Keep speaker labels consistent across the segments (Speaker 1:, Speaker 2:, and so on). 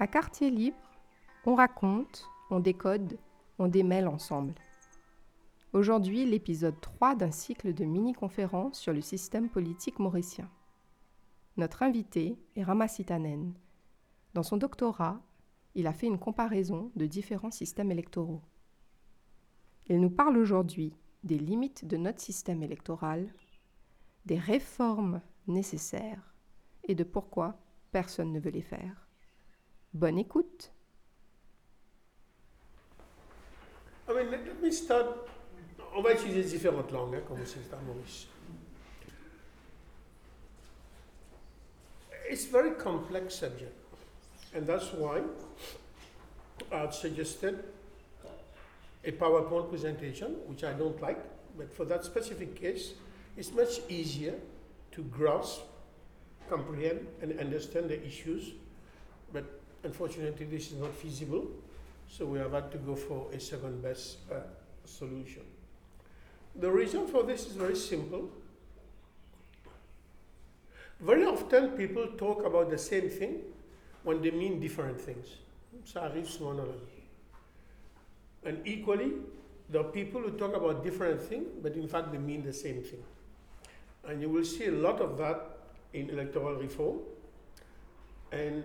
Speaker 1: À quartier libre, on raconte, on décode, on démêle ensemble. Aujourd'hui, l'épisode 3 d'un cycle de mini-conférences sur le système politique mauricien. Notre invité est Ramasitanen. Dans son doctorat, il a fait une comparaison de différents systèmes électoraux. Il nous parle aujourd'hui des limites de notre système électoral, des réformes nécessaires et de pourquoi personne ne veut les faire. Bonne écoute.
Speaker 2: I mean, let, me start. On va utiliser différentes langues, hein, comme c'est à Maurice. It's a very complex subject, and that's why I've suggested a PowerPoint presentation, which I don't like, but for that specific case, it's much easier to grasp, comprehend, and understand the issues. But unfortunately, this is not feasible, so we have had to go for a second best uh, solution. The reason for this is very simple. Very often, people talk about the same thing when they mean different things. Ça arrive souvent dans la vie. And equally, there are people who talk about different things, but in fact they mean the same thing. And you will see a lot of that in electoral reform. And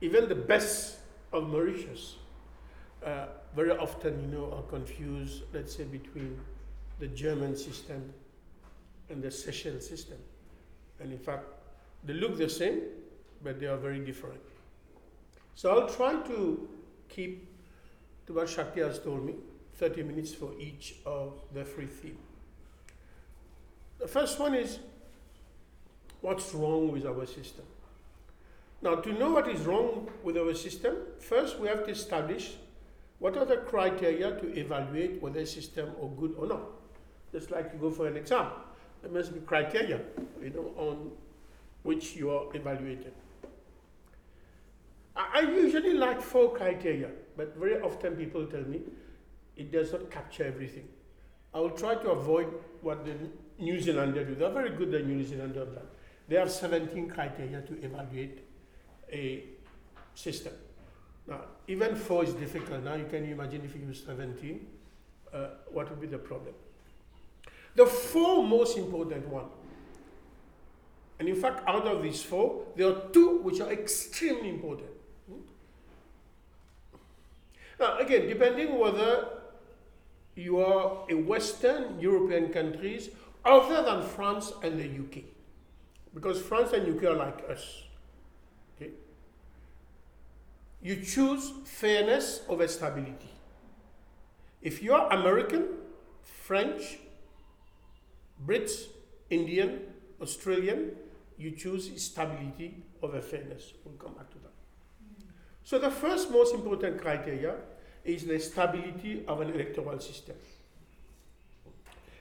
Speaker 2: even the best of Mauritius uh, very often, you know, are confused, let's say, between the German system and the Seychelles system. And in fact, they look the same, but they are very different. So I'll try to keep to what Shakti has told me, 30 minutes for each of the three themes. The first one is what's wrong with our system? Now, to know what is wrong with our system, first we have to establish what are the criteria to evaluate whether a system is good or not. Just like you go for an exam, there must be criteria, you know, on which you are evaluated. I, usually like four criteria, but very often people tell me it does not capture everything. I will try to avoid what the New Zealander do. They're very good, the New Zealander done. They have 17 criteria to evaluate a system. Now, even four is difficult. Now, you can imagine if you use 17, uh, what would be the problem? The four most important one, and in fact, out of these four, there are two which are extremely important. Now, again, depending whether you are a Western European countries other than France and the UK, because France and UK are like us. Okay? You choose fairness over stability. If you are American, French, Brits, Indian, Australian, you choose stability over fairness. We'll come back to that. So the first most important criteria is the stability of an electoral system.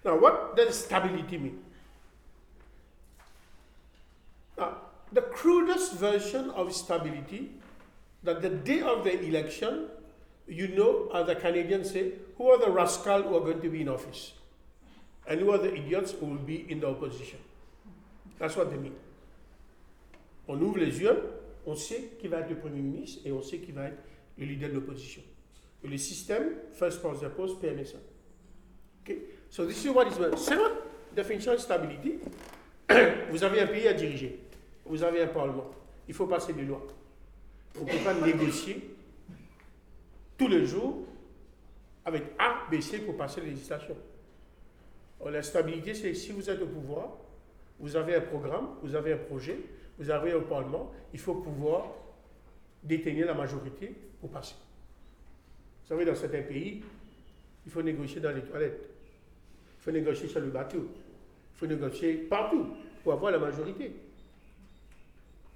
Speaker 2: Now, what does stability mean? Now, the crudest version of stability that the day of the election, you know, as the Canadians say, who are the rascals who are going to be in office? And who are the idiots who will be in the opposition? That's what they mean. On ouvre les yeux, on sait qui va être le Premier ministre et on sait qui va être le leader de l'opposition. Le système, first past the post, ça. Okay? So this is what is definition of stability. Vous avez un pays à diriger. Vous avez un parlement. Il faut passer des lois. On ne peut pas négocier tous les jours avec A, B, C pour passer les législations. La stabilité, c'est si vous êtes au pouvoir, vous avez un programme, vous avez un projet, vous avez un parlement, il faut pouvoir détenir la majorité pour passer. Vous savez, dans certains pays, il faut négocier dans les toilettes, il faut négocier sur le bateau, il faut négocier partout pour avoir la majorité.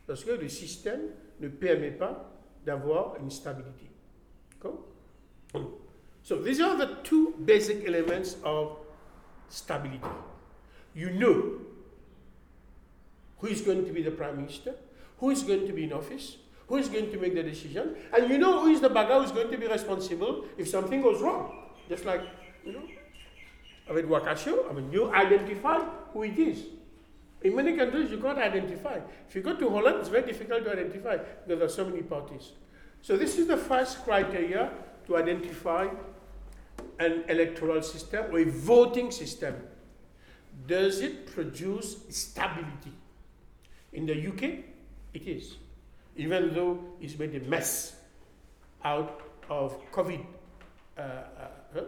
Speaker 2: Parce que le système ne permet pas d'avoir une stabilité. D'accord So these are the two basic elements of stability. You know who is going to be the prime minister, who is going to be in office, who is going to make the decision, and you know who is the bagger who is going to be responsible if something goes wrong. Just like, you know, with Wakashio, I mean, you identify who it is. In many countries, you can't identify. If you go to Holland, it's very difficult to identify because there are so many parties. So this is the first criteria to identify an electoral system or a voting system. Does it produce stability? In the UK, it is, even though it's made a mess out of COVID. Uh, uh,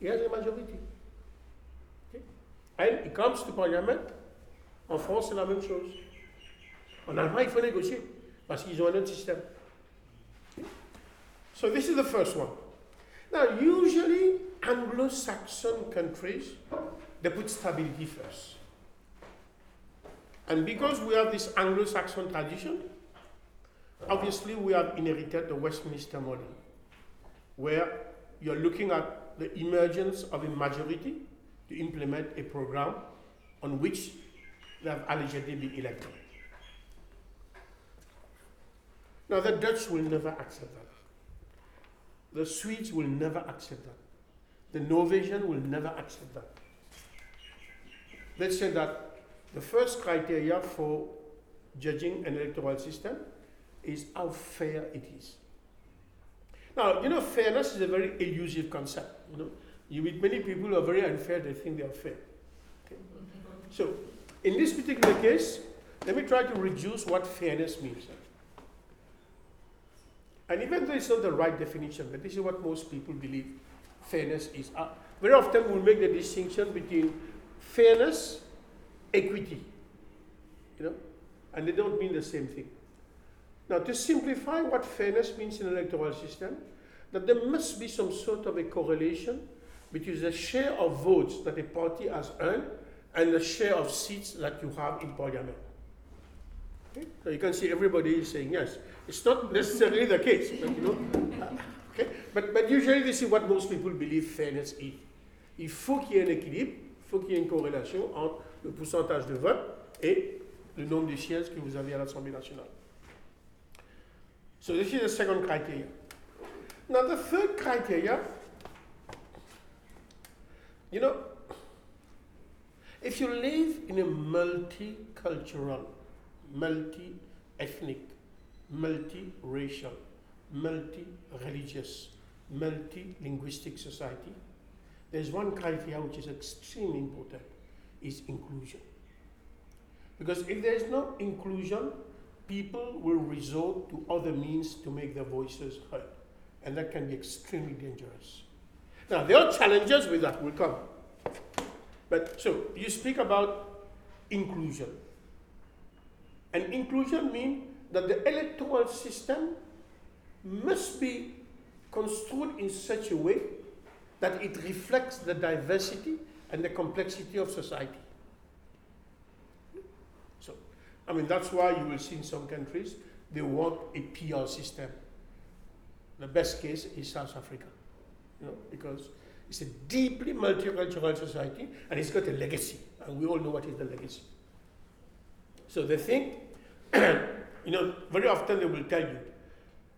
Speaker 2: it has a majority. Okay? And it comes to Parliament. En France, c'est la même chose. En Allemagne, il faut négocier parce qu'ils ont un autre système. So this is the first one. Now, usually Anglo-Saxon countries, they put stability first. And because we have this Anglo-Saxon tradition, obviously we have inherited the Westminster model, where you're looking at the emergence of a majority to implement a program on which they have allegedly been elected. Now, the Dutch will never accept that. The Swedes will never accept that. The Norwegian will never accept that. Let's say that the first criteria for judging an electoral system is how fair it is. Now, you know, fairness is a very elusive concept. You know, you meet many people who are very unfair; they think they are fair. Okay? So, in this particular case, let me try to reduce what fairness means. And even though it's not the right definition, but this is what most people believe fairness is. Uh, very often we'll make the distinction between fairness, equity, you know, and they don't mean the same thing. Now, to simplify what fairness means in an electoral system, that there must be some sort of a correlation between the share of votes that a party has earned and the share of seats that you have in parliament. Okay? So you can see everybody is saying yes. It's not necessarily the case, but you know. okay? But, but usually this is what most people believe fairness is. Il faut qu'il y ait un équilibre, il faut qu'il y ait une corrélation entre le pourcentage de vote et le nombre de sièges que vous avez à l'Assemblée nationale. So this is the second criteria. Now the third criteria, you know, if you live in a multicultural, multi-ethnic, multi-racial, multi-religious, multi-linguistic society, there's one criteria which is extremely important, is inclusion. Because if there is no inclusion, people will resort to other means to make their voices heard. And that can be extremely dangerous. Now, there are challenges with that, will come. But so, you speak about inclusion. And inclusion means that the electoral system must be construed in such a way that it reflects the diversity and the complexity of society. So, I mean, that's why you will see in some countries they want a PR system. The best case is South Africa, you know, because it's a deeply multicultural society and it's got a legacy, and we all know what is the legacy. So they think, you know, very often they will tell you,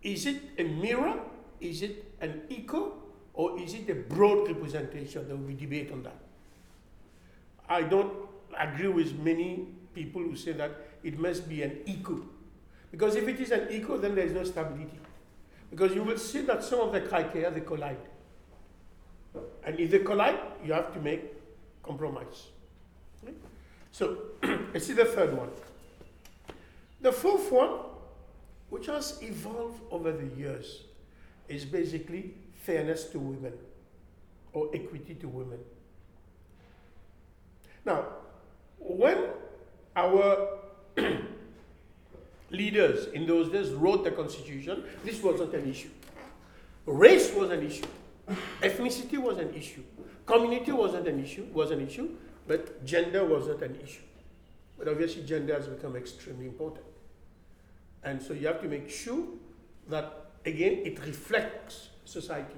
Speaker 2: is it a mirror? Is it an echo? Or is it a broad representation? There will be debate on that. I don't agree with many people who say that it must be an echo. Because if it is an echo, then there is no stability. Because you will see that some of the criteria they collide. And if they collide, you have to make compromise. Okay? So let's see the third one. The fourth one, which has evolved over the years, is basically fairness to women or equity to women. Now, when our leaders in those days wrote the constitution, this wasn't an issue. Race was an issue. Ethnicity was an issue. Community wasn't an issue, was an issue, but gender wasn't an issue. But obviously gender has become extremely important. And so you have to make sure that again it reflects society.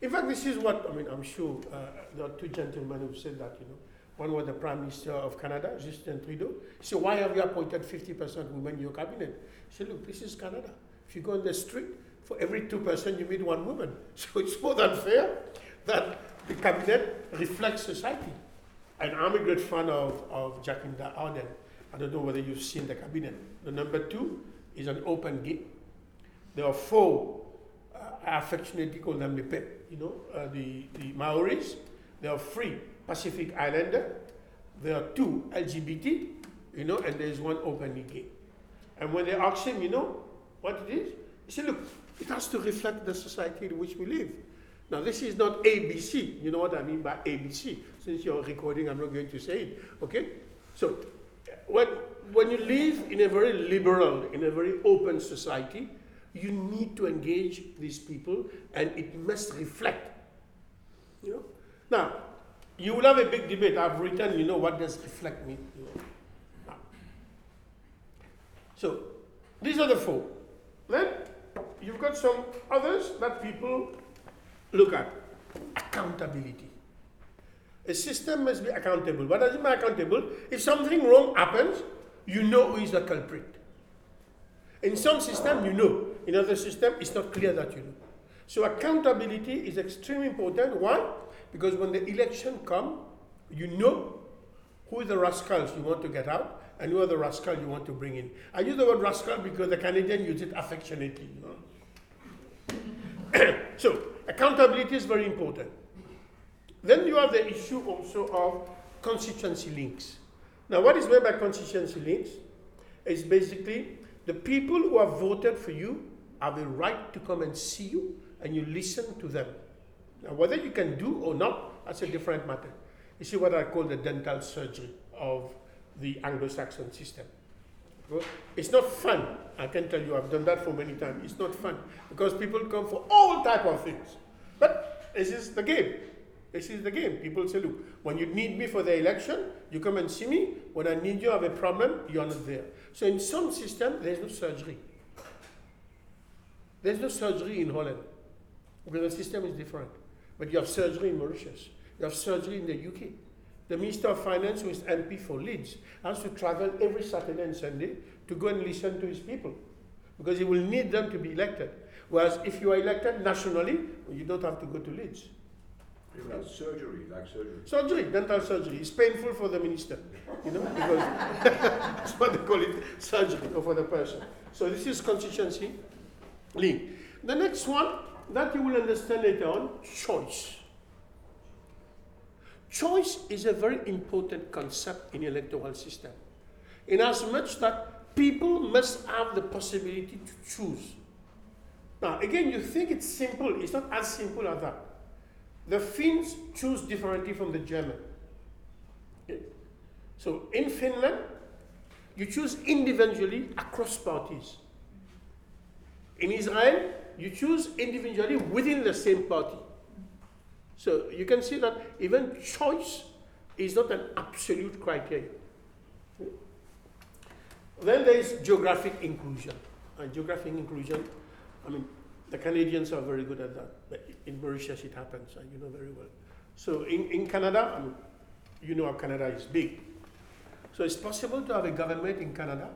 Speaker 2: In fact, this is what I mean. I'm sure uh, there are two gentlemen who said that. You know, one was the Prime Minister of Canada, Justin Trudeau. He said, "Why have you appointed 50% women in your cabinet?" He said, "Look, this is Canada. If you go in the street, for every two person you meet one woman. So it's more than fair that the cabinet reflects society." And I'm a great fan of, of Jacinda Ardern. I don't know whether you've seen the cabinet. The number two is an open gate There are four, uh, I affectionately call them the PEP, you know, uh, the, the Maoris. There are three Pacific Islander. There are two LGBT, you know, and there's one openly gay. And when they ask him, you know, what it is, he said, look, it has to reflect the society in which we live. Now, this is not ABC. You know what I mean by ABC? Since you're recording, I'm not going to say it. Okay? So, when, when you live in a very liberal, in a very open society, you need to engage these people and it must reflect. You know? Now, you will have a big debate. I've written, you know, what does reflect mean? You know? So, these are the four. Then, you've got some others that people look at. Accountability. A system must be accountable. What does it mean accountable? If something wrong happens, you know who is the culprit. In some system, you know. In other system, it's not clear that you know. So accountability is extremely important. Why? Because when the election come, you know who the rascals you want to get out and who are the rascals you want to bring in. I use the word rascal because the Canadian use it affectionately. You know? so accountability is very important. Then you have the issue also of constituency links. Now, what is meant by constituency links? Is basically the people who have voted for you have a right to come and see you and you listen to them. Now, whether you can do or not, that's a different matter. You see what I call the dental surgery of the Anglo-Saxon system. It's not fun. I can tell you, I've done that for many times. It's not fun because people come for all type of things. But this is the game. This is the game. People say, look, when you need me for the election, you come and see me. When I need you, I have a problem, you're not there. So in some system, there's no surgery. There's no surgery in Holland because the system is different. But you have surgery in Mauritius. You have surgery in the UK. The Minister of Finance, who is MP for Leeds, has to travel every Saturday and Sunday to go and listen to his people because he will need them to be elected. Whereas if you are elected nationally, you don't have to go to Leeds.
Speaker 3: Like surgery, like surgery.
Speaker 2: Surgery, dental surgery. It's painful for the minister, you know, because that's what they call it, surgery for the person. So this is constituency link. The next one that you will understand later on, choice. Choice is a very important concept in electoral system, in as much that people must have the possibility to choose. Now, again, you think it's simple. It's not as simple as that. The Finns choose differently from the German. Okay? So in Finland, you choose individually across parties. In Israel, you choose individually within the same party. So you can see that even choice is not an absolute criteria. Then there is geographic inclusion. And geographic inclusion, I mean, the Canadians are very good at that. But in Mauritius, it happens, and you know very well. So in, in Canada, I mean, you know how Canada is big. So it's possible to have a government in Canada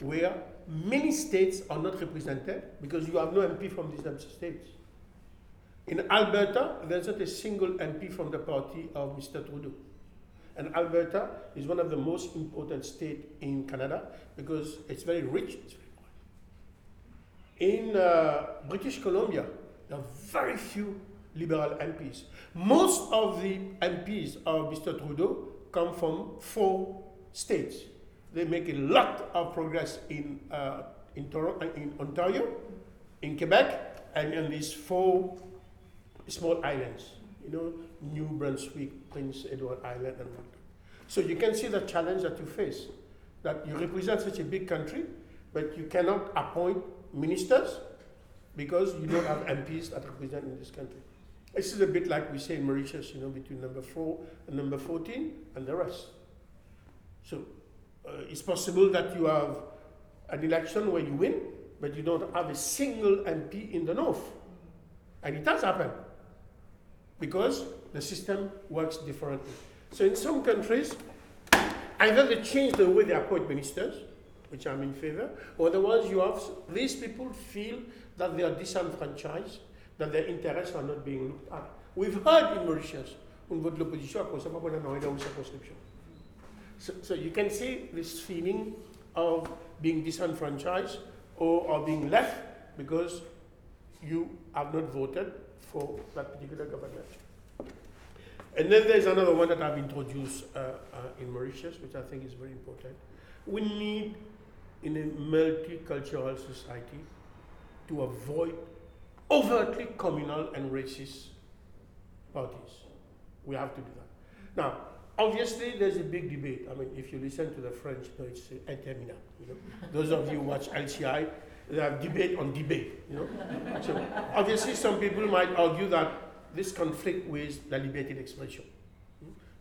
Speaker 2: where many states are not represented because you have no MP from these states. In Alberta, there's not a single MP from the party of Mr. Trudeau. And Alberta is one of the most important states in Canada because it's very rich. In uh, British Columbia, there are very few liberal MPs. Most of the MPs of Mr. Trudeau come from four states. They make a lot of progress in, uh, in, in Ontario, in Quebec, and in these four small islands, you know, New Brunswick, Prince Edward Island, and whatnot. So you can see the challenge that you face, that you represent such a big country, but you cannot appoint ministers because you don't have MPs that represent in this country. This is a bit like we say in Mauritius, you know, between number four and number 14 and the rest. So uh, it's possible that you have an election where you win, but you don't have a single MP in the north. And it has happened because the system works differently. So in some countries, either they change the way they appoint ministers, which I'm in favor, or otherwise you have these people feel that they are disenfranchised, that their interests are not being looked at. We've heard in Mauritius, l'opposition. So, so you can see this feeling of being disenfranchised or, or being left because you have not voted for that particular government. And then there's another one that I've introduced uh, uh, in Mauritius, which I think is very important. We need, in a multicultural society, to avoid overtly communal and racist parties. We have to do that. Now, obviously, there's a big debate. I mean, if you listen to the French, know, it's interminable. You know? Those of you who watch LCI, they have debate on debate. You know, so obviously, some people might argue that this conflict with the liberty expression.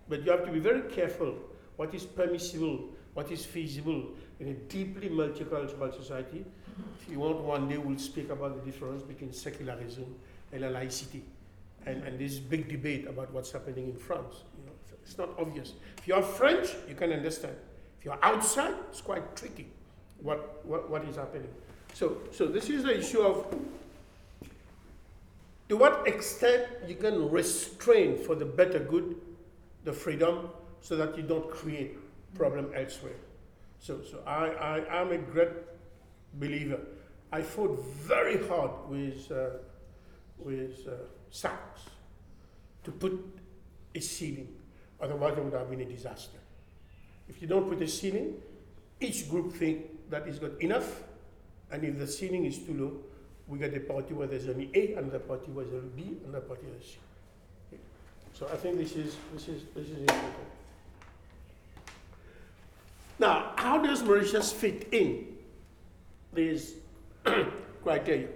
Speaker 2: But you have to be very careful what is permissible, what is feasible in a deeply multicultural society. If you want, one day we'll speak about the difference between secularism and laicity. And, and this big debate about what's happening in France. You know, it's not obvious. If you're French, you can understand. If you're outside, it's quite tricky what, what, what is happening. So, so this is the issue of to what extent you can restrain for the better good the freedom so that you don't create problem elsewhere. So, so I, I am a great believer. I fought very hard with, uh, with uh, Sachs to put a ceiling, otherwise it would have been a disaster. If you don't put a ceiling, each group think that is good enough, and if the ceiling is too low, we get a party where there's only A, and another party where there's only B, another party where there's C. Okay. So I think this is this is this is important. Now, how does Mauritius fit in these criteria?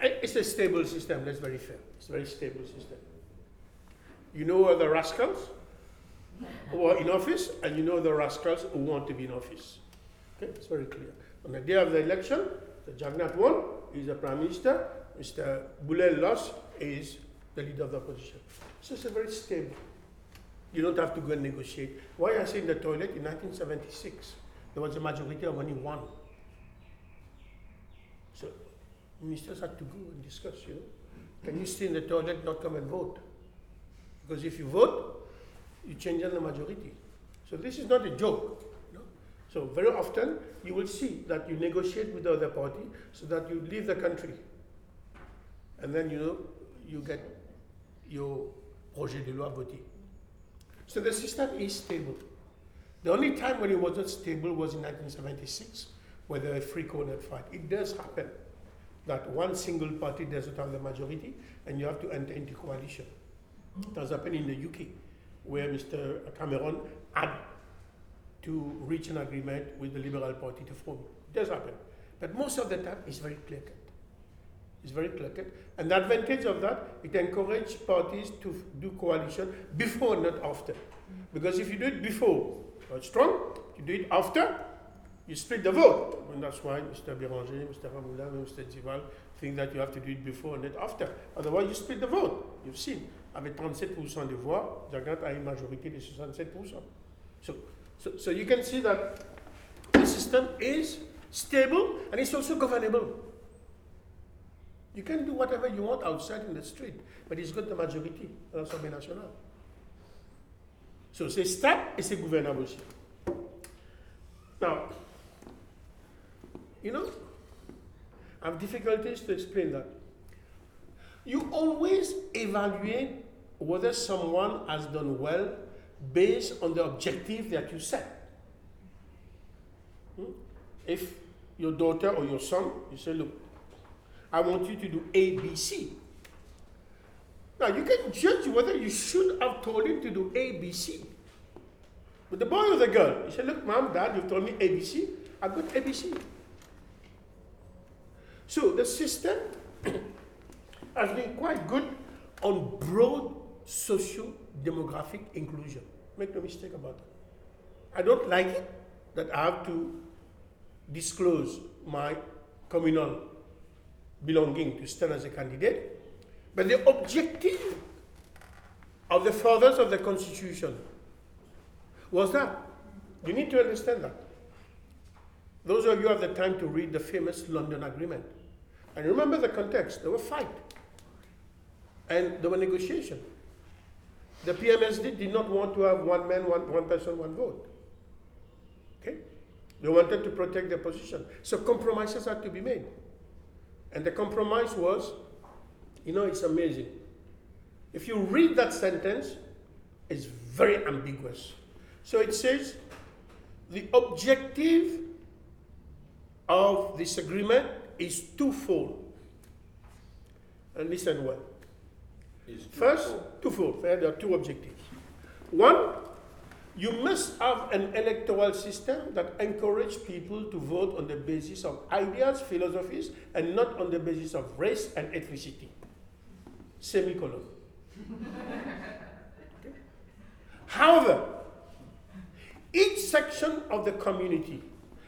Speaker 2: It's a stable system, that's very fair. It's a very stable system. You know the rascals who are in office, and you know the rascals who want to be in office. Okay, it's very clear. On the day of the election, the Jugnauth won, is the Prime Minister, Mr. Boolell lost, is the leader of the opposition. So it's a very stable. You don't have to go and negotiate. Why I say in the toilet in 1976, there was a majority of only one. So ministers had to go and discuss, you know. Can you stay in the toilet, not come and vote? Because if you vote, you change the majority. So this is not a joke. So very often you will see that you negotiate with the other party so that you leave the country. And then you you get your projet de loi voté. So the system is stable. The only time when it wasn't stable was in 1976, where there was free corner fight. It does happen that one single party doesn't have the majority and you have to enter into coalition. It has happened in the UK, where Mr. Cameron had to reach an agreement with the Liberal Party to form. It does happen. But most of the time, it's very clear cut. It's very clear cut. And the advantage of that, it encourages parties to do coalition before, not after. Because if you do it before, it's strong. You do it after, you split the vote. And that's why Mr. Béranger, Mr. Ramgoolam, Mr. Duval think that you have to do it before and not after. Otherwise, you split the vote. You've seen. Avec 37% des voix, Jugnauth a une majorité de 67%. So so, so you can see that the system is stable and it's also governable. You can do whatever you want outside in the street, but it's got the majority uh, à l'Assemblée nationale. So c'est stable et c'est gouvernable aussi. Now, you know, I have difficulties to explain that. You always evaluate whether someone has done well based on the objective that you set. Hmm? If your daughter or your son, you say, look, I want you to do A, B, C. Now you can judge whether you should have told him to do A, B, C. But the boy or the girl, you say, look, mom, dad, you've told me A, B, C. I've got A, B, C. So the system has been quite good on broad social demographic inclusion. Make no mistake about it. I don't like it that I have to disclose my communal belonging to stand as a candidate, but the objective of the fathers of the Constitution was that. You need to understand that. Those of you have the time to read the famous London Agreement. And remember the context. There were fight. And there were negotiations. The PMSD did not want to have one man, one, one person, one vote. Okay? They wanted to protect their position. So compromises had to be made. And the compromise was, you know, it's amazing. If you read that sentence, it's very ambiguous. So it says, the objective of this agreement is twofold. And listen well.
Speaker 3: Is
Speaker 2: First, twofold. There are two objectives. One, you must have an electoral system that encourages people to vote on the basis of ideas, philosophies, and not on the basis of race and ethnicity. Semicolon. Okay? However, each section of the community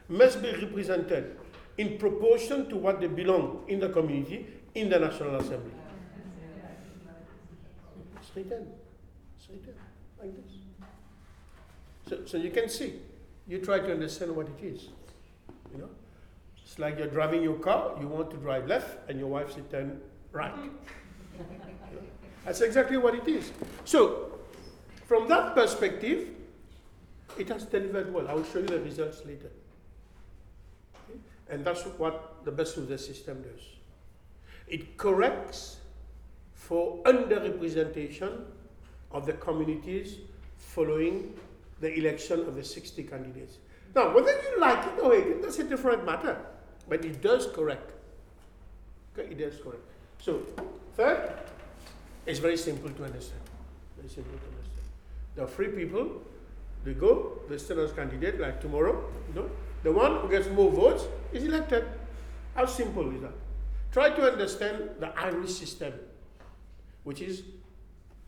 Speaker 2: must be represented in proportion to what they belong in the community in the National Assembly. It's written. It's written like this. So, so you can see, you try to understand what it is. You know, it's like you're driving your car. You want to drive left, and your wife says turn right. That's exactly what it is. So, from that perspective, it has delivered well. I will show you the results later. Okay? And that's what the best of the system does. It corrects for underrepresentation of the communities following the election of the 60 candidates. Now, whether you like it or hate it, that's a different matter. But it does correct. Okay, it does correct. So, third, it's very simple to understand. Very simple to understand. The three people. They go, they stand as candidate, like tomorrow, you know. The one who gets more votes is elected. How simple is that? Try to understand the Irish system, which is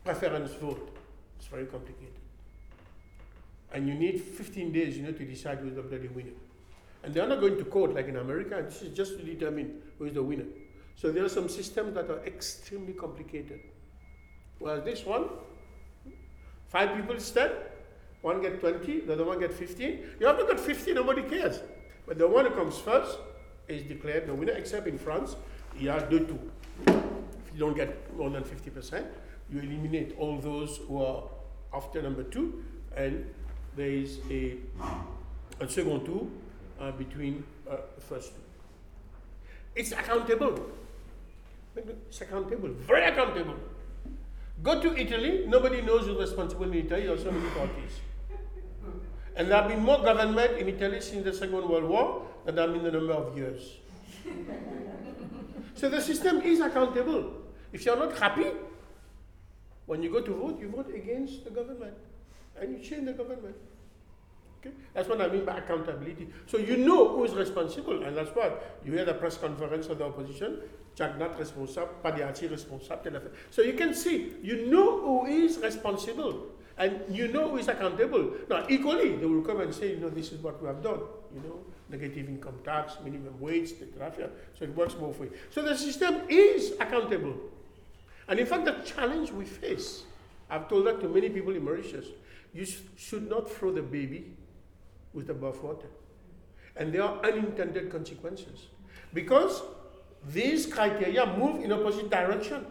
Speaker 2: preference vote. It's very complicated. And you need 15 days, you know, to decide who's the bloody winner. And they are not going to court like in America. This is just to determine who is the winner. So there are some systems that are extremely complicated. Well, this one, five people stand, one get 20, the other one get 15. You have to get 50, nobody cares. But the one who comes first is declared the winner, except in France, a deux tours. If you don't get more than 50%, you eliminate all those who are after number two, and there is a, a second two uh, between uh, the first two. It's accountable. It's accountable, very accountable. Go to Italy, nobody knows who's responsible in Italy, there are so many parties. And there have been more government in Italy since the Second World War than there have been the number of years. so the system is accountable. If you're not happy, when you go to vote, you vote against the government and you change the government. Okay? That's what I mean by accountability. So you know who is responsible, and that's why you hear the press conference of the opposition, Jugnauth responsible, Padayachy responsible. So you can see, you know who is responsible, and you know who is accountable. Now, equally, they will come and say, you know, this is what we have done, you know, negative income tax, minimum wage, etc. So it works both ways. So the system is accountable. And in fact, the challenge we face, I've told that to many people in Mauritius, you sh- should not throw the baby with the bathwater. And there are unintended consequences. Because these criteria move in opposite direction.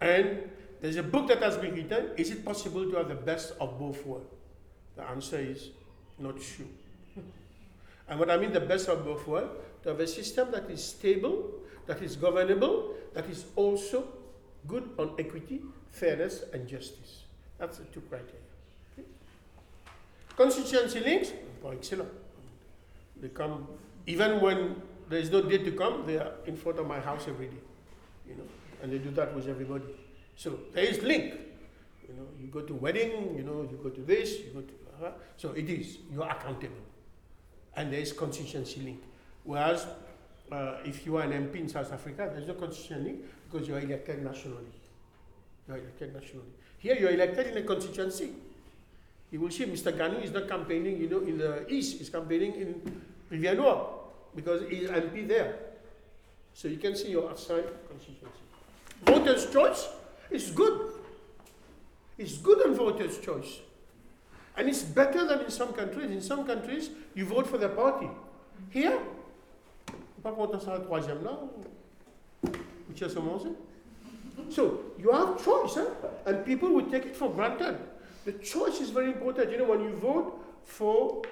Speaker 2: And there's a book that has been written, is it possible to have the best of both worlds? The answer is not sure. and what I mean the best of both worlds, to have a system that is stable, that is governable, that is also good on equity, fairness, and justice. That's the two criteria. Okay? Constituency links, oh, excellent. They come, even when there is no date to come, they are in front of my house every day. You know, and they do that with everybody. So there is link. You know, you go to wedding, you know, you go to this, you go to uh, so it is, you are accountable. And there is constituency link. Whereas uh, if you are an MP in South Africa, there's no constituency link because you are elected nationally. You are elected nationally. Here you are elected in a constituency. You will see Mr. Ganoo is not campaigning, you know, in the east, he's campaigning in Rivière because he's MP there. So you can see your assigned constituency. Voters' choice is good. It's good on voters' choice. And it's better than in some countries. In some countries, you vote for the party. Here, troisième là, ou tu as commencé. So you have choice, and people will take it for granted. The choice is very important. You know, when you vote for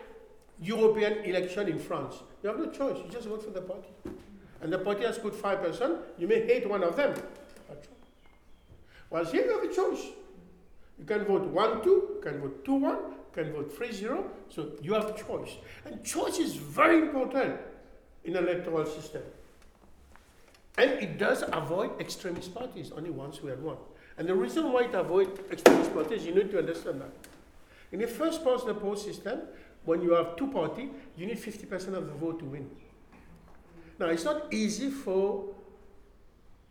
Speaker 2: European election in France. You have no choice. You just vote for the party. And the party has good 5%. You may hate one of them. Whilst here you have a choice. You can vote 1 2, you can vote 2 1, you can vote 3 0. So you have choice. And choice is very important in electoral system. And it does avoid extremist parties, only once we had one. And the reason why it avoids extremist parties, you need to understand that. In the first past the post system, when you have two parties, you need 50% of the vote to win. Now, it's not easy for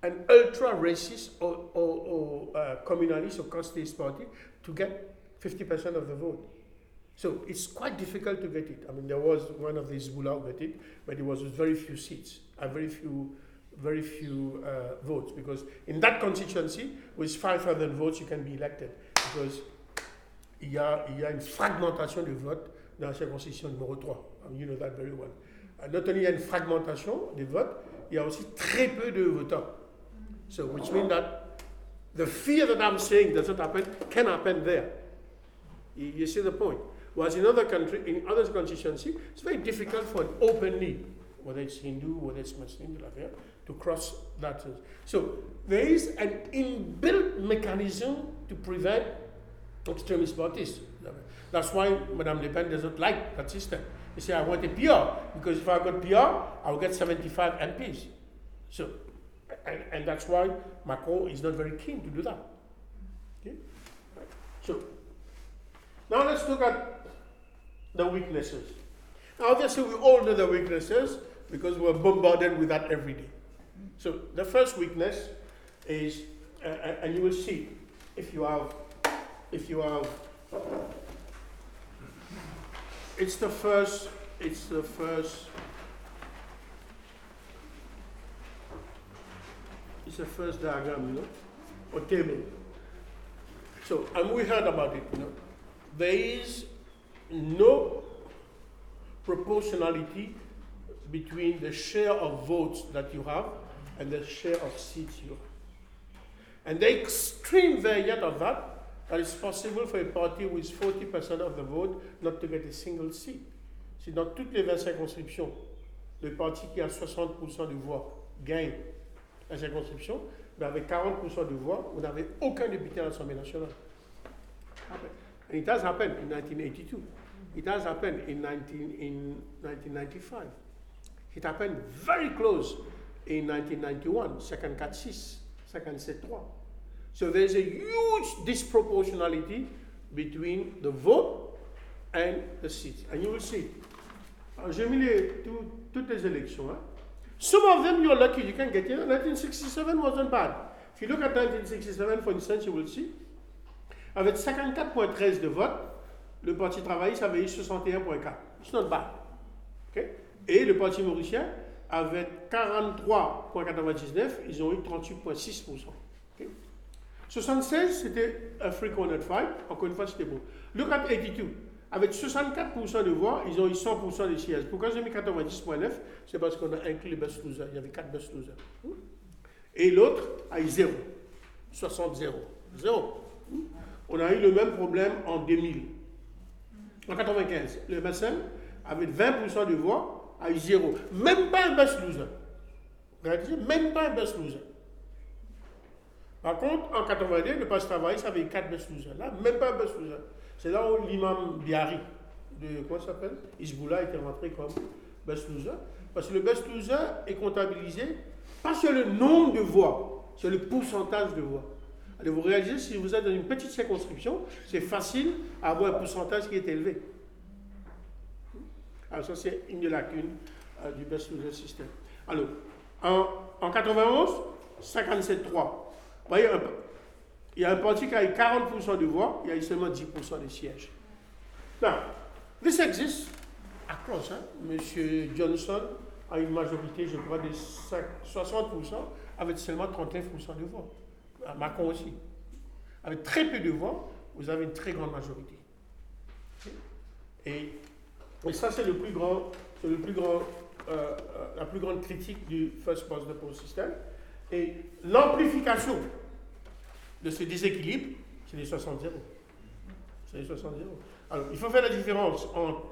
Speaker 2: an ultra racist or, or, or uh, communalist or castist party to get 50% of the vote. So it's quite difficult to get it. I mean, there was one of these Hezbollah got it, but it was with very few seats, and very few, very few uh, votes. Because in that constituency, with 500 votes, you can be elected. Because il y a, il y a une fragmentation de vote dans la circonscription numéro 3. I mean, you know that very well. Uh, not only il y a une fragmentation des votes, il y a aussi très peu de votants. So, which means that the fear that I'm saying doesn't happen can happen there. You, you see the point? Whereas in other country, in other constituency, it's very difficult for an openly, whether it's Hindu, whether it's Muslim, to cross that. So there is an inbuilt mechanism to prevent extremist parties. That's why Madame Le Pen doesn't like that system. You say, I want a PR, because if I got PR, I'll get 75 MPs. So and, and that's why Macron is not very keen to do that. Okay? So, now let's look at the weaknesses. Now, obviously, we all know the weaknesses because we're bombarded with that every day. So, the first weakness is, uh, and you will see if you have, if you have, it's the first, it's the first It's the first diagram, you know, or table. So, and we heard about it, you know. There is no proportionality between the share of votes that you have and the share of seats you have. And the extreme variant of that, that it's possible for a party with 40% of the vote not to get a single seat. C'est dans toutes les 20 circonscriptions, le parti qui a 60% des voix gagne la circonscription, mais avec 40% de voix, vous n'avez aucun député à l'Assemblée nationale. And it has happened in 1982. It has happened in, 19, in 1995. It happened very close in 1991, 56, 53. So there's a huge disproportionality between the vote and the seats. And you will see. J'ai mis les, tout, toutes les élections. Hein. Some of them you're lucky you can get. You 1967 wasn't bad. If you look at 1967, for instance, you will see, avec 54,13 de vote, le Parti travailliste avait eu 61,4. It's not bad. Et le Parti mauricien, avec 43,99, ils ont eu 38,6%. Okay? 76, c'était a free corner fight. Encore une fois, c'était bon. Look at 82 avec 64% de voix, ils ont eu 100% des sièges. Pourquoi j'ai mis 90.9 C'est parce qu'on a inclus les best losers. Il y avait 4 best losers. Et l'autre a eu 0. 60 0. 0. On a eu le même problème en 2000. En 95, le bassin, avec 20% de voix, a eu 0. Même pas un best loser. Même pas un best loser. Par contre, en 82, le passe travail, ça avait 4 best losers. Là, même pas un best loser. C'est là où l'imam Biari, de, ça s'appelle? Isboula, était rentré comme best loser. Parce que le best loser est comptabilisé pas sur le nombre de voix, sur le pourcentage de voix. Allez, vous réalisez, si vous êtes dans une petite circonscription, c'est facile à avoir un pourcentage qui est élevé. Alors ça, c'est une des lacunes euh, du best loser system. Alors, en, en 91, 57-3. Vous voyez, il y a un parti qui a eu 40% de voix, il y a eu seulement 10% des sièges. Now, this exists across. Hein? Monsieur Johnson a une majorité, je crois, de 60%, avec seulement 39% de voix. Macron aussi. Avec très peu de voix, vous avez une très grande majorité. Et, ça, c'est le plus grand, euh, euh la plus grande critique du First Post de System. Et l'amplification de ce déséquilibre, c'est les 60 0 C'est les 60 0 Alors, il faut faire la différence entre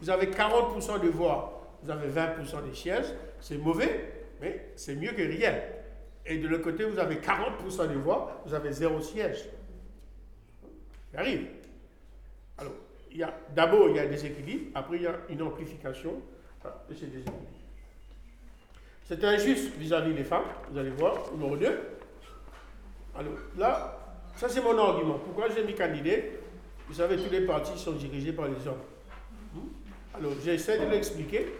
Speaker 2: vous avez 40% de voix, vous avez 20% des sièges, c'est mauvais, mais c'est mieux que rien. Et de l'autre côté, vous avez 40% de voix, vous avez zéro siège. Ça arrive. Alors, d'abord, il y a des équilibres, après, il y a une amplification de ces déséquilibres. C'est injuste vis-à-vis des femmes, vous allez voir, numéro 2. Alors, là, ça c'est mon argument. Pourquoi j'ai mis candidat Vous savez, tous les partis sont dirigés par les hommes. Hmm? Alors, j'essaie de l'expliquer.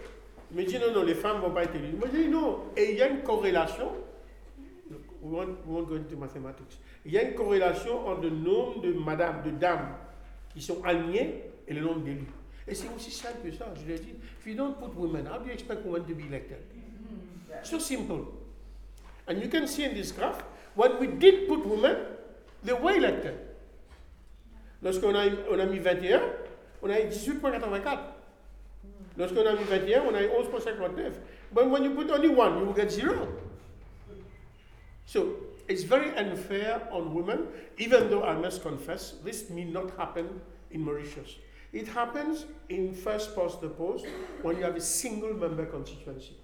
Speaker 2: Il me dit non, non, les femmes ne vont pas être élues. Moi, je dis non. Et il y a une corrélation. We won't, we won't go into mathematics. Il y a une corrélation entre le nombre de madames, de dames qui sont alignées et le nombre d'élus. Et c'est aussi simple que ça. Je l'ai dit. If you don't put women, how do you expect women to be elected? So simple. And you can see in this graph, when we did put women, they were elected. Lorsqu'on a, on a mis 21, on a eu 18,84. Lorsqu'on a mis 21, on a eu 11,59. But when you put only one, you will get zero. So it's very unfair on women, even though I must confess, this may not happen in Mauritius. It happens in first past the post when you have a single member constituency.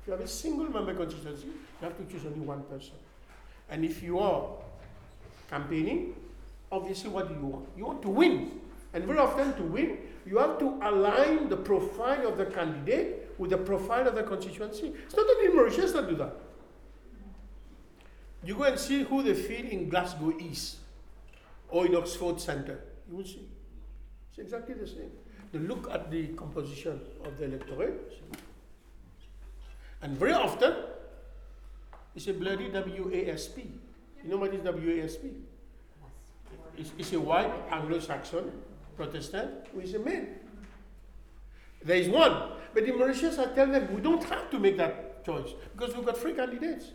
Speaker 2: If you have a single member constituency, you have to choose only one person. And if you are campaigning, obviously what do you want? You want to win. And very often to win, you have to align the profile of the candidate with the profile of the constituency. It's not only Mauritius that do that. You go and see who they feel in Glasgow East or in Oxford Centre. You will see. It's exactly the same. They look at the composition of the electorate. And very often, it's a bloody WASP. You know what is WASP? It's, it's a white Anglo-Saxon Protestant who is a man. There is one. But in Mauritius, I tell them, we don't have to make that choice because we've got three candidates.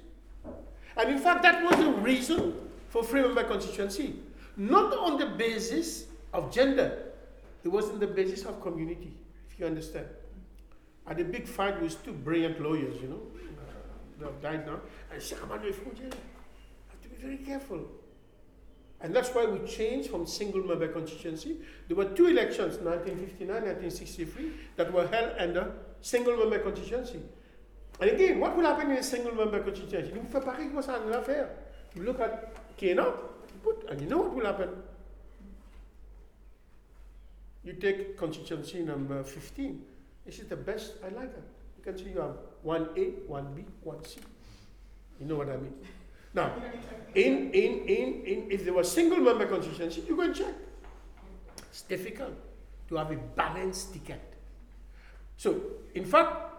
Speaker 2: And in fact, that was the reason for free member constituency. Not on the basis of gender, it was on the basis of community, if you understand. Had a big fight with two brilliant lawyers, you know, they have died now. And said, I'm under have to be very careful. And that's why we changed from single member constituency. There were two elections, 1959, 1963, that were held under single member constituency. And again, what will happen in a single member constituency? You fait pareil comme. You look at Kenya, put, and you know what will happen. You take constituency number 15. This is the best, I like that. You can see you have 1A, 1B, 1C. You know what I mean? Now, in, in, in, in, if there was single member constituency, you go and check. It's difficult to have a balanced ticket. So, in fact,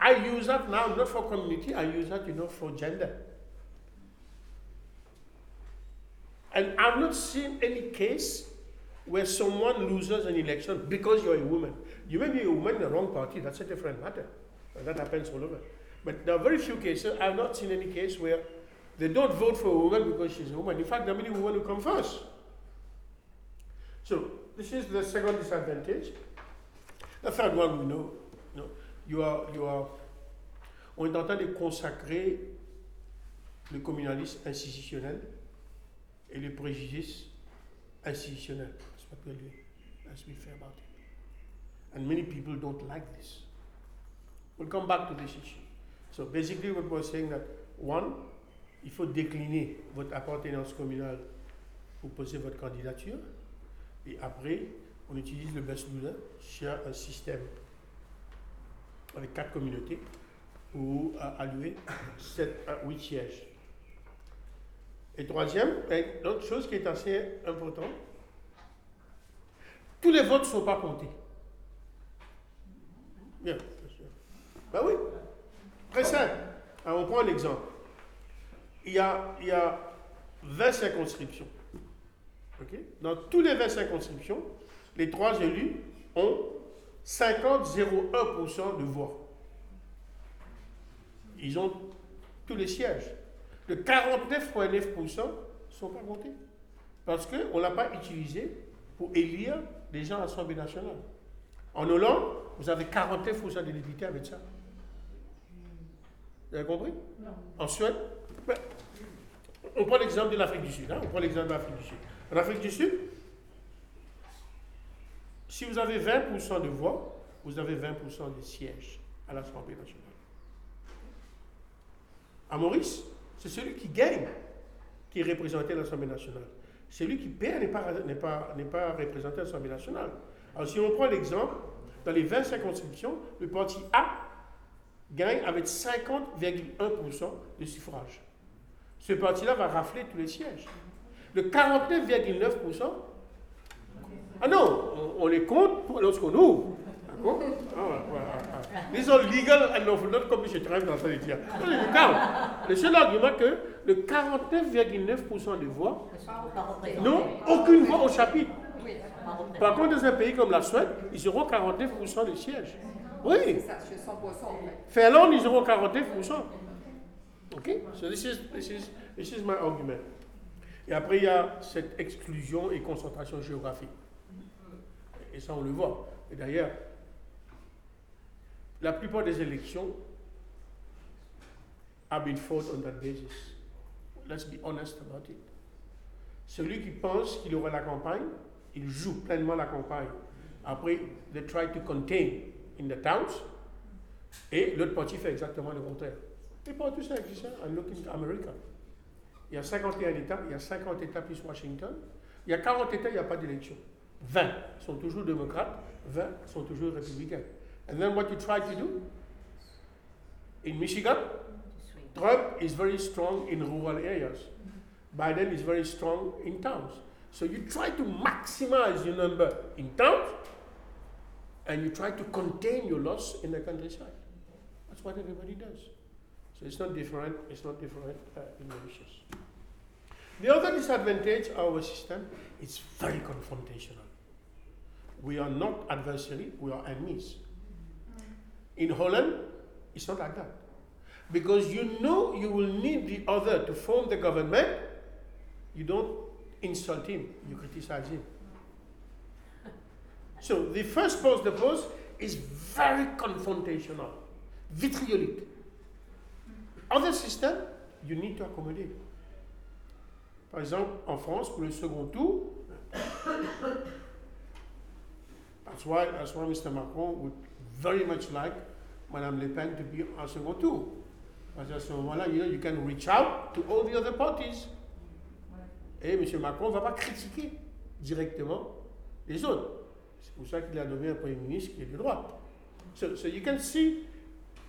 Speaker 2: I use that now not for community, I use that, you know, for gender. And I've not seen any case where someone loses an election because you're a woman. You may be a woman in the wrong party, that's a different matter. And that happens all over. But there are very few cases, I've not seen any case where they don't vote for a woman because she's a woman. In fact, there are many women who come first. So, this is the second disadvantage. The third one we know, you, are, you are, on est en train de consacrer le communalisme institutionnel et le préjudice institutionnel. Be fair about it. And many people don't like this. We'll come back to this issue. So basically, what we're saying that one, il faut décliner votre appartenance communale pour poser votre candidature. Et après, on utilise le best loser sur un système avec quatre communautés pour allouer 7 à 8 sièges. Et troisième, l'autre chose qui est assez importante, tous les votes ne sont pas comptés. Bien, bien sûr. Ben oui, très simple. On prend un exemple. Il y a, il y a 20 circonscriptions. Dans tous les 20 circonscriptions, les trois élus ont 50,01% de voix. Ils ont tous les sièges de 49,9% ne sont pas comptés. Parce qu'on ne l'a pas utilisé pour élire des gens à l'Assemblée nationale. En Hollande, vous avez 49% des députés avec ça. Vous avez compris? Non. En Suède, ben, on prend l'exemple de l'Afrique du Sud. Hein, on prend l'exemple de l'Afrique du Sud. En Afrique du Sud, si vous avez 20% de voix, vous avez 20% des sièges à l'Assemblée nationale. À Maurice, c'est celui qui gagne qui est représenté à l'Assemblée nationale. Celui qui perd n'est pas, n'est pas, n'est pas représenté à l'Assemblée nationale. Alors si on prend l'exemple, dans les 20 circonscriptions, le parti A gagne avec 50,1% de suffrage. Ce parti-là va rafler tous les sièges. Le 49,9%, ah non, on, on les compte lorsqu'on ouvre. D'accord ah, voilà, voilà. These are legal and lawful, not comme je dans ça dire. Le seul argument que le 49,9% des voix n'ont aucune voix au chapitre. Par contre, dans un pays comme la Suède, ils auront 49% des sièges. Oui.
Speaker 1: Ça, je 100% en fait.
Speaker 2: Finlande, ils auront 49%. OK? So this is, this is, this is my argument. Et après, il y a cette exclusion et concentration géographique. Et ça, on le voit. Et d'ailleurs, la plupart des élections have been fought on that basis. Let's be honest about it. Celui qui pense qu'il aura la campagne, il joue pleinement la campagne. Après, they try to contain in the towns. Et l'autre parti fait exactement le contraire. Et partout ça existe. hein. I'm looking to America. Il y a 51 États, il y a 50 États plus Washington. Il y a 40 États, il n'y a pas d'élection. 20 sont toujours démocrates, 20 sont toujours républicains. And then what you try to do? In Michigan, Trump is very strong in rural areas. Biden is very strong in towns. So you try to maximize your number in towns and you try to contain your loss in the countryside. That's what everybody does. So it's not different, it's not different uh, in Mauritius. The other disadvantage of our system is very confrontational. We are not adversary, we are enemies. In Holland, it's not like that. Because you know you will need the other to form the government, you don't insult him, you criticize him. So the first post the post is very confrontational, vitriolic. Other system, you need to accommodate. Par exemple, en France, pour le second tour, that's why, that's why Mr. Macron would very much like Madame Le Pen to be second tour. Parce qu'à ce moment-là, you, know, you can reach out to all the other parties. Et M. Macron ne va pas critiquer directement les autres. C'est pour ça qu'il a nommé un Premier ministre qui est de droite. So, so you can see,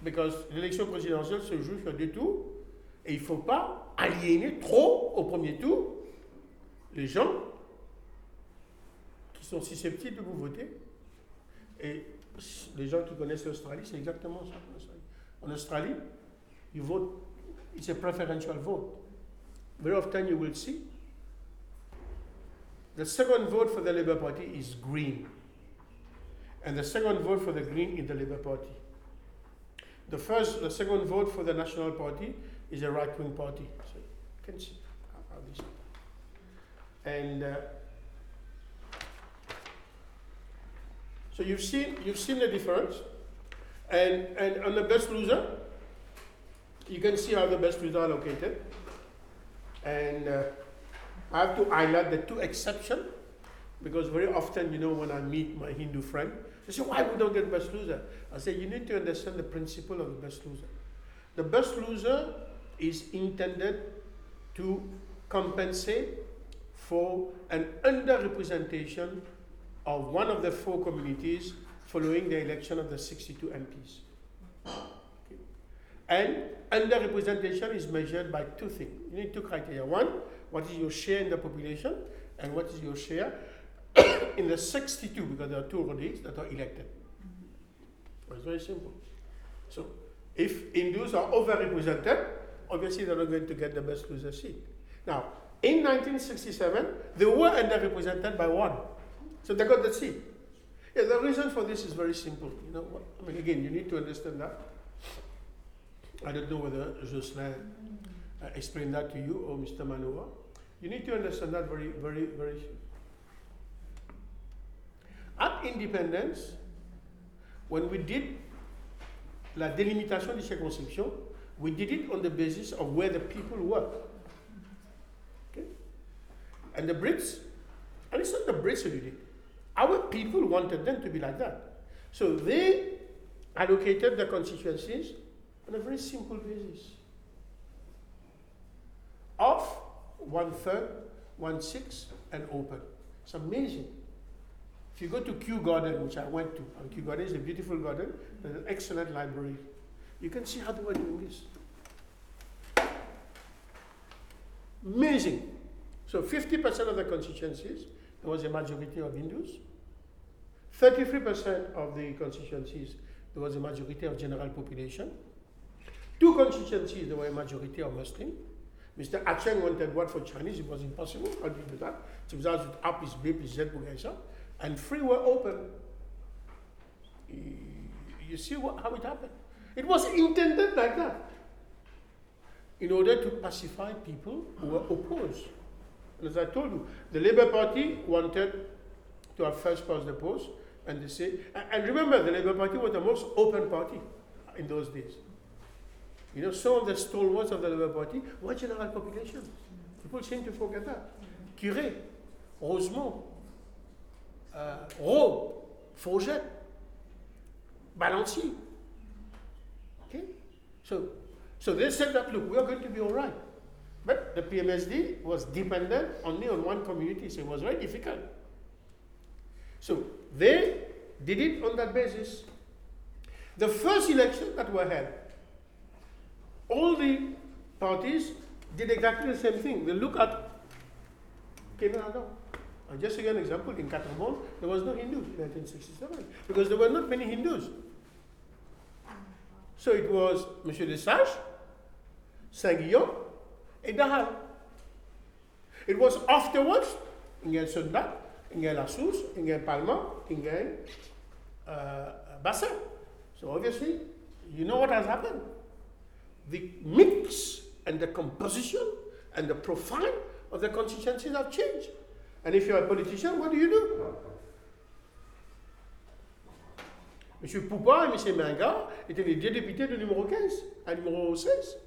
Speaker 2: because l'élection présidentielle se joue sur deux tours, et il ne faut pas aliéner trop au premier tour les gens qui sont susceptibles de vous voter. Et les gens qui connaissent l'Australie, c'est exactement ça. en Australie. You vote, it's a preferential vote. Very often you will see the second vote for the Labour Party is green. And the second vote for the Green is the Labour Party. The first, the second vote for the National Party is a right-wing party. So you can see how this. And uh, so you've seen you've seen the difference, and and on the best loser, you can see how the best loser are located. And uh, I have to highlight the two exceptions because very often, you know, when I meet my Hindu friend, they say, why we don't get best loser? I say, you need to understand the principle of the best loser. The best loser is intended to compensate for an underrepresentation of one of the four communities following the election of the 62 MPs. Okay. And underrepresentation is measured by two things. You need two criteria. One, what is your share in the population, and what is your share in the 62, because there are two Rodis that are elected. Mm-hmm. It's very simple. So, if Hindus are overrepresented, obviously they're not going to get the best loser seat. Now, in 1967, they were underrepresented by one. So they got the seat. Yeah, the reason for this is very simple. You know, what- I mean, again, you need to understand that. I don't know whether Jocelyn uh, explained that to you or Mr. Manova. You need to understand that very, very, very. At independence, when we did la délimitation des circonscriptions, we did it on the basis of where the people were. Okay? And the Brits, and it's not the Brits who did it. Our people wanted them to be like that. So they allocated the constituencies on a very simple basis off, one third, one sixth, and open. It's amazing. If you go to Kew Garden, which I went to, and Kew Garden is a beautiful garden, there's an excellent library. You can see how they were doing this. Amazing. So 50% of the constituencies, there was a majority of Hindus. 33% of the constituencies, there was a majority of general population. Two constituencies, there were a majority of Muslim. Mr. Acheng wanted one for Chinese, it was impossible. How do you do that? So it was his baby, Z and three were open. You see what, how it happened? It was intended like that in order to pacify people who were opposed. And as I told you, the Labour Party wanted to have first past the post, and they say, and remember, the Labour Party was the most open party in those days. You know, some of the stalwarts of the Labour Party were general population. People seem to forget that. Curé, Rozemont, uh, Rome, Forget, Balancier. Okay? So, so they said that, look, we are going to be all right. But the PMSD was dependent only on one community, so it was very difficult. So they did it on that basis. The first election that were held, all the parties did exactly the same thing. They look at Canada. And just to give an example, in Catamount, there was no Hindus in 1967 because there were not many Hindus. So it was M. Lesage, Saint-Guillaume, and Dahal. It was afterwards, Ingel Sunda, Ingel Asus, Ingel Palma, Ingel uh, Bassin. So obviously, you know what has happened the mix and the composition and the profile of the constituencies have changed. And if you're a politician, what do you do? M. Poupa et M. Menga étaient les deux députés du numéro 15 à numéro 16.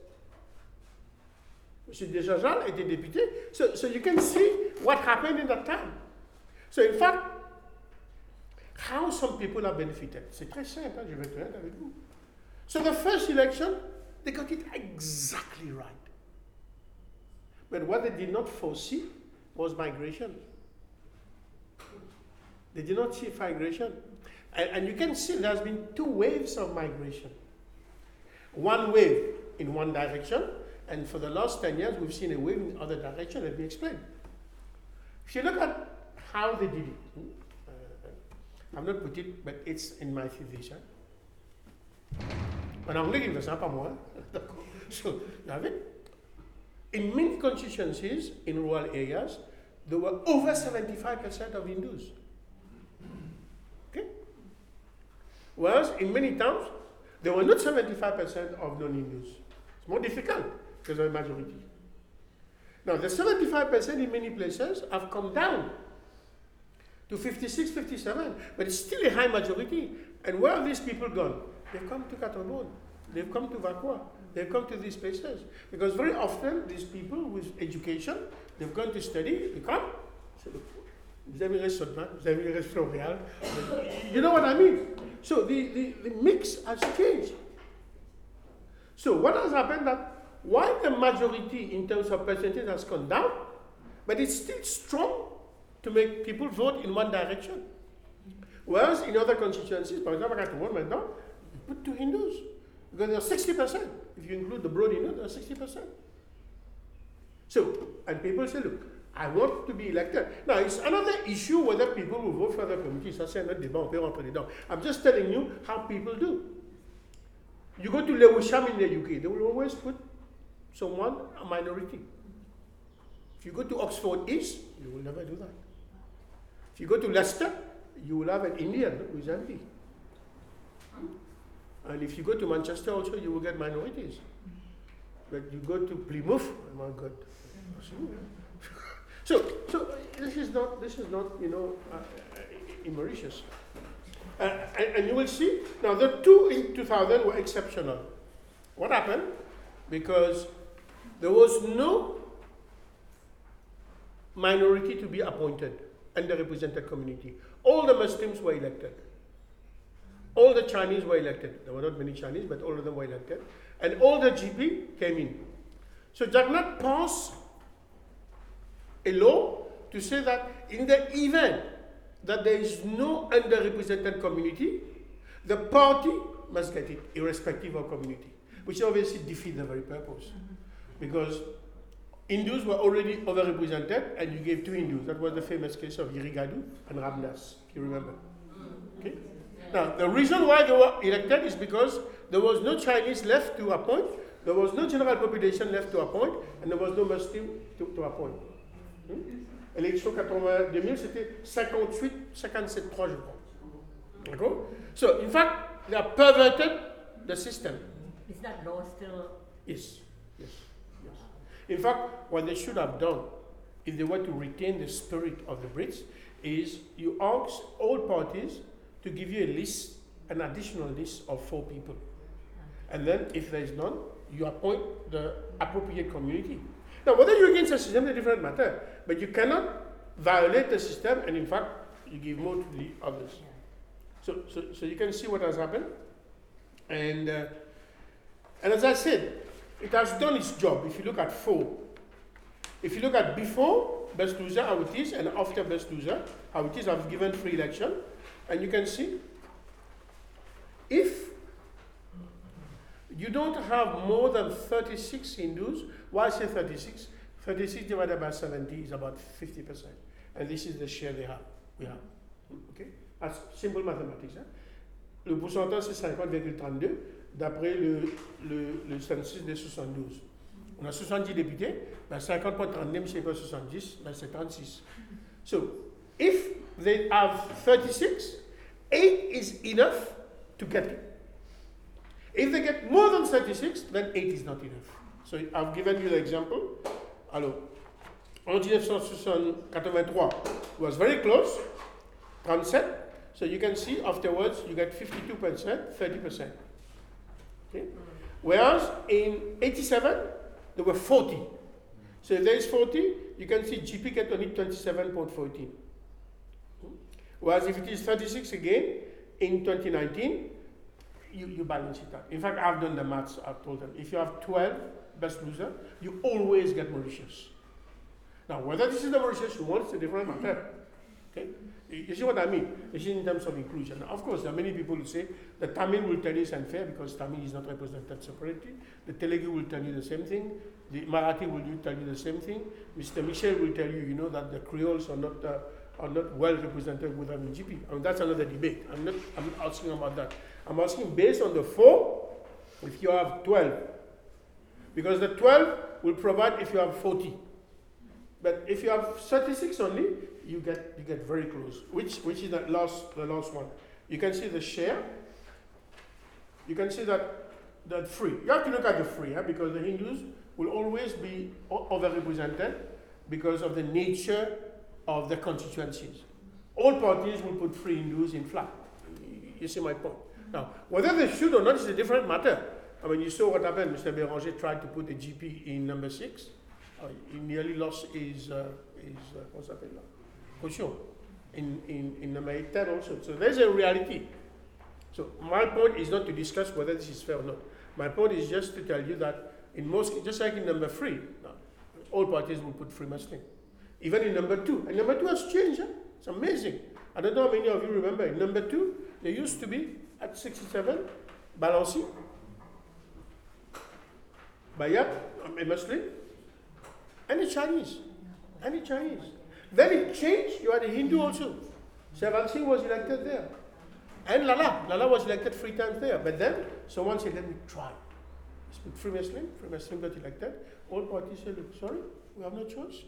Speaker 2: M. Desjajal était député. So, so you can see what happened in that time. So in fact, how some people have benefited. C'est très simple, je vais être honnête avec vous. So the first election, they got it exactly right. But what they did not foresee was migration. They did not see migration. And, and you can see there's been two waves of migration. One wave in one direction, and for the last 10 years, we've seen a wave in the other direction. Let me explain. If you look at how they did it, hmm, uh, not put it, but it's in my thesis. En anglais, il ne pas moi. so, you have it. In many constituencies in rural areas, there were over 75% of Hindus. Okay? Whereas in many towns, there were not 75% of non Hindus. It's more difficult because of the majority. Now, the 75% in many places have come down to 56, 57, but it's still a high majority. And where have these people gone? They've come to Catamount. They've come to Vacoas. They've come to these places. Because very often, these people with education, they've gone to study, they come. You know what I mean? So the, the, the mix has changed. So what has happened that while the majority in terms of percentage has gone down, but it's still strong to make people vote in one direction. Whereas in other constituencies, for example, at one maintenant, you put two Hindus. Because they're 60%. If you include the broad Hindu, they're 60%. So, and people say, look, I want to be elected. Now, it's another issue whether people will vote for the committee. Ça, c'est un débat, on peut rentrer dedans. I'm just telling you how people do. You go to Lewisham in the UK, they will always put someone, a minority. If you go to Oxford East, you will never do that. If you go to Leicester, you will have an Indian who is empty. And if you go to Manchester also, you will get minorities. But you go to Plymouth, oh my God. So, so this is not, this is not, you know, uh, uh, in Mauritius. Uh, and, and, you will see, now the two in 2000 were exceptional. What happened? Because there was no minority to be appointed, underrepresented community. All the Muslims were elected. All the Chinese were elected. There were not many Chinese, but all of them were elected. And all the GP came in. So Jugnauth passed a law to say that in the event that there is no underrepresented community, the party must get it, irrespective of community, which obviously defeats the very purpose. Mm-hmm. Because Hindus were already overrepresented, and you gave two Hindus. That was the famous case of Irigadu and Ramdas, if you remember. Okay? Now, the reason why they were elected is because there was no Chinese left to appoint, there was no general population left to appoint, and there was no Muslim to, to appoint. Hmm? 80 2000, c'était 58, 57, 3, je crois. D'accord? So, in fact, they have perverted the system.
Speaker 4: Is that law still?
Speaker 2: Yes. In fact, what they should have done, if they were to retain the spirit of the Brits, is you ask all parties to give you a list, an additional list of four people. And then, if there is none, you appoint the appropriate community. Now, whether you're against the system is a different matter, but you cannot violate the system and, in fact, you give more to the others. So, so, so you can see what has happened. And, uh, and as I said, it has done its job. If you look at four, if you look at before best loser, how it is, and after best loser, how it is, I've given free election. And you can see if you don't have more than 36 Hindus, why say 36? 36 divided by 70 is about 50%. And this is the share they have. We have. Okay? That's simple mathematics. Le pourcentage, c'est 50,32 d'après le, le, le census des 72. On a 70 députés, ben 50.32, c'est pas 70, ben c'est 36. So, if they have 36, 8 is enough to get it. If they get more than 36, then 8 is not enough. So I've given you the example. Alors, en 1983 was very close, 37. So you can see afterwards you get 52%, 30%. Okay? Mm. Whereas in 87, there were 40. So if there is 40, you can see GP get only 27.14. Whereas if it is 36 again, in 2019, you, you balance it out. In fact, I've done the maths, I've told them. If you have 12 best loser, you always get Mauritius. Now, whether this is the Mauritius you want, it's a different matter. Okay? You you see what I mean? This is in terms of inclusion. Now, of course, there are many people who say the Tamil will tell you it's unfair because Tamil is not represented separately. The Telugu will tell you the same thing. The Marathi will tell you the same thing. Mr. Michel will tell you, you know, that the Creoles are not, uh, are not well represented with GP. I mean, that's another debate. I'm not I'm not asking about that. I'm asking based on the four, if you have 12. Because the 12 will provide if you have 40. But if you have 36 only, you get you get very close. Which which is the last the last one. You can see the share. You can see that that free. You have to look at the free, huh? because the Hindus will always be overrepresented because of the nature of the constituencies. All parties will put free Hindus in flat. You- see my point. Now, whether they should or not is a different matter. I mean, you saw what happened. Mr. Bérenger tried to put a GP in number six. Uh, he nearly lost his, uh, his uh, what's that là? Caution in, in, in number 8, 10 also. So there's a reality. So my point is not to discuss whether this is fair or not. My point is just to tell you that in most, just like in number three, uh, all parties will put free Muslim. Even in number two, and number two has changed. Huh? It's amazing. I don't know how many of you remember. In number two, there used to be at 67, Balanci, Bayat, a Muslim, and a Chinese, and a Chinese. Then it changed. You had a Hindu also. Servan Singh was elected there. And Lala. Lala was elected three times there. But then someone said, let me try. Put Free Muslim. Free Muslim got elected. All parties said, look, sorry, we have no choice.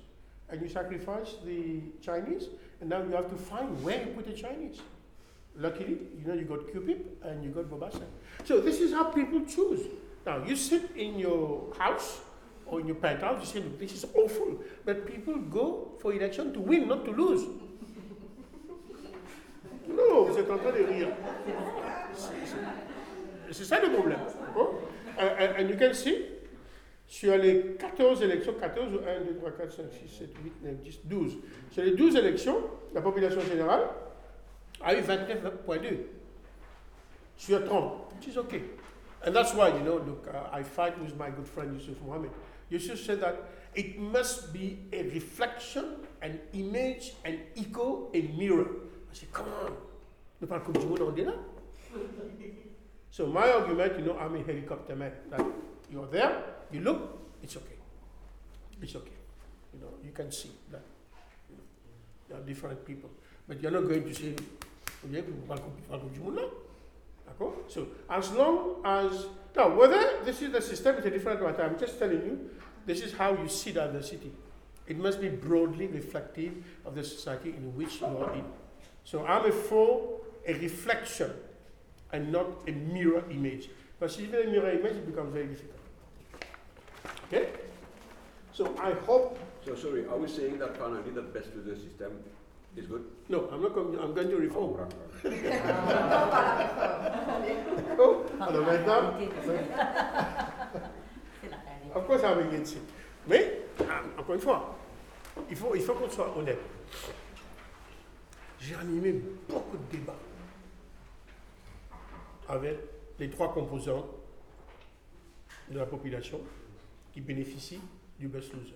Speaker 2: And you sacrifice the Chinese, and now you have to find where you put the Chinese. Luckily, you know, you got Cupid and you got Bobasa. So this is how people choose. Now, you sit in your house or in your penthouse, you say, look, this is awful. But people go for election to win, not to lose. Non, vous êtes en train de rire. C'est- ça le problème. Hein? And, and- and you can see, sur les 14 élections, 14 ou 1, 2, 3, 4, 5, 6, 7, 8, 9, 10, 12. Sur les 12 élections, la population générale a eu 29,2. sur Trump, which is okay. And that's why, you know, look, uh, I fight with my good friend Yusuf Mohammed. Yusuf said that it must be a reflection, an image, an echo, a mirror. I said, come on, nous parlons comme du monde en là. So my argument, you know, I'm a helicopter man. That you're there, you look, it's okay. It's okay. You know, you can see that you know, there are different people. But you're not going to say, "Oh, yeah, people parlent comme- parlent comme du monde là." D'accord? So as long as now whether this is the system is a different matter, I'm just telling you, this is how you see diversity. It must be broadly reflective of the society in which you are in. So I'm a for a reflection and not a mirror image. Because even a mirror image it becomes very difficult. Okay? So I hope
Speaker 3: So sorry, are we saying that finally the best to the system is good?
Speaker 2: no, I'm not going I'm going to
Speaker 3: Oh,
Speaker 2: reform.
Speaker 3: right, right.
Speaker 2: Oh, alors Of course, it. Mais, ah, encore une fois, il faut, il faut qu'on soit honnête. J'ai animé beaucoup de débats avec les trois composants de la population qui bénéficient du best loser.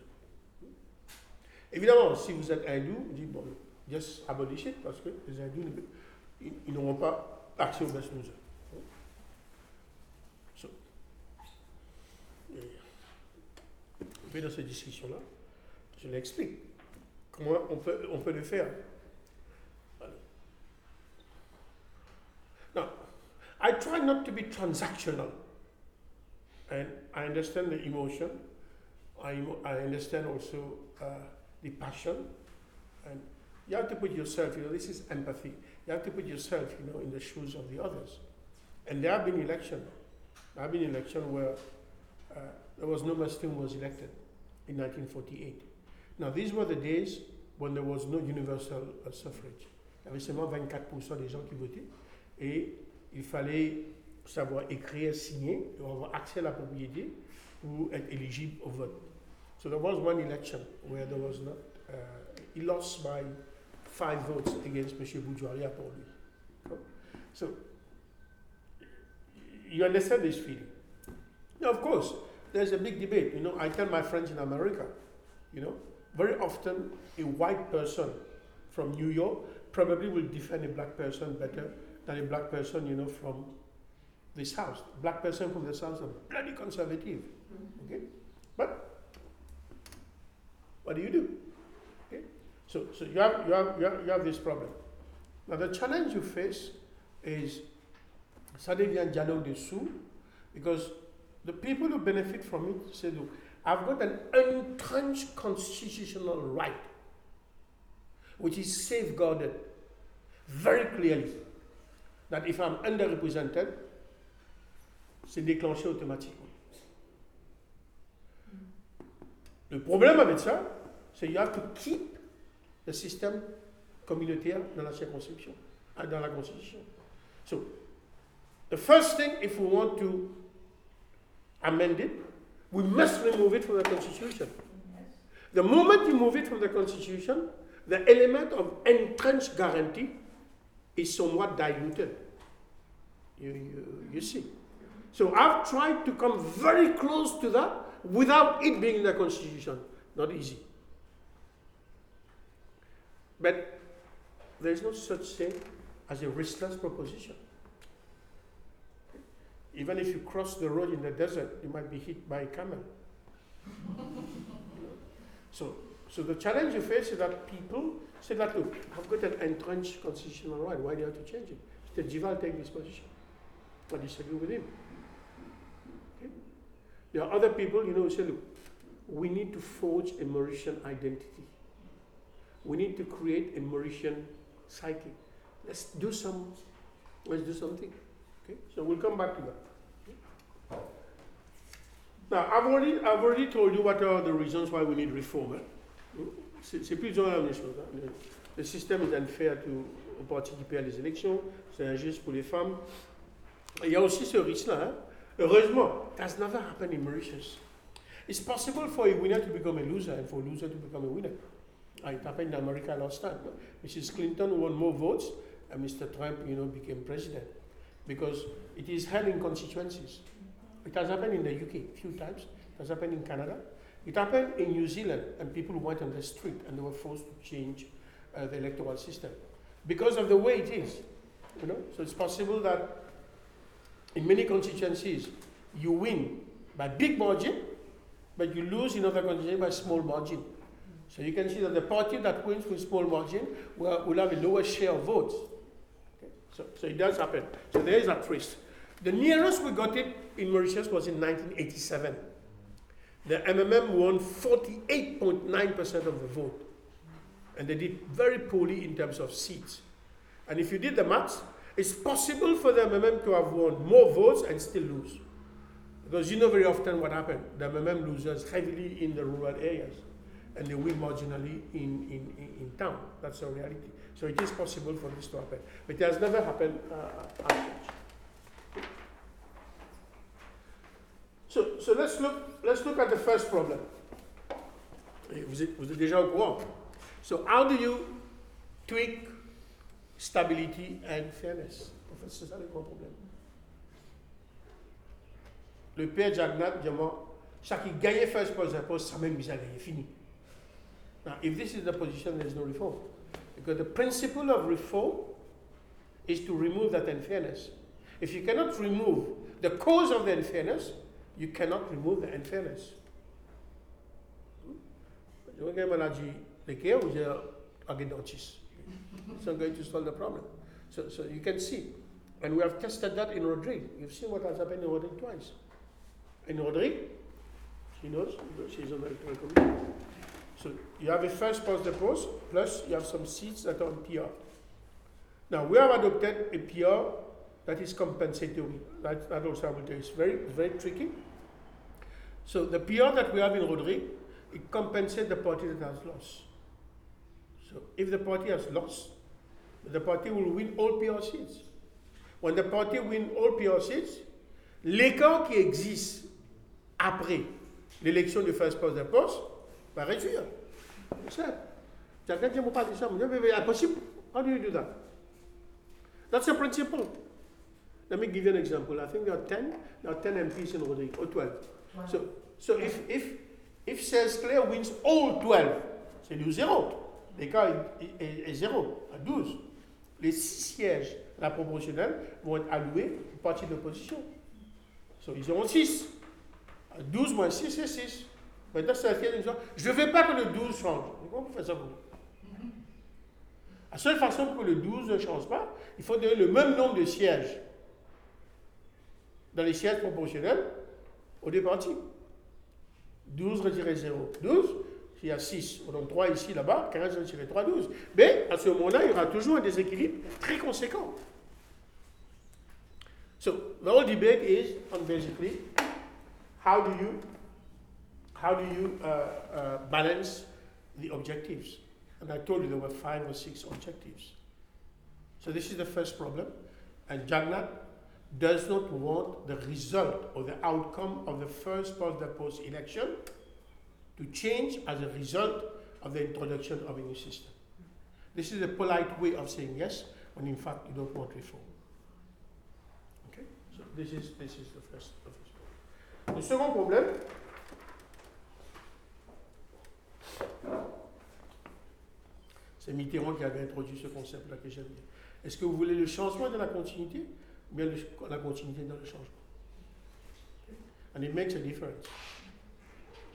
Speaker 2: Évidemment, si vous êtes hindou, vous dites, bon, just abolish it, parce que les hindous, ils, n'auront pas accès au best loser. Fait dans cette discussion-là, je l'explique. Comment on peut, on peut le faire. Now, I try not to be transactional. And I understand the emotion. I, I understand also uh, the passion. And you have to put yourself, you know, this is empathy. You have to put yourself, you know, in the shoes of the others. And there have been elections. There have been elections where there was no Muslim was elected in 1948. Now, these were the days when there was no universal uh, suffrage. Il y avait seulement 24% des gens qui votaient et il fallait savoir écrire, signer, avoir accès à la propriété pour être éligible au vote. So there was one election where there was not, uh, he lost by five votes against M. Boudjouaria pour lui. So, you understand this feeling? Now, of course, there's a big debate. You know, I tell my friends in America, you know, very often a white person from New York probably will defend a black person better than a black person, you know, from the South. Black person from the South are bloody conservative. Mm-hmm. Okay? But what do you do? Okay? So, so you, have, you, have, you, have, you have this problem. Now, the challenge you face is devient dialogue dessous because the people who benefit from it say, look, I've got an entrenched constitutional right which is safeguarded very clearly that if I'm underrepresented, c'est déclenché automatiquement. Le problème avec ça, c'est you have to keep the system communautaire dans la circonscription, dans la constitution. So, the first thing, if we want to amend it, we must remove it from the constitution. The moment you move it from the constitution, the element of entrenched guarantee is somewhat diluted. You, you, you see. So I've tried to come very close to that without it being in the constitution. Not easy. But there's no such thing as a riskless proposition. Even if you cross the road in the desert, you might be hit by a camel. so, so the challenge you face is that people say that, look, I've got an entrenched constitutional right. Why do you have to change it? Mr. Duval take this position. I disagree with him. Okay? There are other people, you know, who say, look, we need to forge a Mauritian identity. We need to create a Mauritian psyche. Let's do some, let's do something. Okay? So we'll come back to that. Now, I've already, I've already told you what are the reasons why we need reform. le système est unfair to, participer à les élections, c'est injuste pour les femmes. Et il y a aussi ce risque-là. hein. Heureusement, that's never happened in Mauritius. It's possible for a winner to become a loser and for a loser to become a winner. Uh, It happened in America last time. Mrs. Clinton won more votes and Mr. Trump, you know, became president. because it is held in constituencies. It has happened in the UK a few times, it has happened in Canada, it happened in New Zealand, and people went on the street and they were forced to change uh, the electoral system because of the way it is. You know, so it's possible that in many constituencies you win by big margin, but you lose in other constituencies by small margin. So you can see that the party that wins with small margin will, will have a lower share of votes. Okay? So, so it does happen. So there is that risk. The nearest we got it in Mauritius was in 1987. The MMM won 48.9% of the vote. And they did very poorly in terms of seats. And if you did the maths, it's possible for the MMM to have won more votes and still lose. Because you know very often what happened. The MMM loses heavily in the rural areas and they win marginally in, in, in, in town. That's the reality. So it is possible for this to happen. But it has never happened uh, as such. So, so let's, look, let's look at the first problem. Eh, vous êtes, vous êtes déjà au courant. So how do you tweak stability and fairness En fait, c'est ça le grand problème. Le père Jugnauth dit moi, chaque qui gagnait first post, ça même mis à gagner, fini. Now, if this is the position, there is no reform. Because the principle of reform is to remove that unfairness. If you cannot remove the cause of the unfairness, you cannot remove the unfairness. You're going to. It's not going to solve the problem. So, so you can see. And we have tested that in Rodrigue. You've seen what has happened in Rodrigue twice. In Rodrigue, she knows, she's on the committee. So you have a first past the post, plus you have some seats that are on PR. Now we have adopted a PR that is compensatory. That, that also I will tell you. It's very, very tricky. So the PR that we have in Rodrigue, it compensates the party that has lost. So if the party has lost, the party will win all PR seats. When the party win all PR seats, l'écart qui existe après l'élection du first past the post va réduire. C'est Quelqu'un dit, pas ça, impossible. How do you do that? That's the principle. Let me give you an example. I think there are 10, there are 10 MPs in Rodrigue, or 12. Wow. So, so if, if, if Sales Claire wins all 12, c'est du zéro. L'écart est, est, est, zéro, à 12. Les 6 sièges la proportionnelle vont être alloués au parti d'opposition. So, ils auront 6. 12 moins 6, c'est 6. Maintenant, Je ne veux pas que le 12 change. Comment vous faites ça vous? La seule façon pour que le 12 ne change pas, il faut donner le même nombre de sièges dans les sièges proportionnels au départi. 12 retiré 0, 12. S'il y a 6, on donne 3 ici, là-bas, 15 retiré 3, 12. Mais à ce moment-là, il y aura toujours un déséquilibre très conséquent. So, the whole debate is on basically how do you how do you uh, uh, balance the objectives? And I told you there were five or six objectives. So this is the first problem. And Jagnat does not want the result or the outcome of the first past the post election to change as a result of the introduction of a new system. This is a polite way of saying yes, when in fact you don't want reform. Okay? So this is this is the first. The second problem C'est Mitterrand qui avait introduit ce concept-là que j'aime bien. Est-ce que vous voulez le changement dans la continuité? Le, la continuité dans le changement. And it makes a difference.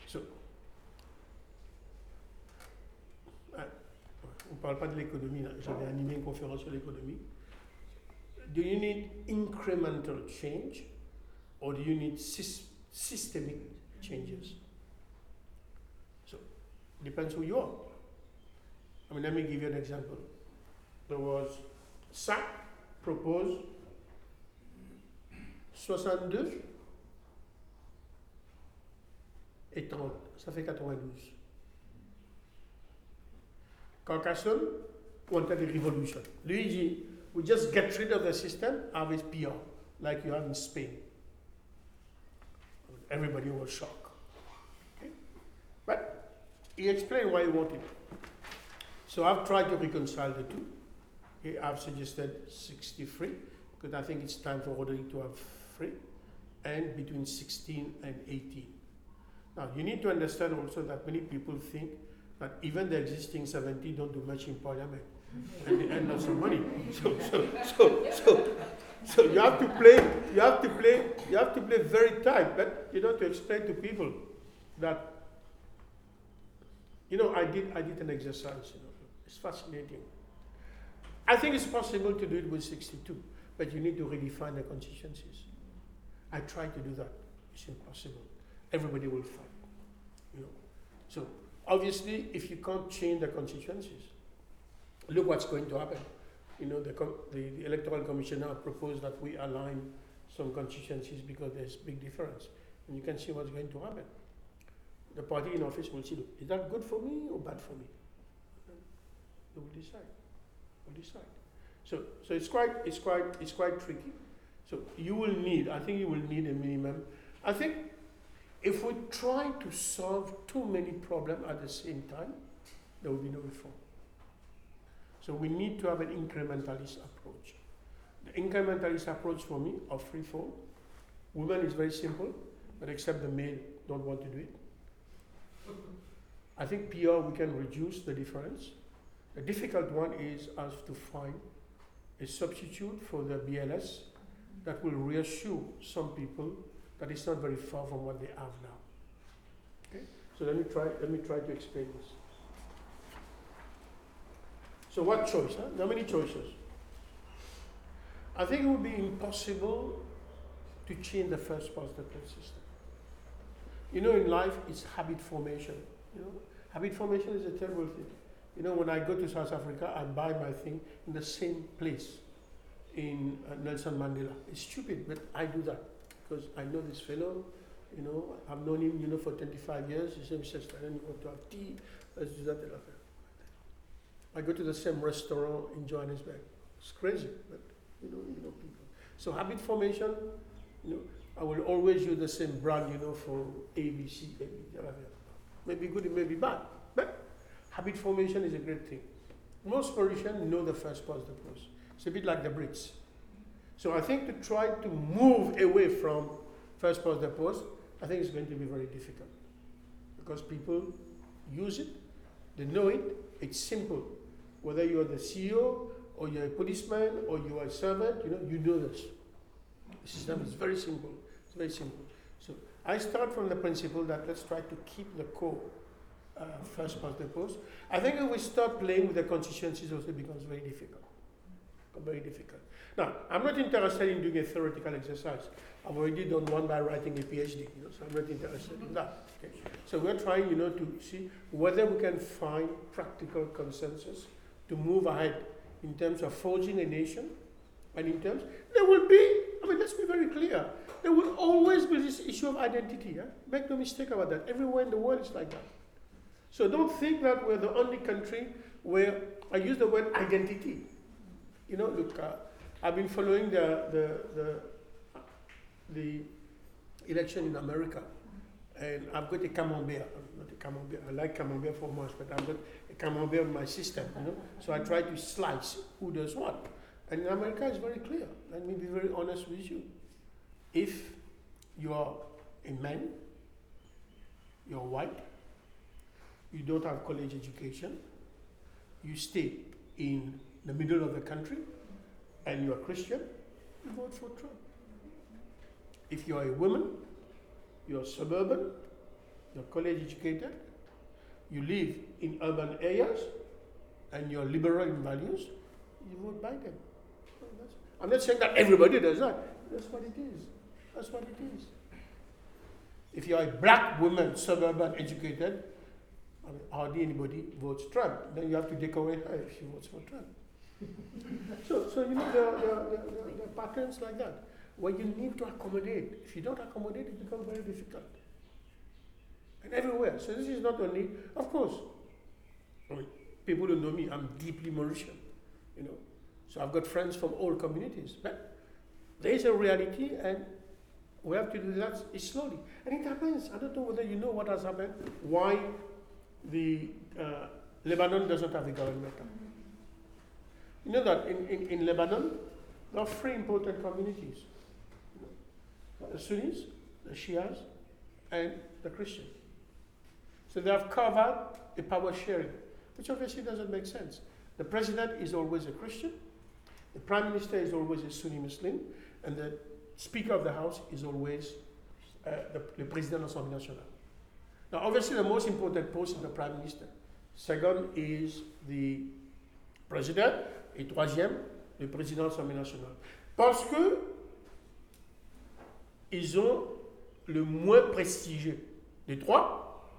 Speaker 2: So, ah, on ne parle pas de l'économie, j'avais animé une conférence sur l'économie. Do you need incremental change or do you need systemic changes? So, it depends who you are. I mean, let me give you an example. There was Sachs proposed 62 et 30. Ça fait 92. Carcassonne wanted a revolution. Luigi, we just get rid of the system, have it PR, like you have in Spain. Everybody was shocked. Okay? But he explained why he wanted it. So I've tried to reconcile the two. I've suggested 63 because I think it's time for Roderick to have free, and between 16 and 18. Now, you need to understand also that many people think that even the existing 70 don't do much in parliament and they earn lots of money. So, so, so, so, so you have to play, you have to play, you have to play very tight, but you know, to explain to people that, you know, I did, I did an exercise, you know, it's fascinating. I think it's possible to do it with 62, but you need to redefine the constituencies. I tried to do that. It's impossible. Everybody will fight. You know. So obviously, if you can't change the constituencies, look what's going to happen. You know, the, the, the electoral commissioner proposed that we align some constituencies because there's big difference, and you can see what's going to happen. The party in office will see, is that good for me or bad for me? They will decide. Will decide. So, so it's quite, it's quite, it's quite tricky. So you will need, I think you will need a minimum. I think if we try to solve too many problems at the same time, there will be no reform. So we need to have an incrementalist approach. The incrementalist approach for me of reform, women is very simple, but except the male don't want to do it. I think PR we can reduce the difference. The difficult one is us to find a substitute for the BLS that will reassure some people that it's not very far from what they have now. Okay? So let me try let me try to explain this. So what choice? Huh? Many choices. I think it would be impossible to change the first past the post system. You know, in life, it's habit formation. You know, habit formation is a terrible thing. You know, when I go to South Africa, I buy my thing in the same place in uh, Nelson Mandela. It's stupid, but I do that because I know this fellow. You know, I've known him, you know, for 25 years. He said, Mr. Sithanen, you want to have tea? Let's do that. I go to the same restaurant in Johannesburg. It's crazy, but you know, you know people. So habit formation, you know, I will always use the same brand, you know, for ABC, Maybe good, it may be bad, but habit formation is a great thing. Most Mauritians know the first past the post. It's a bit like the Brits. So I think to try to move away from first past the post, I think it's going to be very difficult because people use it, they know it, it's simple. Whether you are the CEO or you're a policeman or you are a servant, you know, you know this. The system is very simple. It's very simple. So I start from the principle that let's try to keep the core uh, first past the post. I think if we start playing with the constituencies, also becomes very difficult. Very difficult. Now, I'm not interested in doing a theoretical exercise. I've already done one by writing a PhD, you know, so I'm not interested in that. Okay? So we're trying, you know, to see whether we can find practical consensus to move ahead in terms of forging a nation and in terms, there will be, I mean, let's be very clear, there will always be this issue of identity. Make no mistake about that. Everywhere in the world is like that. So don't think that we're the only country where I use the word identity. You know, look, uh, I've been following the, the, the, the election in America, and I've got a camembert. Not a camembert. I like camembert for much, but I've got a camembert in my system. You know, so I try to slice who does what. And in America, it's very clear. Let me be very honest with you. If you are a man, you're white, you don't have college education, you stay in the middle of the country, and you're a Christian, you vote for Trump. If you're a woman, you're suburban, you're college educated, you live in urban areas, and you're liberal in values, you vote Biden. I'm not saying that everybody does that. That's what it is. That's what it is. If you're a black woman, suburban educated, I mean, hardly anybody votes Trump. Then you have to decorate her if she votes for Trump. so, so you know, there are, there, are, there, are, patterns like that where you need to accommodate. If you don't accommodate, it becomes very difficult. And everywhere. So this is not only, of course, I mean, people who know me, I'm deeply Mauritian, you know. So I've got friends from all communities. But there is a reality, and we have to do that slowly. And it happens. I don't know whether you know what has happened, why the uh, Lebanon doesn't have a government. You know that in, in, in Lebanon, There are three important communities the Sunnis, the Shias, and the Christians. So they have carved out a power sharing, which obviously doesn't make sense. The president is always a Christian, the prime minister is always a Sunni Muslim, and the speaker of the house is always uh, the, the president of Assemblée Nationale. Now, obviously, the most important post is the prime minister. Second is the president, et troisième, le président de l'Assemblée nationale. Parce que ils ont le moins prestigieux des trois,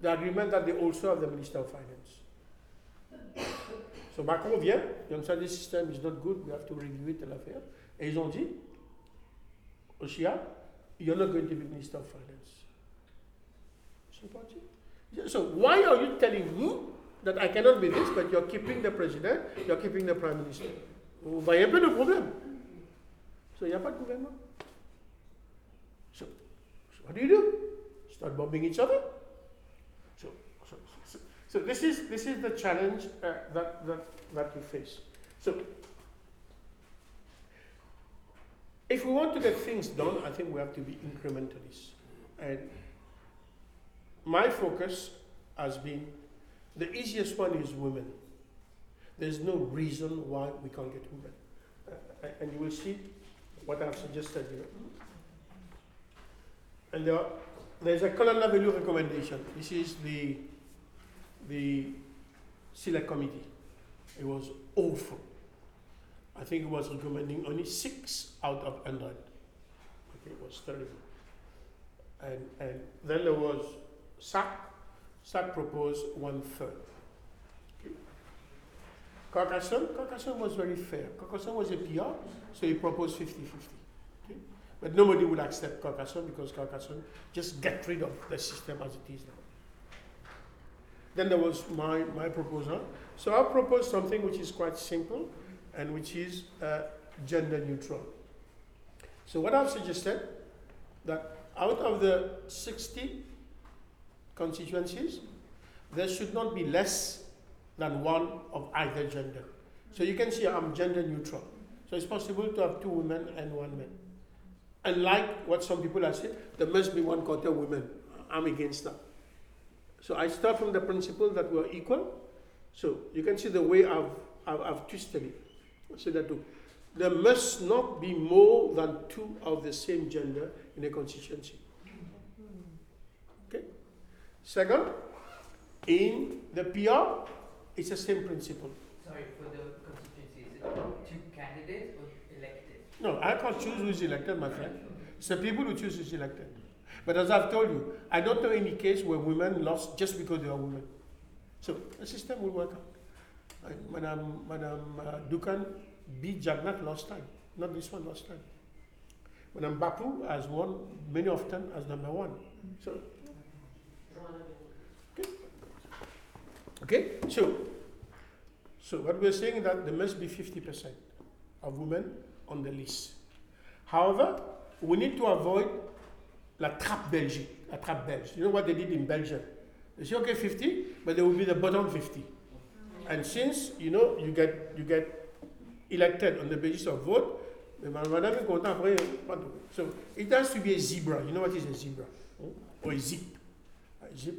Speaker 2: the agreement that they also have the Minister of Finance. So Macron vient, il understand this system is not good, we have to review it, l'affaire. Et ils ont dit, au Shia, you're not going to be Minister of Finance. So why are you telling me that I cannot be this, but you're keeping the president, you're keeping the prime minister? Voyez un peu le. So n'y a gouvernement. So, so what do you do? Start bombing each other? So, so, so, so this is this is the challenge uh, that, that that we face. So if we want to get things done, I think we have to be incrementalists. And my focus has been the easiest one is women. There's no reason why we can't get women. Uh, and you will see what I've suggested here. And there are, there's a Collendavelloo recommendation. This is the, the select committee. It was awful. I think it was recommending only six out of 100. Okay, it was terrible. And, and then there was Sachs. Sachs proposed one third. Okay. Carcassonne, Carcassonne was very fair. Carcassonne was a PR, so he proposed 50 50. Okay. But nobody would accept Carcassonne because Carcassonne just get rid of the system as it is now. Then there was my, my proposal. So I proposed something which is quite simple and which is uh, gender neutral. So what I've suggested that out of the 60 constituencies, there should not be less than one of either gender. So you can see I'm gender neutral. So it's possible to have two women and one man. Unlike what some people have said, there must be one quarter women. I'm against that. So I start from the principle that we're equal. So you can see the way I've, I've, I've twisted it. So that too. There must not be more than two of the same gender in a constituency. Second, in the PR, it's the same principle.
Speaker 5: Sorry, for the constituency, is it two candidates or elected?
Speaker 2: No, I can't choose who's elected, my friend. It's the people who choose who's elected. But as I've told you, I don't know any case where women lost just because they are women. So the system will work out. Right? Madam, Madam uh, Dookun beat Jagannath last time, not this one last time. Madam Bapu has won many often as number one. So, okay. Okay, so, so what we're saying is that there must be 50% of women on the list. However, we need to avoid la trappe Belgique, la trappe belge. You know what they did in Belgium? They say, okay, 50, but there will be the bottom 50. And since, you know, you get, you get elected on the basis of vote, madame est après, so it has to be a zebra. You know what is a zebra? Hmm? Or a zip. A zip.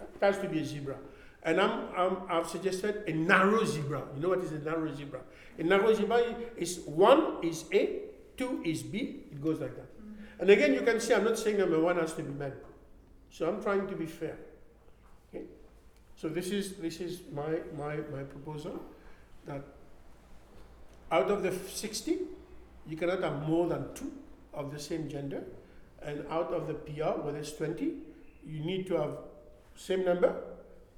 Speaker 2: It has to be a zebra. And I'm, I'm, I've suggested a narrow zebra. You know what is a narrow zebra? A narrow zebra is one is A, two is B, it goes like that. Mm. And again, you can see I'm not saying number one has to be men. So I'm trying to be fair. Okay? So this is this is my my, my proposal that out of the 60, you cannot have more than two of the same gender, and out of the PR, where there's 20, you need to have same number,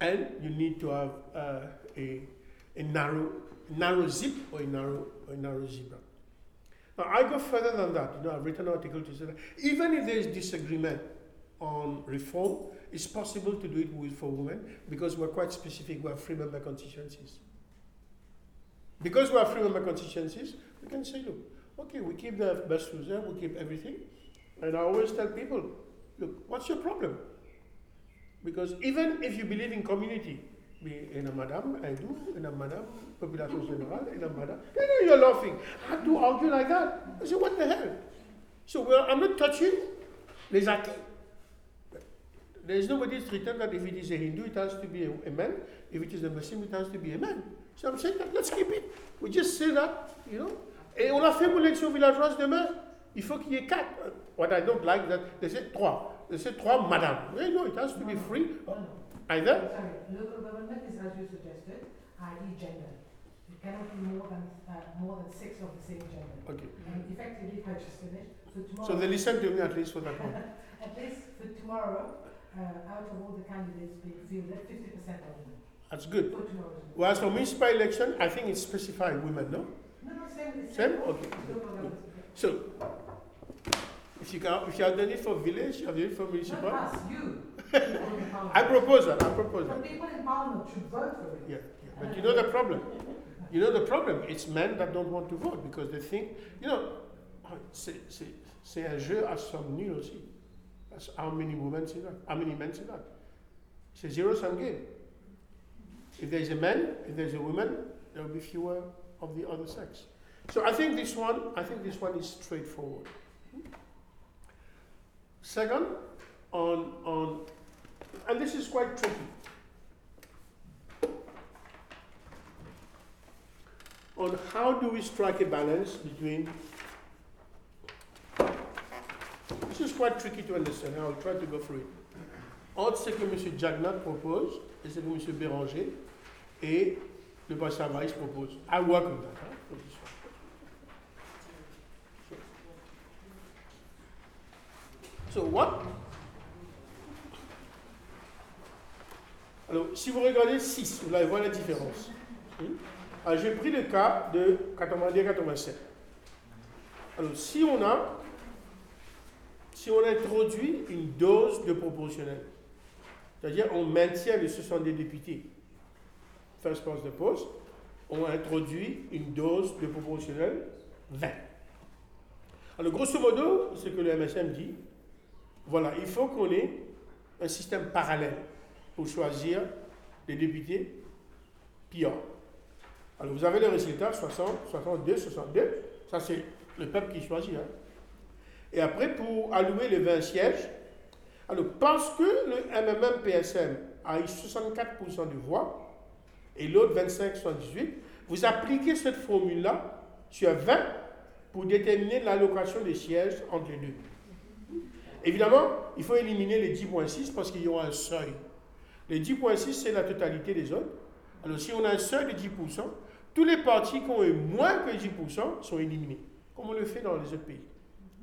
Speaker 2: and you need to have uh, a, a narrow narrow zip or a narrow a narrow zebra. Now I go further than that. You know, I've written an article to say that even if there is disagreement on reform, it's possible to do it with for women because we're quite specific. We have three member constituencies. Because we have three member constituencies, we can say, look, okay, we keep the best reserve, we keep everything. And I always tell people, look, what's your problem? Because even if you believe in community, y a madame do, il a madame population générale, il y a madame. You know, you're laughing. How do argue like that? I said, what the hell? So well, I'm not touching les acquis. There's nobody's written that if it is a Hindu, it has to be a, a man. If it is a Muslim, it has to be a man. So I'm saying that let's keep it. We just say that, you know. Et on l'a fait pour l'élection villageoise demain. Il faut qu'il y ait quatre. What I don't like that they say trois. They say trois madame. Hey, no, it has to be free. Either.
Speaker 6: Sorry, local government is as you suggested, i.e. gender. It cannot be more than, uh, more than six of the same gender.
Speaker 2: Okay.
Speaker 6: And effectively, if I just finish, so tomorrow.
Speaker 2: So they listen to me at least for that one.
Speaker 6: At least for tomorrow, uh, out of all the candidates being fielded, fifty percent are women.
Speaker 2: That's good.
Speaker 6: For.
Speaker 2: Whereas for municipal election, I think it's specified women, no?
Speaker 6: No, no, same, it's
Speaker 2: Same? Okay.
Speaker 6: Government.
Speaker 2: So, if you, can, if you have done it for village, you have done it for
Speaker 6: Not
Speaker 2: municipal.
Speaker 6: us, you. people in parliament.
Speaker 2: I propose that. I propose
Speaker 6: But
Speaker 2: that.
Speaker 6: people in parliament should vote for it.
Speaker 2: Yeah, yeah. But you know the problem. You know the problem. It's men that don't want to vote because they think, you know, c'est un jeu à somme nulle aussi. That's how many women see that? How many men see that? It's a zero sum game. If there's a man, if there's a woman, there will be fewer of the other sex. So I think this one, I think this one is straightforward. Second, on on, and this is quite tricky. on how do we strike a balance between this is quite tricky to understand I'll try to go through it entre ce que M. Jugnauth propose et ce que M. Bérenger et le Bachar Maïs propose I work on that Alors si vous regardez 6 vous allez voir la différence Hmm? Alors, j'ai pris le cas de 82-87. Alors, si on a, si on introduit une dose de proportionnel, c'est-à-dire on maintient les 62 députés, first past the post, on introduit une dose de proportionnel 20. Alors, grosso modo, ce que le MSM dit, voilà, il faut qu'on ait un système parallèle pour choisir les députés PR. Alors vous avez le résultat 60, 62, 62. Ça c'est le peuple qui choisit. hein. Et après pour allouer les 20 sièges, alors parce que le MMM PSM a eu 64% de voix et l'autre 25-78, vous appliquez cette formule-là sur 20 pour déterminer l'allocation des sièges entre les deux. Évidemment, il faut éliminer les 10.6 parce qu'il y aura un seuil. Les 10.6, c'est la totalité des autres. Alors si on a un seuil de 10%, tous les partis qui ont eu moins que 10% sont éliminés, comme on le fait dans les autres pays.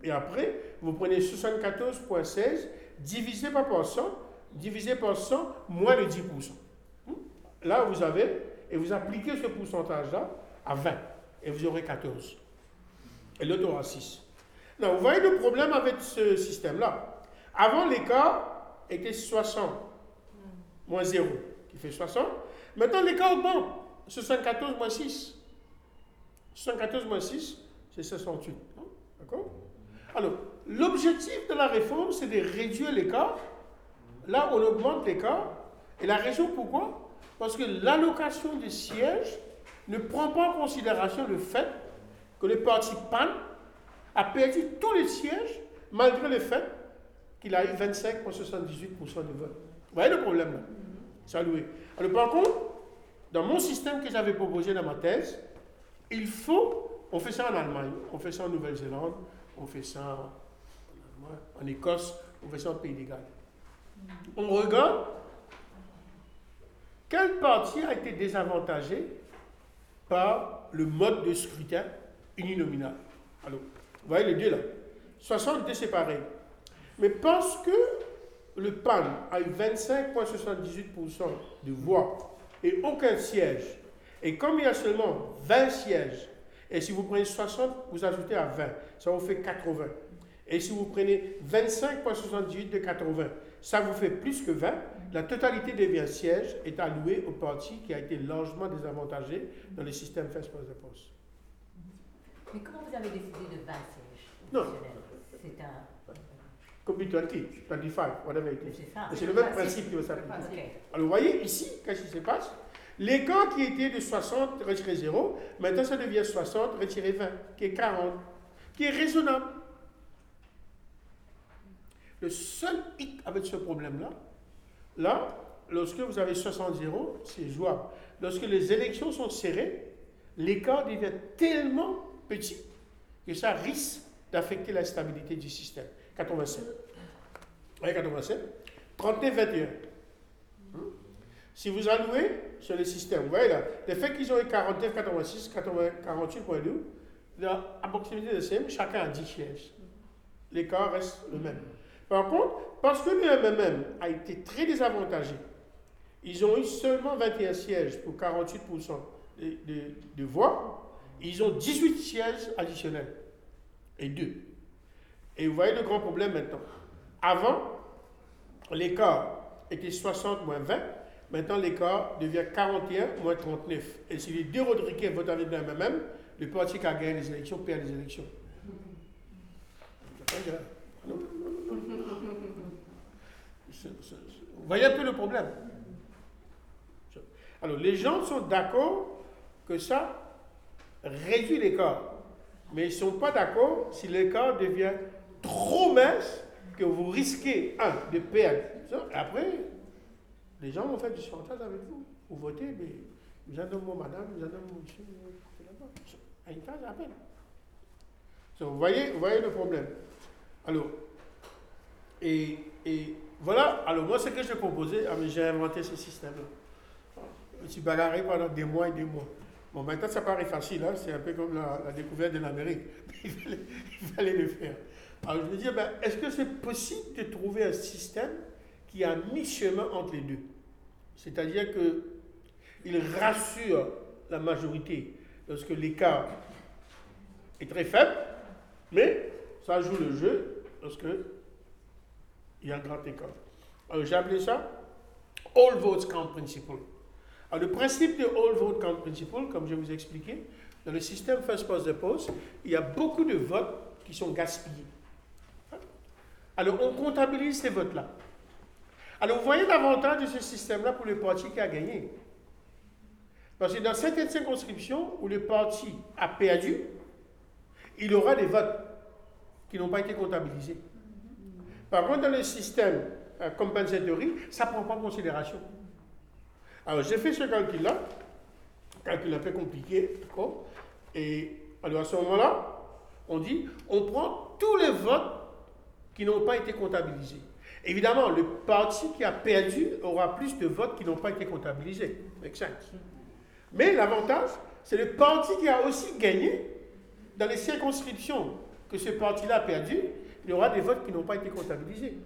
Speaker 2: Et après, vous prenez 74,16 divisé par 100, divisé par 100, moins de 10%. Hmm? Là, vous avez, et vous appliquez ce pourcentage-là à 20, et vous aurez 14. Et l'autre aura 6. Vous voyez le problème avec ce système-là. Avant, l'écart était 60, moins 0, qui fait 60. Maintenant, l'écart augmente. 74 moins 6. 74 moins 6, c'est 68. non D'accord? Alors, l'objectif de la réforme, c'est de réduire l'écart. Là, on augmente l'écart. Et la raison pourquoi? Parce que l'allocation des sièges ne prend pas en considération le fait que le parti PAN a perdu tous les sièges malgré le fait qu'il a eu 25,78% de vote. Vous voyez le problème là? C'est alloué. Alors par contre, dans mon système que j'avais proposé dans ma thèse, il faut, on fait ça en Allemagne, on fait ça en Nouvelle-Zélande, on fait ça en, Écosse, on fait ça en Pays de Galles. On regarde quel parti a été désavantagé par le mode de scrutin uninominal. Alors, vous voyez les deux là. 60 étaient séparés. Mais parce que le PAN a eu 25,78% de voix et aucun siège, et comme il y a seulement 20 sièges, et si vous prenez 60, vous ajoutez à 20, ça vous fait 80. Et si vous prenez 25,78 de 80, ça vous fait plus que 20. La totalité des 20 sièges est allouée au parti qui a été largement désavantagé dans le système first past the post.
Speaker 4: Mais comment vous avez décidé de 20 sièges
Speaker 2: Non.
Speaker 4: C'est un.
Speaker 2: Be 20, 25, whatever it is.
Speaker 4: C'est
Speaker 2: le même principe qui va s'appliquer.
Speaker 4: Ok.
Speaker 2: Alors vous voyez ici, qu'est-ce qui se passe? L'écart qui était de 60 retiré 0, maintenant ça devient 60 retiré 20, qui est 40, qui est raisonnable. Le seul hic avec ce problème-là, là, lorsque vous avez 60-0, c'est jouable. Lorsque les élections sont serrées, l'écart devient tellement que ça risque d'affecter la stabilité du système. 87. Vous voyez 87 39-21. Hmm? Si vous allouez sur le système, vous voyez là, le fait qu'ils ont eu 49, 86, 80, 48.2, là, à proximité de CM, chacun a 10 sièges. L'écart reste le même. Par contre, parce que le MMM a été très désavantagé, ils ont eu seulement 21 sièges pour 48% de, de- de voix, ils ont 18 sièges additionnels et deux. Et vous voyez le grand problème maintenant. Avant, l'écart était 60 moins 20, maintenant l'écart devient 41 moins 39. Et si les deux Rodriguez votent avec le MMM, le parti qui a gagné les élections perd les élections. Vous voyez un peu le problème? Alors, les gens sont d'accord que ça réduit l'écart. Mais ils ne sont pas d'accord si l'écart devient trop mince que vous risquez, un, de perdre. Après, les gens vont faire du chantage avec vous. Vous votez, mais nous en donnons madame, nous en donnons monsieur. À une phase à peine. Vous, voyez, voyez le problème. Alors, et, et voilà, alors moi, ce que je proposais, ah, j'ai inventé ce système-là. Je me suis bagarré pendant des mois et des mois. Bon, maintenant, ça paraît facile, hein, c'est un peu comme la, découverte de l'Amérique. il, fallait, le faire. Alors, je me disais, ben, est-ce que c'est possible de trouver un système qui a mi-chemin entre les deux? C'est-à-dire qu'il rassure la majorité lorsque l'écart est très faible, mais ça joue le jeu lorsque il y a un grand écart. Alors, j'ai appelé ça All Votes Count Principle. Alors, le principe de All Vote Count Principle, comme je vous ai expliqué, dans le système First Past the Post, il y a beaucoup de votes qui sont gaspillés. Alors, on comptabilise ces votes-là. Alors, vous voyez l'avantage de ce système-là pour le parti qui a gagné. Parce que dans certaines circonscriptions où le parti a perdu, il aura des votes qui n'ont pas été comptabilisés. Par contre, dans le système euh, compensatory, ça ne prend pas en considération. Alors, j'ai fait ce calcul-là, calcul un peu compliqué, d'accord Et alors, à ce moment-là, on dit, on prend tous les votes qui n'ont pas été comptabilisés. Évidemment, le parti qui a perdu aura plus de votes qui n'ont pas été comptabilisés. Sense. Mais l'avantage, c'est le parti qui a aussi gagné dans les circonscriptions que ce parti-là a perdu, il y aura des votes qui n'ont pas été comptabilisés.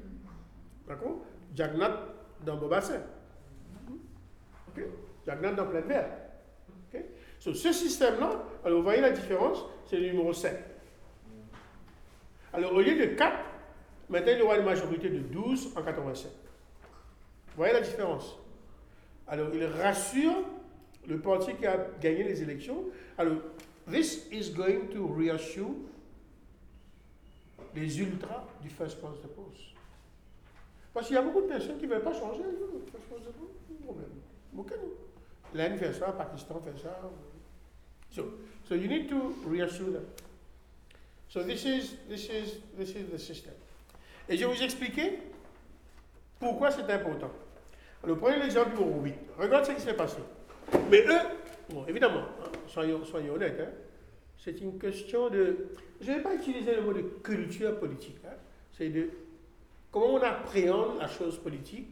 Speaker 2: D'accord? Jagnat dans Bobassin. Ok? Jagnat dans plein vert. Ok? So, ce système-là, alors vous voyez la différence, c'est le numéro 7. Alors au lieu de 4, maintenant il y aura une majorité de 12 en 87. Vous voyez la différence? Alors il rassure le parti qui a gagné les élections. Alors, this is going to reassure les ultras du First Past the Post. Parce qu'il y a beaucoup de personnes qui ne veulent pas changer. le First Past the Post, problème. L'Inde fait ça, Pakistan fait ça. So, so you need to reassure them. So this is, this is, this is the system. Et je vais vous expliquer pourquoi c'est important. Alors prenez l'exemple numéro 8. Regarde ce qui s'est passé. Mais eux, bon, évidemment, hein, soyons, soyons honnêtes, hein, c'est une question de. Je ne vais pas utiliser le mot de culture politique. hein, c'est de comment on appréhende la chose politique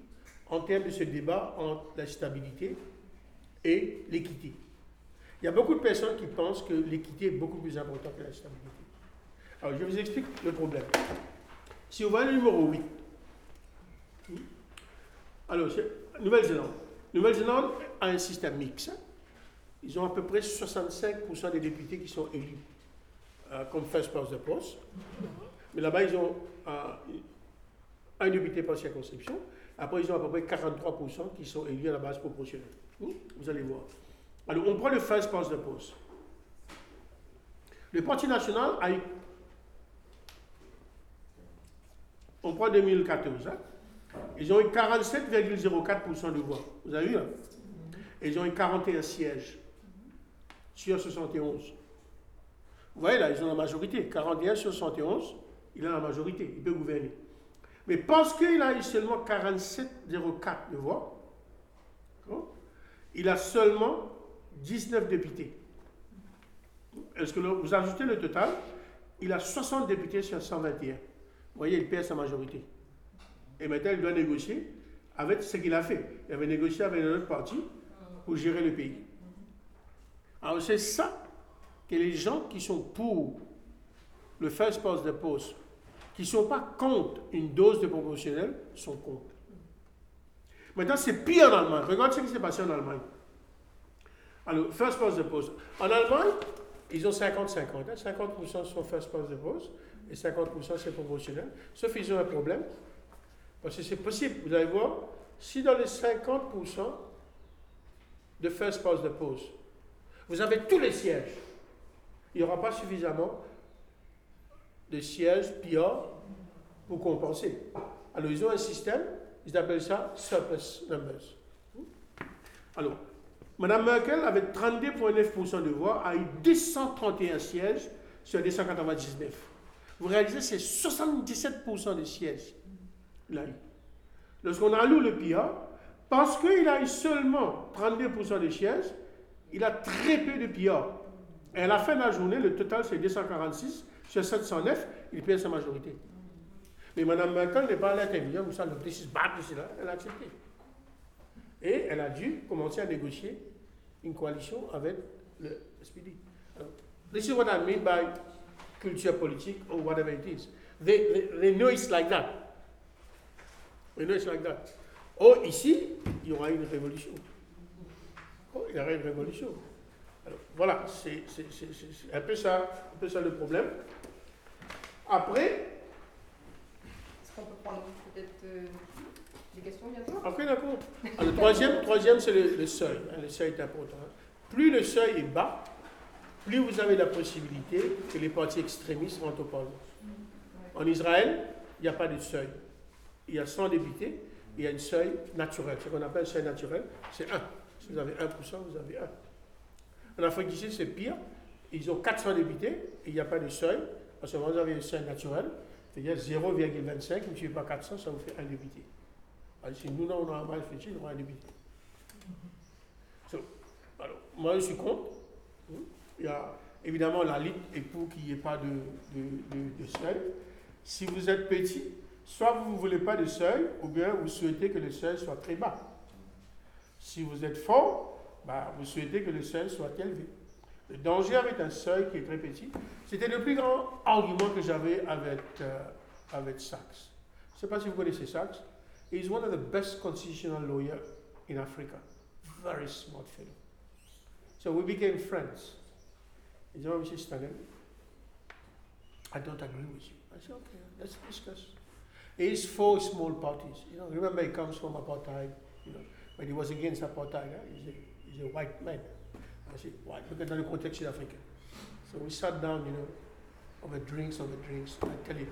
Speaker 2: en termes de ce débat entre la stabilité et l'équité. Il y a beaucoup de personnes qui pensent que l'équité est beaucoup plus importante que la stabilité. Alors, je vous explique le problème. Si on voit le numéro 8, alors, c'est Nouvelle-Zélande. Nouvelle-Zélande a un système mixte. Ils ont à peu près 65% des députés qui sont élus euh, comme first past the post. Mais là-bas, ils ont euh, un député par circonscription. Après, ils ont à peu près 43% qui sont élus à la base proportionnelle. Vous allez voir. Alors, on prend le first past the post. Le Parti national a eu On prend 2014. hein. Ils ont eu 47,04% de voix. Vous avez vu hein? Ils ont eu 41 sièges sur 71. Vous voyez là, ils ont la majorité. 41 sur 71, il a la majorité. Il peut gouverner. Mais parce qu'il a eu seulement 47,04 de voix, il a seulement 19 députés. Est-ce que vous ajoutez le total Il a 60 députés sur 121. Vous voyez, il perd sa majorité. Et maintenant, il doit négocier avec ce qu'il a fait. Il avait négocié avec un autre parti pour gérer le pays. Alors, c'est ça que les gens qui sont pour le first past the post, qui ne sont pas contre une dose de proportionnel, sont contre. Maintenant, c'est pire en Allemagne. Regarde ce qui s'est passé en Allemagne. Alors, first past the post. En Allemagne, ils ont 50-50. hein. 50% sont first past the post et 50% c'est proportionnel. Sauf qu'ils ont un problème. Parce que c'est possible. Vous allez voir, si dans les 50% de first past the post, vous avez tous les sièges, il n'y aura pas suffisamment de sièges PR pour compenser. Alors, ils ont un système, ils appellent ça surplus numbers. Alors, Mme Merkel, avec 32,9% de voix, a eu 231 sièges sur 299. Vous réalisez, c'est 77% des sièges. Il a eu. Lorsqu'on alloue le PIA, parce qu'il a eu seulement 32% des sièges, il a très peu de PIA. Et à la fin de la journée, le total c'est 246 sur 709, il perd sa majorité. Mais Mme Merkel n'est pas à l'intérieur, vous savez, le elle a accepté. Et elle a dû commencer à négocier une coalition avec le SPD. Alors, This is what I mean by culture politique or whatever it is. They, they, they know it's like that. They know it's like that. Oh, ici, il y aura une révolution. Oh, il y aura une révolution. Alors, voilà, c'est un, ça- un peu ça le problème. Après,
Speaker 1: Est-ce qu'on peut prendre peut-être euh, des questions bientôt?
Speaker 2: Après d'accord. Alors, Le troisième, troisième c'est le, le seuil. hein, le seuil est important. hein. Plus le seuil est bas, plus vous avez la possibilité que les partis extrémistes rentrent au Parlement. En Israël, il n'y a pas de seuil. Il y a 100 députés, il y a un seuil naturel. Ce qu'on appelle un seuil naturel, c'est 1. Si vous avez 1%, vous avez 1. En Afrique du Sud, c'est pire. Ils ont 400 députés et il n'y a pas de seuil. Parce que vous avez un seuil naturel, c'est-à-dire 0,25, multiplié par 400, ça vous fait un député. Alors, si nous, on a mal réfléchi, on aura un député. So, alors, moi, je suis contre. Il y a, évidemment, la Ligue est pour qu'il n'y ait pas de seuil. Si vous êtes petit, soit vous ne voulez pas de seuil, ou bien vous souhaitez que le seuil soit très bas. Si vous êtes fort, bah, vous souhaitez que le seuil soit élevé. Le danger avec un seuil qui est très petit, c'était le plus grand argument que j'avais avec, euh, avec Sachs. Je ne sais pas si vous connaissez Sachs. He's one of the best constitutional lawyers in Africa. Very smart fellow. So we became friends. He said, oh, Mr. Stanley, I don't agree with you. I said, okay, let's discuss. He's for small parties. You know, remember he comes from apartheid, you know, but he was against apartheid. He's, a, he's a white man. I said, why? look at the context in Africa. So we sat down, you know, over drinks, over drinks, I tell you.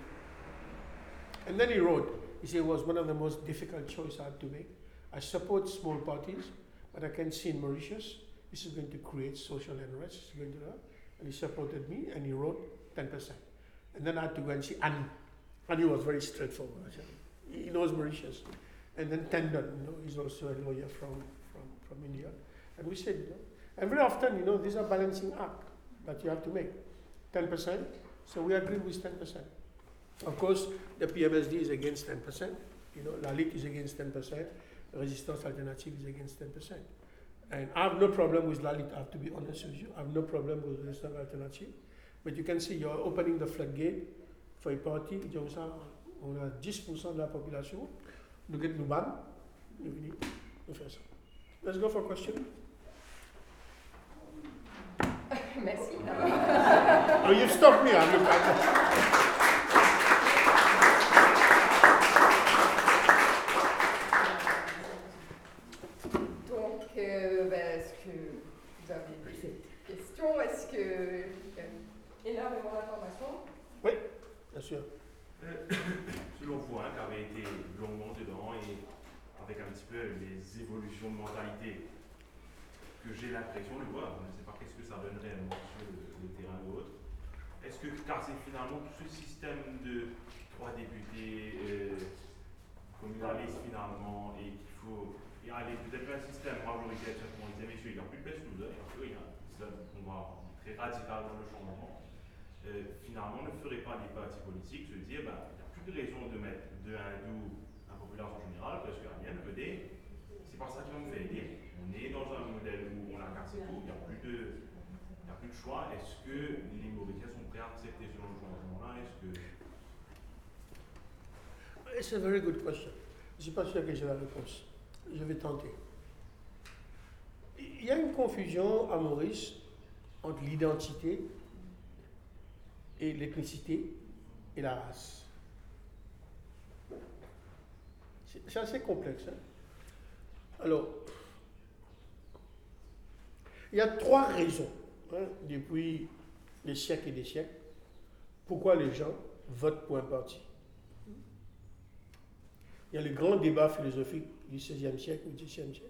Speaker 2: And then he wrote, he said it was one of the most difficult choices I had to make. I support small parties, but I can see in Mauritius, this is going to create social unrest. It's going to, and he supported me, and he wrote 10%. And then I had to go and see Annie. Annie was very straightforward. Said, he knows Mauritius. And then Tendon, you know, he's also a lawyer from, from, from India. And we said, you know, and very often, you know, these are balancing act that you have to make. 10%, so we agreed with 10%. Of course, the PMSD is against 10%. You know, La Ligue is against 10%. Resistance Alternative is against 10%. And I have no problem with La Ligue, I have to be honest with you. I have no problem with Resistance Alternative. But you can see you're opening the floodgate for a party. Comme ça, on a 10% de la population. Nous get nous ban. Nous venons, nous faisons ça. Let's go for question.
Speaker 1: Merci.
Speaker 2: Oh, you've stopped me. I'm looking
Speaker 1: Donc, euh, ben, est-ce que vous avez des questions? Est-ce que euh, énormément d'informations
Speaker 2: Bien sûr.
Speaker 7: Selon vous, hein, qui avez été longuement dedans et avec un petit peu les évolutions de mentalité que j'ai l'impression de voir. Je ne sais pas qu'est-ce que ça donne réellement sur le, le terrain ou autre. Est-ce que, car c'est finalement tout ce système de trois députés euh, communalistes finalement et qu'il faut et aller peut-être un système majoritaire, on disait, messieurs, il n'y a plus de baisse il n'y a plus rien. C'est un combat très radical dans le changement. Euh, finalement, ne ferait pas les partis politiques se dire, ben, il n'y a plus de raison de mettre de hindous un population générale parce que la mienne, ED, c'est pas ça qui va me faire aider. On est dans un modèle où on a cassé tout, il n'y a plus de. Il n'y a plus de choix. Est-ce que les Mauriciens sont prêts à accepter ce changement-là? Est-ce que
Speaker 2: It's a very good question. Je ne suis pas sûr que j'ai la réponse. Je vais tenter. Il y a une confusion à Maurice entre l'identité et l'ethnicité et la race. C'est assez complexe. hein. Alors, il y a trois raisons, hein, depuis des siècles et des siècles, pourquoi les gens votent pour un parti. Il y a le grand débat philosophique du XVIe siècle ou XVIIe siècle.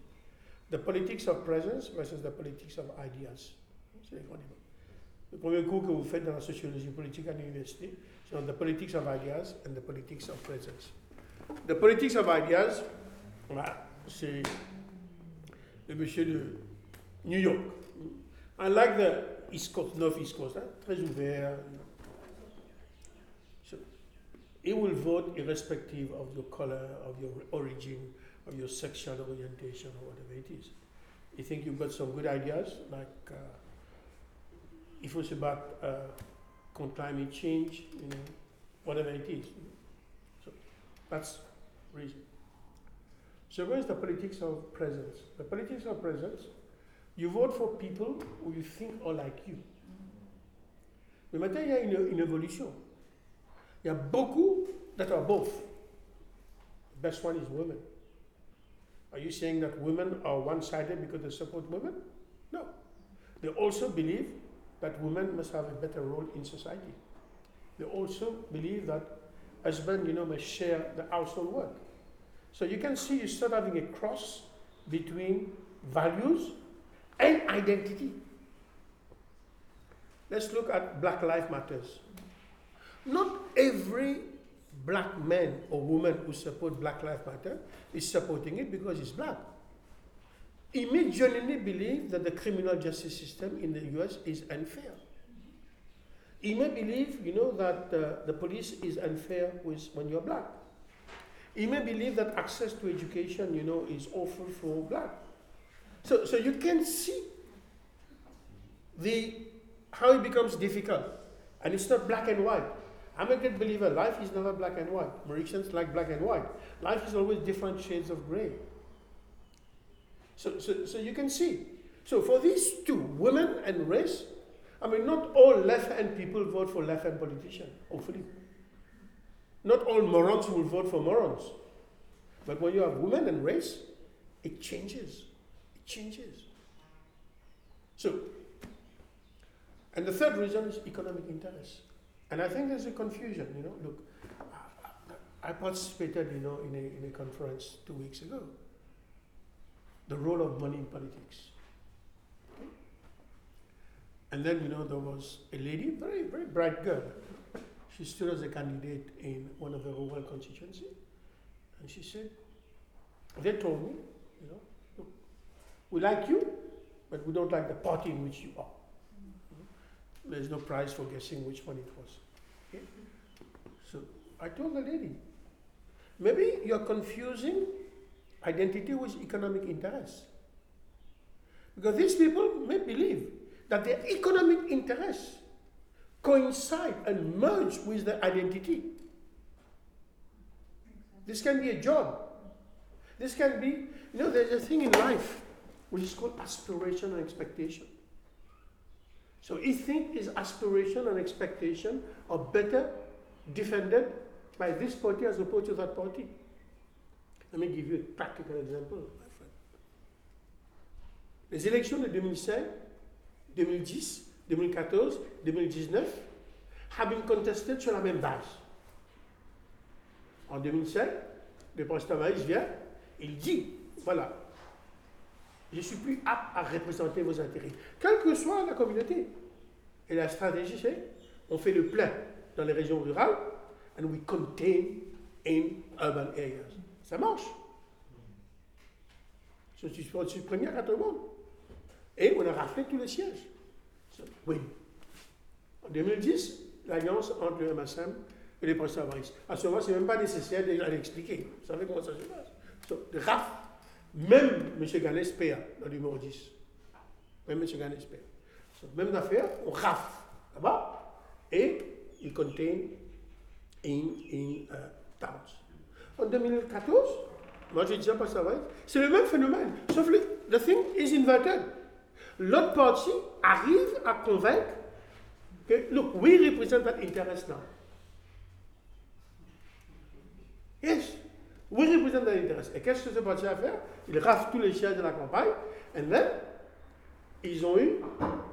Speaker 2: The politics of presence versus the politics of ideas. C'est le grand débat. Le premier cours que vous faites dans la sociologie politique à l'université, c'est dans the politics of ideas and the politics of presence. The politics of ideas, c'est le monsieur de New York. I like the East Coast, North East Coast, hein, très ouvert. So, he will vote irrespective of your color, of your origin, of your sexual orientation, or whatever it is. You think you've got some good ideas, like uh, faut se battre uh, climate change, you know, whatever it is. So that's reason. So where's the politics of presence? The politics of presence, you vote for people who you think are like you. Mais maintenant, il y a une, une évolution. Il y a beaucoup that are both. The best one is women. Are you saying that women are one-sided because they support women? No. They also believe that women must have a better role in society. They also believe that husband, you know, must share the household work. So you can see you start having a cross between values and identity. Let's look at Black Lives Matters. Not every black man or woman who support Black Lives Matter is supporting it because he's black. He may genuinely believe that the criminal justice system in the US is unfair. He may believe, you know, that uh, the police is unfair with, when you're black. He may believe that access to education, you know, is awful for black. So, so you can see the how it becomes difficult, and it's not black and white. I'm a great believer. Life is never black and white. Mauritians like black and white. Life is always different shades of gray. So, so, so you can see. So for these two, women and race, I mean, not all left-hand people vote for left-hand politicians. Hopefully, not all morons will vote for morons. But when you have women and race, it changes. Changes. So, and the third reason is economic interest. And I think there's a confusion, you know. Look, I- participated, you know, in a, in a conference two weeks ago. The role of money in politics. And then, you know, there was a lady, very, very bright girl. She stood as a candidate in one of the rural constituency. And she said, they told me, you know, we like you, but we don't like the party in which you are. There's no prize for guessing which one it was. Okay? So I told the lady, maybe you're confusing identity with economic interest. Because these people may believe that their economic interests coincide and merge with their identity. This can be a job. This can be, you know, there's a thing in life which is called aspiration and expectation. So he think his aspiration and expectation are better defended by this party as opposed to that party. Let me give you a practical example, my friend. Les élections de 2005, 2010, 2014, 2019 have been contested sur la même base. En 2007, le président Maïs vient, il dit, voilà, je suis plus apte à représenter vos intérêts, quelle que soit la communauté. Et la stratégie, c'est, on fait le plein dans les régions rurales, and we contain in urban areas. Ça marche. Je suis, je premier à tout le monde. Et on a raflé tous les sièges. Oui. En 2010, l'alliance entre le MSM et les Maïs. À ce moment, ce n'est même pas nécessaire d'aller expliquer. Vous savez comment ça se passe. Même M. Ganès paya dans le numéro 10. Même M. Ganès même affaire, on RAF là-bas et il contain in, in uh, towns. En 2014, moi j'ai déjà passé à c'est le même phénomène. Sauf que the thing is inverted. L'autre partie arrive à convaincre que, look, we represent that interest now. Yes, we represent that interest. Et qu'est-ce que ce parti a fait? Il rafle tous les sièges de la campagne, et then, ils ont eu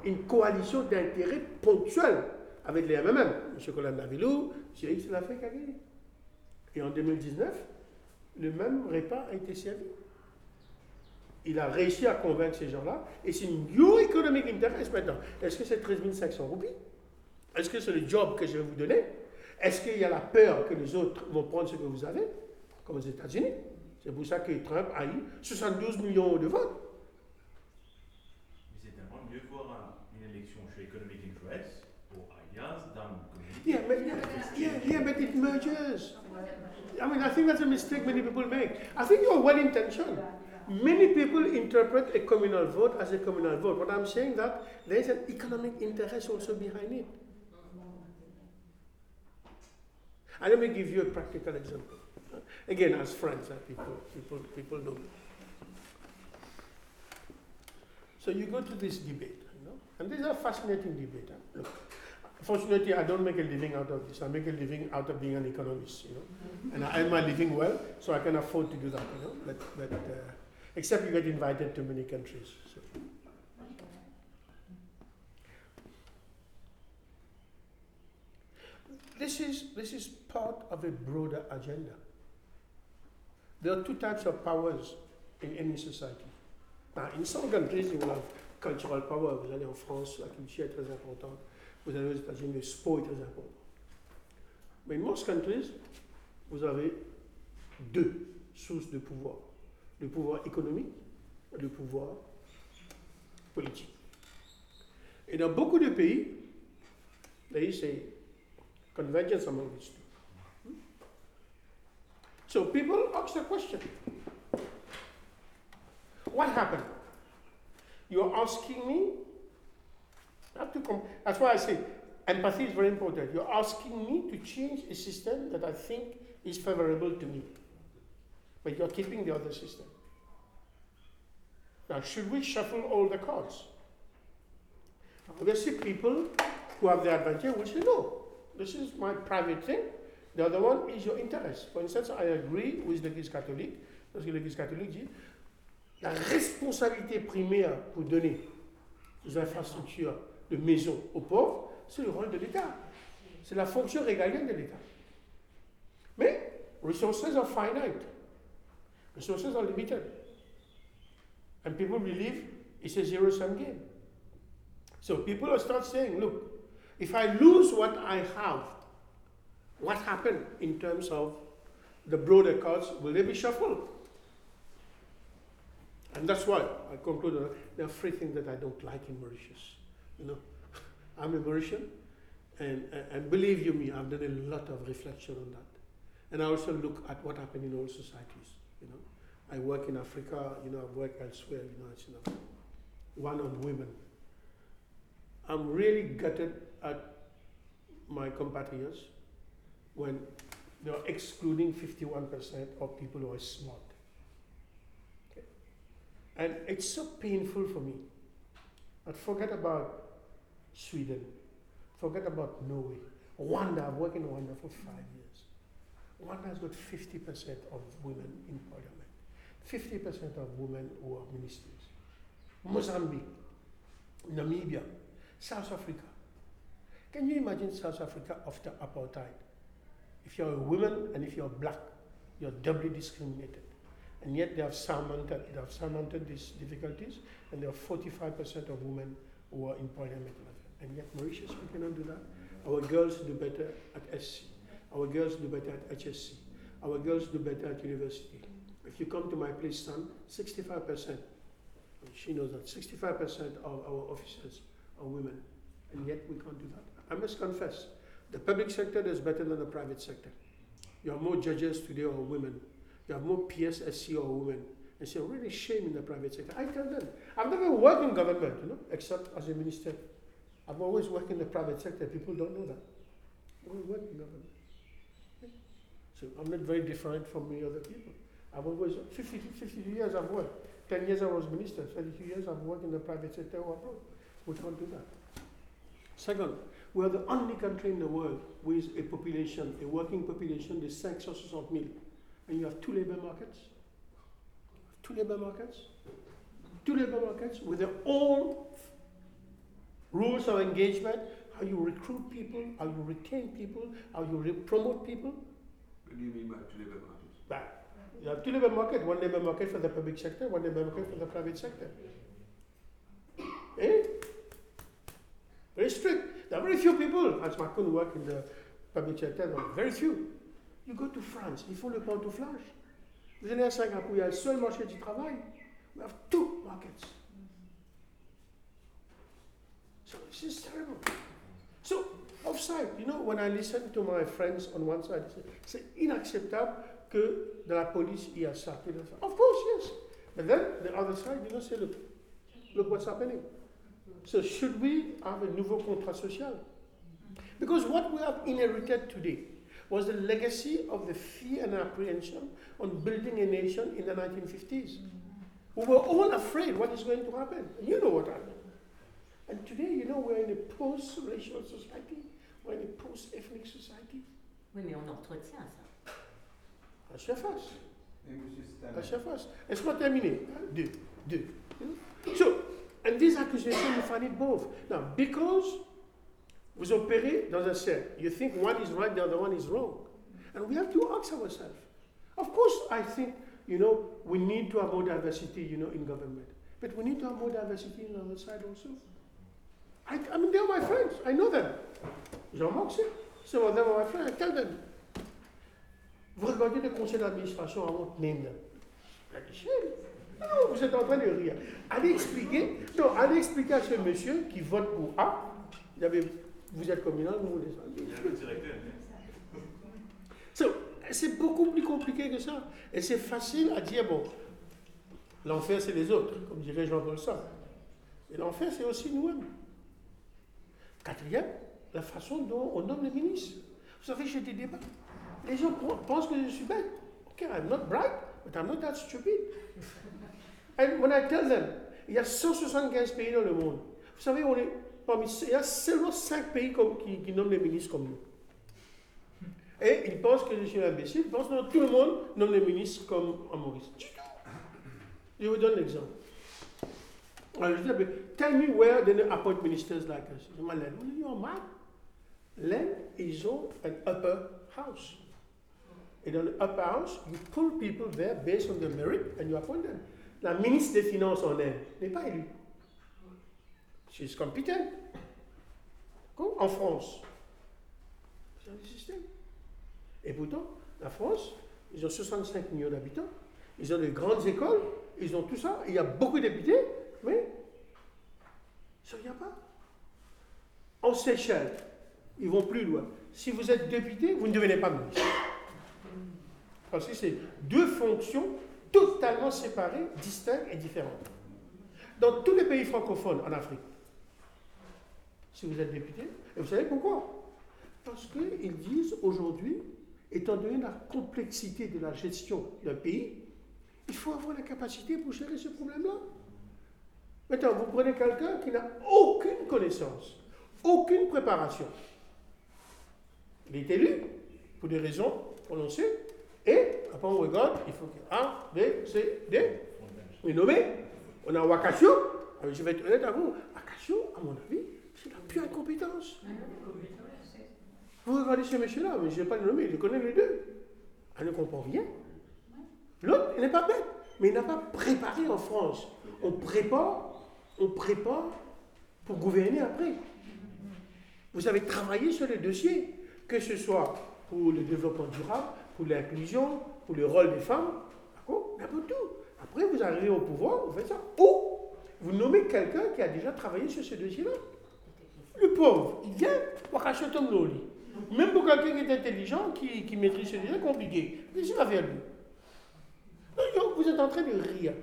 Speaker 2: une coalition d'intérêts ponctuels avec les MMM. M. Colin Navilou, M. X l'a fait gagner. Et en 2019, le même repas a été servi. Il a réussi à convaincre ces gens-là, et c'est une new economic interest maintenant. Est-ce que c'est 13 500 roupies? Est-ce que c'est le job que je vais vous donner? Est-ce qu'il y a la peur que les autres vont prendre ce que vous avez, aux États-Unis C'est pour ça que Trump a eu 72 millions de votes.
Speaker 7: Mais c'est tellement mieux voir un- une élection chez Economic Interest pour Ideas dans Community.
Speaker 2: Yeah, but, yeah, yeah, yeah, but it merges. I mean, I think that's a mistake many people make. I think you're well intentioned. Many people interpret a communal vote as a communal vote. But I'm saying that there's an economic interest also behind it. And let me give you a practical example. Again, as friends, uh, people, people, people know. So you go to this debate, you know, and these are fascinating debate. huh? Look, fortunately, I don't make a living out of this. I make a living out of being an economist, you know, and I earn my living well, so I can afford to do that, you know. But, but uh, except you get invited to many countries. So. This is, this is part of a broader agenda. There are two types of powers in any society. In some countries, you will have cultural power. Vous allez en France, la culture est très importante. Vous allez aux États-Unis, le sport est très important. Mais in most countries, vous avez deux sources de pouvoir. Le pouvoir économique et le pouvoir politique. Et dans beaucoup de pays, there is a convergence among these two. So people ask the question what happened? You're asking me? Have to That's why I say empathy is very important. You're asking me to change a system that I think is favorable to me, but you're keeping the other system. Now, should we shuffle all the cards? Obviously, people who have the advantage will say, no, this is my private thing. The other one is your interest. For instance, I agree with l'Église catholique, parce que l'Église catholique dit la responsabilité primaire pour donner des infrastructures de maisons aux pauvres, c'est le rôle de l'État. C'est la fonction régalienne de l'État. Mais resources are finite. Resources are limited. And people believe it's a zero-sum game. So people start saying, look, if I lose what I have, what happened in terms of the broader cards? Will they be shuffled? And that's why I conclude there are three things that I don't like in Mauritius. You know, I'm a Mauritian, and, and, and believe you me, I've done a lot of reflection on that. And I also look at what happened in all societies. You know, I work in Africa. You know, I work elsewhere. You know, it's you know, one on women. I'm really gutted at my compatriots when they're excluding 51% of people who are smart. Okay. And it's so painful for me. But forget about Sweden, forget about Norway. Rwanda, I've worked in Rwanda for five years. Rwanda has got 50% of women in parliament, 50% of women who are ministers. Mozambique, Namibia, South Africa. Can you imagine South Africa after apartheid? If you're a woman and if you're black, you're doubly discriminated. And yet they have surmounted, they have surmounted these difficulties, and there are 45% of women who are in parliament. And yet Mauritius, we cannot do that. Our girls do better at SC. Our girls do better at HSC. Our girls do better at university. If you come to my place, son, 65%, she knows that 65% of our officers are women, and yet we can't do that. I must confess, the public sector is better than the private sector. You have more judges today or women. You have more PSSC or women. It's a really shame in the private sector. I tell them, I've never worked in government, you know, except as a minister. I've always worked in the private sector. People don't know that. I always worked in government. So I'm not very different from many other people. I've always, 50, 52 years I've worked. 10 years I was minister. 32 years I've worked in the private sector or abroad. We can't do that. Second, we are the only country in the world with a population, a working population de 560 million. And you have two labor markets. Two labor markets. Two labor markets with their own rules of engagement, how you recruit people, how you retain people, how you re- promote people.
Speaker 3: What do you mean by two labor markets?
Speaker 2: But you have two labor market, one labor market for the public sector, one labor market for the private sector. Eh? Very strict. There are very few people, as Macron work in the public sector, very few. You go to France, ils font le pantouflage. Vous allez à Singapour, il y a le seul marché du travail. We have two markets. So this is terrible. So, offside, you know, when I listen to my friends on one side, c'est inacceptable que dans la police, y a ça. Of course, yes. But then the other side, you know, say, look, look what's happening. So should we have a nouveau contrat social? Because what we have inherited today was the legacy of the fear and apprehension on building a nation in the 1950s. We were all afraid what is going to happen. You know what happened. And today, you know, we're in a post-racial society. We're in a post-ethnic society.
Speaker 4: Oui, mais on entretient ça.
Speaker 2: À chaque face.
Speaker 8: Et Monsieur
Speaker 2: À
Speaker 8: Stanley,
Speaker 2: chaque face. Laisse-moi terminer. Hein, Deux. Deux. So, and these accusations, you find it both. Now, because vous opérez dans un cercle, you think one is right, the other one is wrong. And we have to ask ourselves. Of course, I think, you know, we need to have more diversity, you know, in government. But we need to have more diversity on the other side also. I, I mean, they're my friends. I know them. Jean-Marc, c'est. Some of them are my friends. I tell them. Vous regardez le conseil d'administration I won't name them. Like. Non, vous êtes en train de rire. Allez expliquer, non, allez expliquer à ce monsieur qui vote pour A. Il y avait, vous êtes communal, vous voulez ça. So, c'est beaucoup plus compliqué que ça. Et c'est facile à dire, bon, l'enfer c'est les autres, comme dirait Jean-Paul Sartre. Et l'enfer c'est aussi nous-mêmes. Quatrième, la façon dont on nomme les ministres. Vous savez, j'ai des débats. Les gens pensent que je suis bête. Ok, I'm not bright, but I'm not that stupid. And when I tell them, il y a 175 pays dans le monde. Vous savez, on il y a seulement 5 pays qui, nomment les ministres comme nous. Et ils pensent que je suis imbécile. Ils pensent que tout le monde nomme les ministres comme en Maurice. Je vous donne l'exemple. Alors, je dis, tell me where they appoint ministers like us. Je dis, Len, you're mad. Len, ils ont an upper house. Et dans le upper house, you pull people there based on their merit and you appoint them. La ministre des Finances en Inde n'est pas élue. Competent. Comme en France. C'est un système. Et pourtant, la France, ils ont 65 millions d'habitants, ils ont des grandes écoles, ils ont tout ça, il y a beaucoup de députés, mais ça ne vient pas. En Seychelles, ils vont plus loin. Si vous êtes député, vous ne devenez pas ministre. Parce que c'est deux fonctions totalement séparées, distinctes et différentes. Dans tous les pays francophones en Afrique, si vous êtes député, et vous savez pourquoi? Parce qu'ils disent aujourd'hui, étant donné la complexité de la gestion d'un pays, il faut avoir la capacité pour gérer ce problème-là. Maintenant, vous prenez quelqu'un qui n'a aucune connaissance, aucune préparation. Il est élu pour des raisons prononcées, et après on regarde, il faut que A, B, C, D, on est nommé. On a Wakasio, Alors, je vais être honnête avec vous, Wakasio, à mon avis, c'est la pure incompétence. Vous regardez ce monsieur-là, mais je ne vais pas le nommer, il connaît les deux. Elle ne comprend rien. L'autre, il n'est pas bête, mais il n'a pas préparé en France. On prépare, on prépare pour gouverner après. Vous avez travaillé sur les dossiers, que ce soit pour le développement durable, pour l'inclusion, pour le rôle des femmes, d'accord Mais pour tout. Après, vous arrivez au pouvoir, vous faites ça. Ou vous nommez quelqu'un qui a déjà travaillé sur ce dossier-là. Le pauvre, il vient, on rachète un. Même pour quelqu'un qui est intelligent, qui, qui maîtrise ce dossier, compliqué. Qu'est-ce qu'il va faire lui non, Vous êtes en train de rire.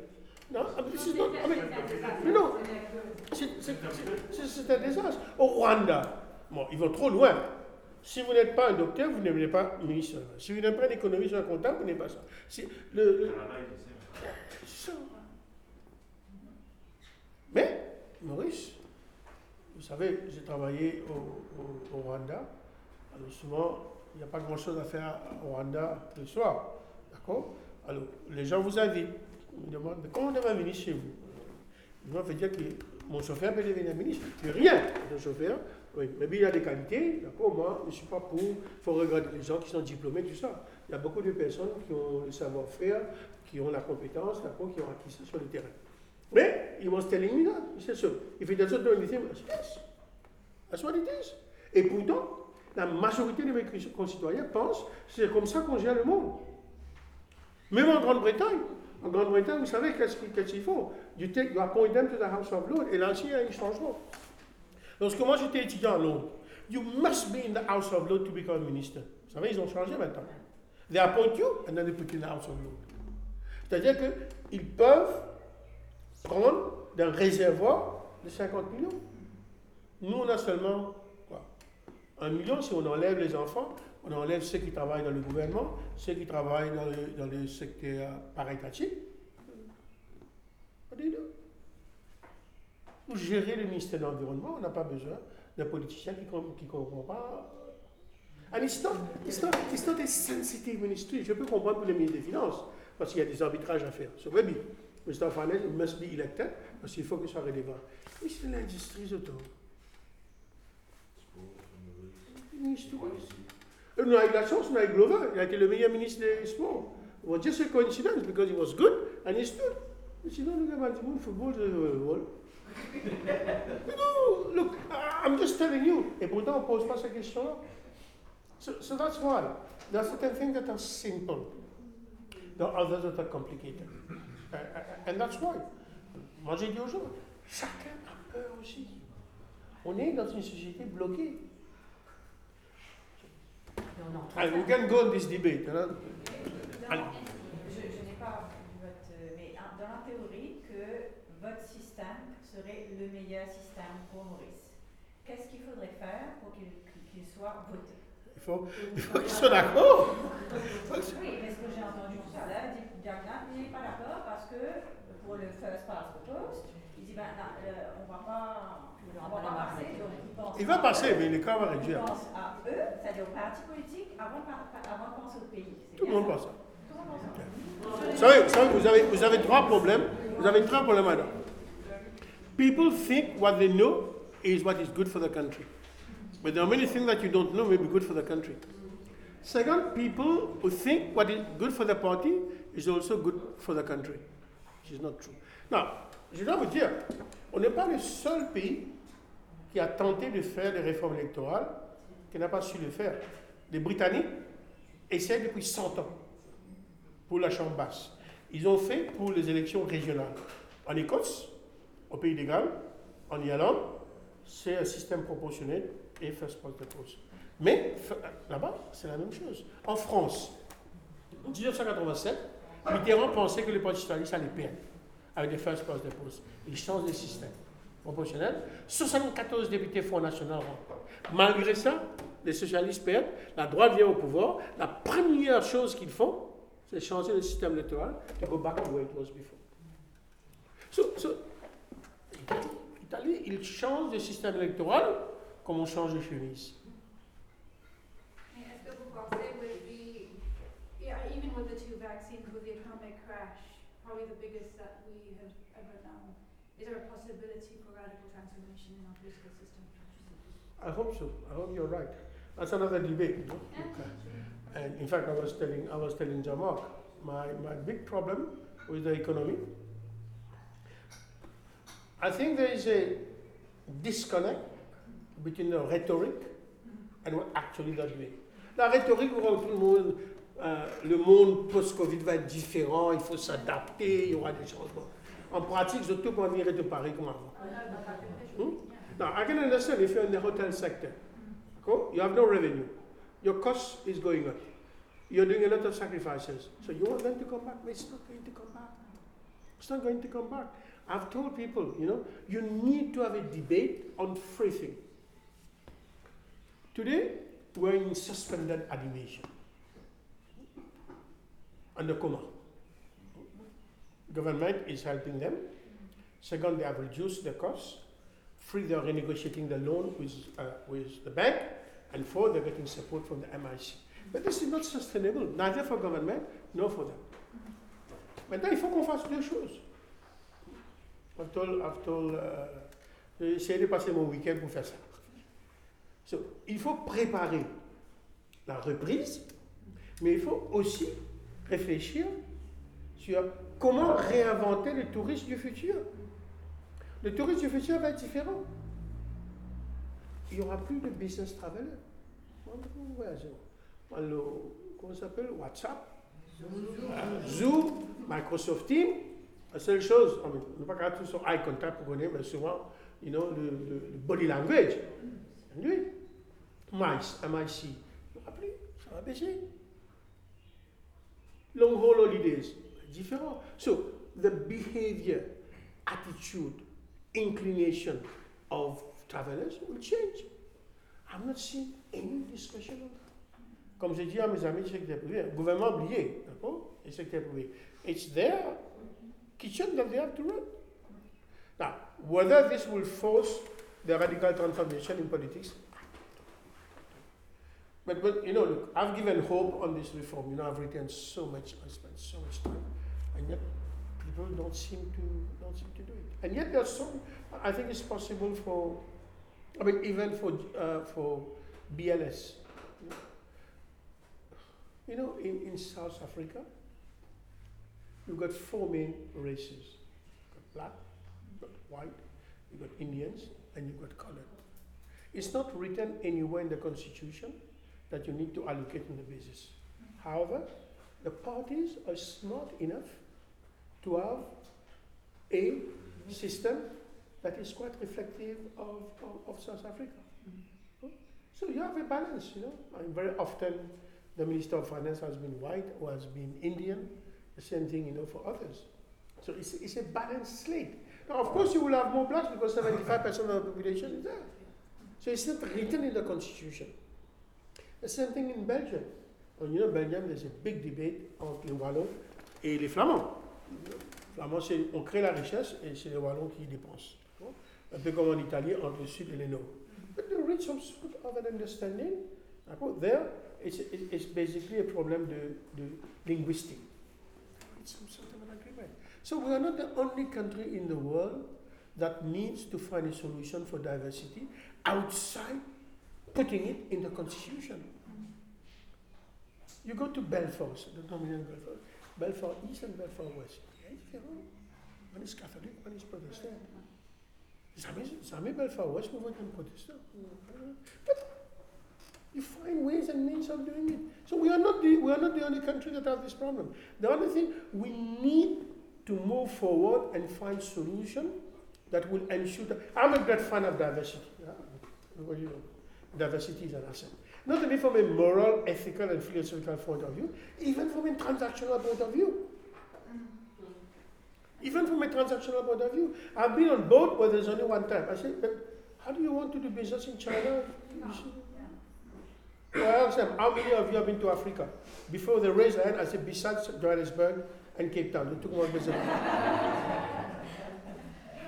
Speaker 2: Non, ah, mais ah, mais- mais non, c'est un désastre. Au Rwanda, bon, ils vont trop loin. Si vous n'êtes pas un docteur, vous n'êtes pas ministre. Si vous n'êtes pas un économiste ou un comptable, vous n'êtes pas ça. Mais, Maurice, vous savez, j'ai travaillé au, Rwanda. Alors souvent, il n'y a pas grand-chose à faire au Rwanda le soir. D'accord? Alors, les gens vous invitent. Ils me demandent, mais comment on devrait venir chez vous? Ils vont dire que mon chauffeur peut devenir ministre. Rien, le chauffeur. Oui, mais il a des qualités. D'accord Moi, je ne suis pas pour. Il faut regarder les gens qui sont diplômés, tout ça. Il y a beaucoup de personnes qui ont le savoir-faire, qui ont la compétence, d'accord, qui ont acquis ça sur le terrain. Mais, he was telling me that. He said, so, if he doesn't know anything, I said, yes, that's what it is. Et pourtant, la majorité de mes concitoyens pensent que c'est comme ça qu'on gère le monde. Même en Grande-Bretagne. En Grande-Bretagne, vous savez qu'est-ce qu'ils qu'est-ce qu'ils font? Take, you. Et là il y a un changement. Lorsque moi j'étais étudiant à Londres, you must be in the House of Lords to become minister. Vous savez, ils ont changé maintenant. They appoint you and then they put you in the House of Lords. C'est-à-dire qu'ils peuvent prendre d'un réservoir de 50 millions. Nous, on a seulement quoi, un million si on enlève les enfants, on enlève ceux qui travaillent dans le gouvernement, ceux qui travaillent dans le, dans le secteur parétatique. What do you do? Pour gérer le ministère de l'Environnement, on n'a pas besoin d'un politicien qui ne comprend pas. And it's not, a. Je peux comprendre pour le ministre des Finances, parce qu'il y a des arbitrages à faire. So maybe Mr. Finance must be elected, parce qu'il faut que soit relevant. Mais c'est l'industrie auto. Avons eu la chance, a eu Glover, il a été le meilleur ministre des sports. It was just a coincidence, because he was good and he stood. Sinon, le gars m'a dit, bon, football, je le vol. No, look, I'm just telling you. Et pourtant, on ne pose pas cette question-là. So, so that's why. There are certain things that are simple. There are others that are complicated. Uh, uh, and that's why. Moi, j'ai dit aux gens, chacun a peur aussi. On est dans une société bloquée. And we can go on this debate. hein.
Speaker 8: Dans-
Speaker 2: Allez.
Speaker 8: je, je n'ai pas votre, mais hein, dans la théorie que votre système serait le meilleur système pour Maurice. Qu'est-ce qu'il faudrait faire pour qu'il soit voté?
Speaker 2: Il faut, il faut qu'ils soient d'accord.
Speaker 8: Oui, parce que j'ai entendu là, dit Diagna, il n'est pas d'accord parce que pour le first past the post, il dit ben non, euh, on va pas,
Speaker 4: Il
Speaker 8: on va
Speaker 4: pas
Speaker 8: passer, donc il pense.
Speaker 2: Il va
Speaker 8: à
Speaker 2: passer, mais l'écart va
Speaker 8: Il
Speaker 2: réduire.
Speaker 8: pense à eux, c'est-à-dire aux partis politiques, avant, de par- avant de penser au pays.
Speaker 2: Tout le monde pense ça.
Speaker 8: Tout le monde pense ça.
Speaker 2: Vous savez, avez, vous avez trois problèmes. Vous avez trois problèmes maintenant. People think what they know is what is good for the country. But there are many things that you don't know may be good for the country. Second, people who think what is good for the party is also good for the country, which is not true. Now, je dois vous dire, on n'est pas le seul pays qui a tenté de faire des réformes électorales, qui n'a pas su le faire. Les Britanniques essaient depuis 100 ans pour la Chambre basse. Ils ont fait pour les élections régionales. En Écosse, au Pays des Galles, en Irlande, c'est un système proportionnel et first past the post. Mais là-bas, c'est la même chose. En France, en 1987, Mitterrand pensait que le Parti socialiste allait perdre avec les first past the post. Il change de système proportionnel. 74 députés Front National. Malgré ça, les socialistes perdent, la droite vient au pouvoir. La première chose qu'ils font, c'est changer le système électoral to go back to where it was before. Italie, ils changent de système électoral comme on change de chemise.
Speaker 9: Est-ce que vous pensez, with the, yeah, even with the two vaccines, with the atomic crash, probably the biggest that we have ever known, is there a possibility for radical transformation in our political system?
Speaker 2: I hope so. I hope you're right. That's another debate. You know? And in fact, I was telling I was telling Jamak, my, my big problem with the economy. I think there is a disconnect between the rhetoric and what actually they're doing. La rhétorique, où tout le monde, euh, le monde post-Covid va être différent, il faut s'adapter, il y aura des changements. En pratique, je tout venir de Paris comme avant. Hmm? Now, I can understand if you're in the hotel sector, cool? you have no revenue, your cost is going up, you're doing a lot of sacrifices. So you want them to come back, but it's not going to come back. It's not going to come back. I've told people, you know, you need to have a debate on free. Today, we're in suspended animation under coma. Government is helping them. Second, they have reduced the costs. Three, they are renegotiating the loan with, uh, with the bank. And four, they're getting support from the MIC. But this is not sustainable, neither for government nor for them. Maintenant, il faut qu'on fasse deux choses. Told, uh, j'ai essayé de passer mon week-end pour faire ça. Il faut préparer la reprise, mais il faut aussi réfléchir sur comment réinventer le tourisme du futur. Le tourisme du futur va être différent. Il n'y aura plus de business traveler. Comment ça s'appelle? WhatsApp, Zoom, Microsoft Teams. La seule chose, on ne pas capable tout son eye contact pour connaître, mais souvent, you know, le, le, le body language. Oui. MICE, n'y aura plus, ça va baisser. Long haul holidays, différent. So, the behavior, attitude, inclination of travelers will change. I'm not seeing any discussion on that. Comme j'ai dit à mes amis du secteur privé, gouvernement oublié, d'accord? Le secteur privé. It's their kitchen that they have to run. Now, whether this will force the radical transformation in politics, but, but you know, look, I've given hope on this reform. You know, I've written so much, I spent so much time, and yet people don't seem to don't seem to do it. And yet there's some. I think it's possible for, I mean, even for uh, for BLS. You know, in, in South Africa, you've got four main races. You've got black, white, you've got Indians, and you've got colored. It's not written anywhere in the constitution that you need to allocate on the basis. However, the parties are smart enough to have a system that is quite reflective of, of, of South Africa. So you have a balance, you know. Very often the Minister of Finance has been white or has been Indian, the same thing, you know, for others. So it's, it's a balanced slate. Now, of course, you will have more blacks because 75% of the population is there. So it's not written in the constitution. The same thing in Belgium. And you know, Belgium, there's a big debate entre les Wallons et les Flamands. Flamands, on crée la richesse et c'est les Wallons qui dépensent. Un peu comme en Italie, entre le Sud et le Nord. But there is some sort of an understanding. There, it's, it's basically a problem de, de linguistic. Some sort of an agreement. So we are not the only country in the world that needs to find a solution for diversity outside putting it in the constitution. You go to Belfast, the dominant Belfast, Belfast East and Belfast West. Yeah. One is Catholic, one is Protestant. Jamais, jamais Belfast West will vote Protestant. Mm. But you find ways and means of doing it. So we are not the, we are not the only country that have this problem. The only thing we need to move forward and find solution that will ensure that I'm a great fan of diversity. Yeah? You know, diversity is an asset. Not only from a moral, ethical, and philosophical point of view, even from a transactional point of view. Even from a transactional point of view. I've been on boat where there's only one type. I said, but how do you want to do business in China? Well, I asked them, how many of you have been to Africa? Before they raised their hand, I said, besides Johannesburg and Cape Town. They took one visit.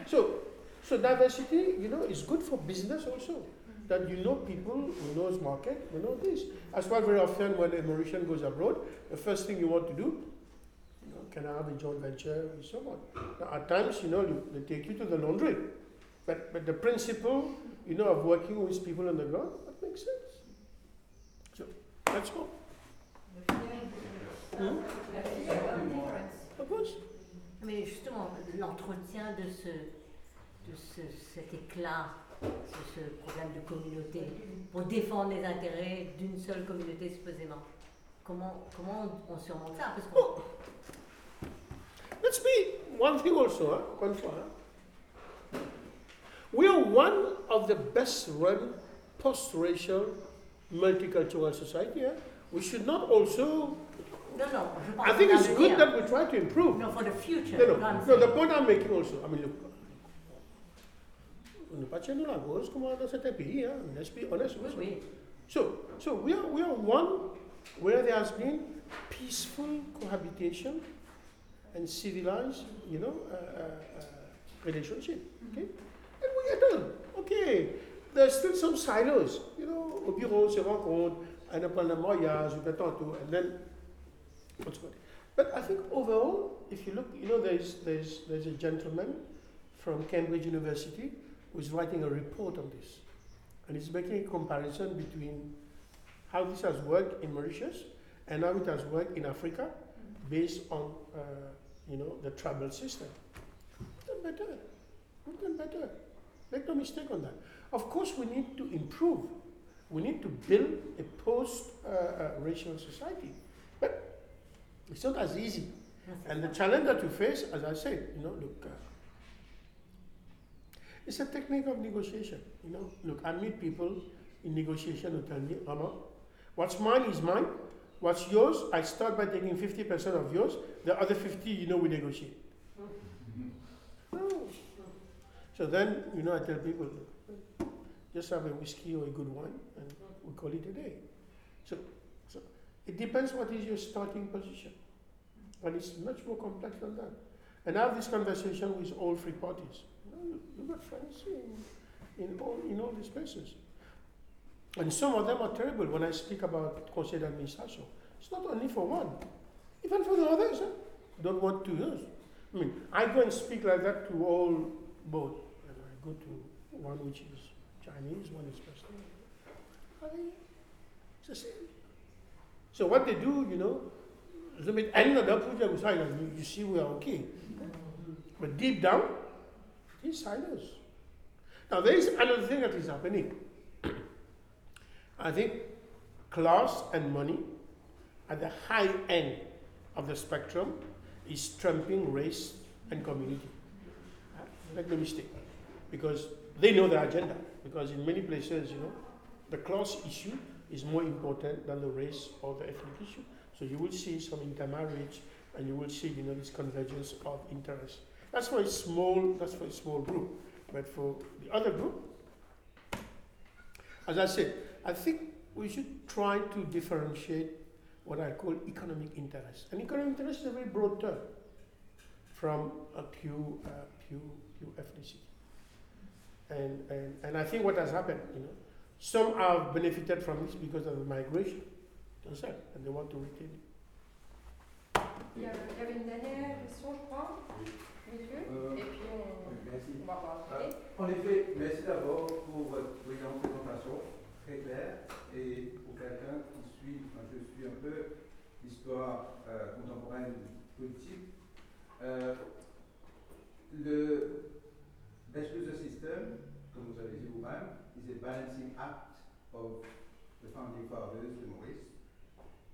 Speaker 2: so, so diversity, you know, is good for business also. That you know people who knows market, you know this. That's why very often when a Mauritian goes abroad, the first thing you want to do, you know, can I have a joint venture with someone? Now, at times, you know, they take you to the laundry. But, but the principle, you know, of working with people on the ground, that makes sense.
Speaker 8: The feeling
Speaker 2: Hmm?
Speaker 8: of
Speaker 2: course.
Speaker 4: Mais justement, l'entretien de ce, de ce, cet éclat, ce, ce problème de communauté, pour défendre les intérêts d'une seule communauté supposément. Comment, comment on, on surmonte ça? Parce
Speaker 2: Oh, let's be one thing also, huh? one for, huh? We are one of the best run post-racial multicultural society. Huh? We should not also.
Speaker 4: Je pense
Speaker 2: I think it's good that we try to improve.
Speaker 4: No, for the future.
Speaker 2: No, no, no. The point I'm making also. I mean, look. On n'est pas chez nous la cause, comme dans certains pays, hein? let's be honest.
Speaker 4: Oui,
Speaker 2: also.
Speaker 4: oui.
Speaker 2: So, so we are, we are one where there has been peaceful cohabitation and civilized, you know, uh, uh, uh, relationship. Okay, and we are done. Okay, there's still some silos, you know. Au bureau, on se rencontre, on apprend le mariage, bien tantôt, and then what's good. But I think overall, if you look, you know, there's there's there's a gentleman from Cambridge University who's writing a report on this. And he's making a comparison between how this has worked in Mauritius and how it has worked in Africa based on, uh, you know, the tribal system. We've done better. We've done better. Make no mistake on that. Of course, we need to improve. We need to build a post-racial uh, uh, society. But it's not as easy. And the challenge that you face, as I said, you know, look, uh, it's a technique of negotiation. You know, look, I meet people in negotiation who tell me, Rama, what's mine is mine. What's yours, I start by taking 50% of yours. The other 50, you know, we negotiate. No. So then, you know, I tell people, just have a whiskey or a good wine, and we call it a day. So, so it depends what is your starting position. And it's much more complex than that. And I have this conversation with all three parties. You know, We've got friends in, in, all, in all these places. And some of them are terrible when I speak about conseil d'administration. It's not only for one, even for the others. Huh? Don't want to use. I mean, I go and speak like that to all both. And I go to one which is Chinese, one is Western. Are they- It's the same. So what they do, you know, they may end up with you, you you see we are okay. But deep down, these silos. Now there is another thing that is happening. I think class and money at the high end of the spectrum is trumping race and community. Make no mistake. Because they know their agenda. Because in many places, you know, the class issue is more important than the race or the ethnic issue. So you will see some intermarriage and you will see, you know, this convergence of interest. That's for a small that's for a small group. But for the other group, as I said, I think we should try to differentiate what I call economic interest. And economic interest is a very broad term from a Q, uh, Q, Q ethnicity. And, and, and I think what has happened, you know, some have benefited from this because of the migration, concern, and they want to retain it.
Speaker 1: Il y avait il y avait une dernière question, je crois, Monsieur,
Speaker 3: Euh,
Speaker 1: et puis on,
Speaker 3: Merci.
Speaker 1: on va voir.
Speaker 3: Euh, En effet, merci d'abord pour votre brillante présentation, très claire, et pour quelqu'un qui suit, enfin, je suis un peu l'histoire euh, contemporaine politique. Euh, le best user system, comme vous avez dit vous-même, is a balancing act of the founding fathers de Maurice.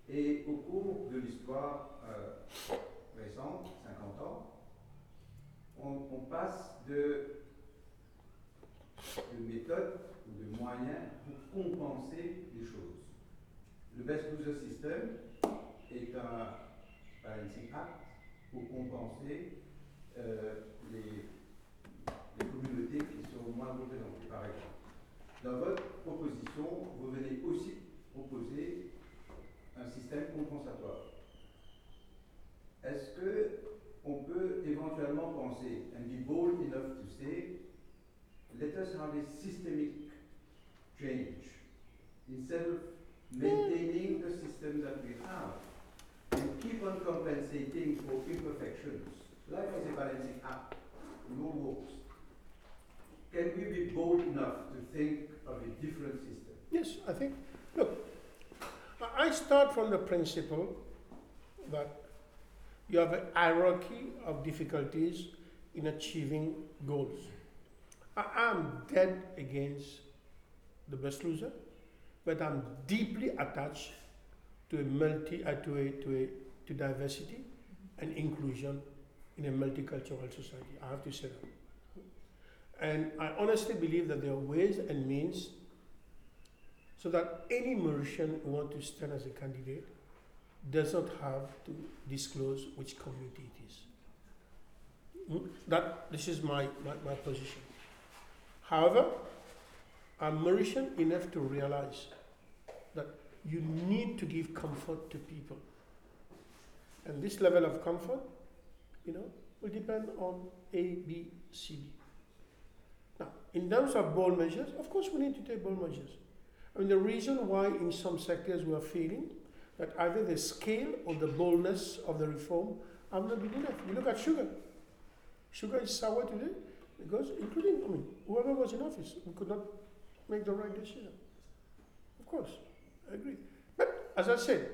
Speaker 3: Et au cours de l'histoire euh, récente, 50 ans, on, passe de de méthodes ou de moyens pour compenser les choses. Le Best User System est un balancing act pour compenser euh, les, les communautés qui sont moins représentées. Par exemple, dans votre proposition, vous venez aussi proposer un système compensatoire. Est-ce que on peut éventuellement penser, and be bold enough to say, let us have a systemic change. Instead of maintaining the system that we have, and keep on compensating for imperfections. Life is a balancing act. It works. Can we be bold enough to think of a different system?
Speaker 2: Yes, I think. Look, I, start from the principle that you have a hierarchy of difficulties in achieving goals. I am dead against the best loser, but I'm deeply attached to a multi uh, to a to a to diversity and inclusion in a multicultural society. I have to say that. And I honestly believe that there are ways and means so that any Mauritian who wants to stand as a candidate does not have to disclose which community it is. Mm, That this is my, my, my position. However, I'm Mauritian enough to realize that you need to give comfort to people. And this level of comfort, you know, will depend on A, B, C, D. In terms of bold measures, of course we need to take bold measures. I mean, the reason why in some sectors we are failing, that either the scale or the boldness of the reform have not been enough. You look at sugar. Sugar is sour today because, including, I mean, whoever was in office, we could not make the right decision. Of course, I agree. But as I said,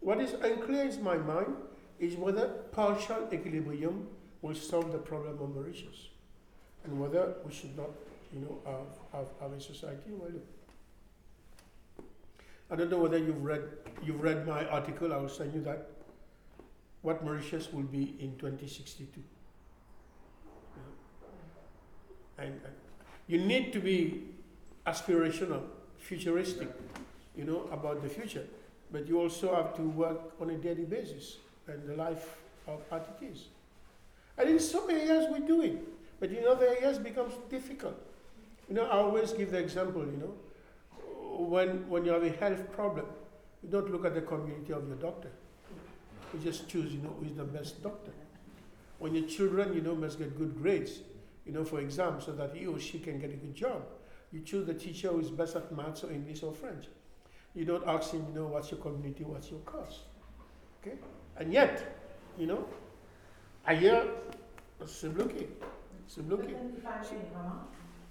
Speaker 2: what is unclear in my mind is whether partial equilibrium will solve the problem of Mauritius and whether we should not, you know, have, have, have a society look, I don't know whether you've read you've read my article. I will send you that. What Mauritius will be in 2062. Yeah. And, you need to be aspirational, futuristic, you know, about the future. But you also have to work on a daily basis and the life of RTTs. And in some areas we do it, but in other areas it becomes difficult. You know, I always give the example, you know, when, when you have a health problem, you don't look at the community of your doctor. You just choose, you know, who is the best doctor. When your children, you know, must get good grades, you know, for exams, so that he or she can get a good job. You choose the teacher who is best at maths or English or French. You don't ask him, you know, what's your community, what's your course. Okay? And yet, you know, ailleurs, c'est bloqué. C'est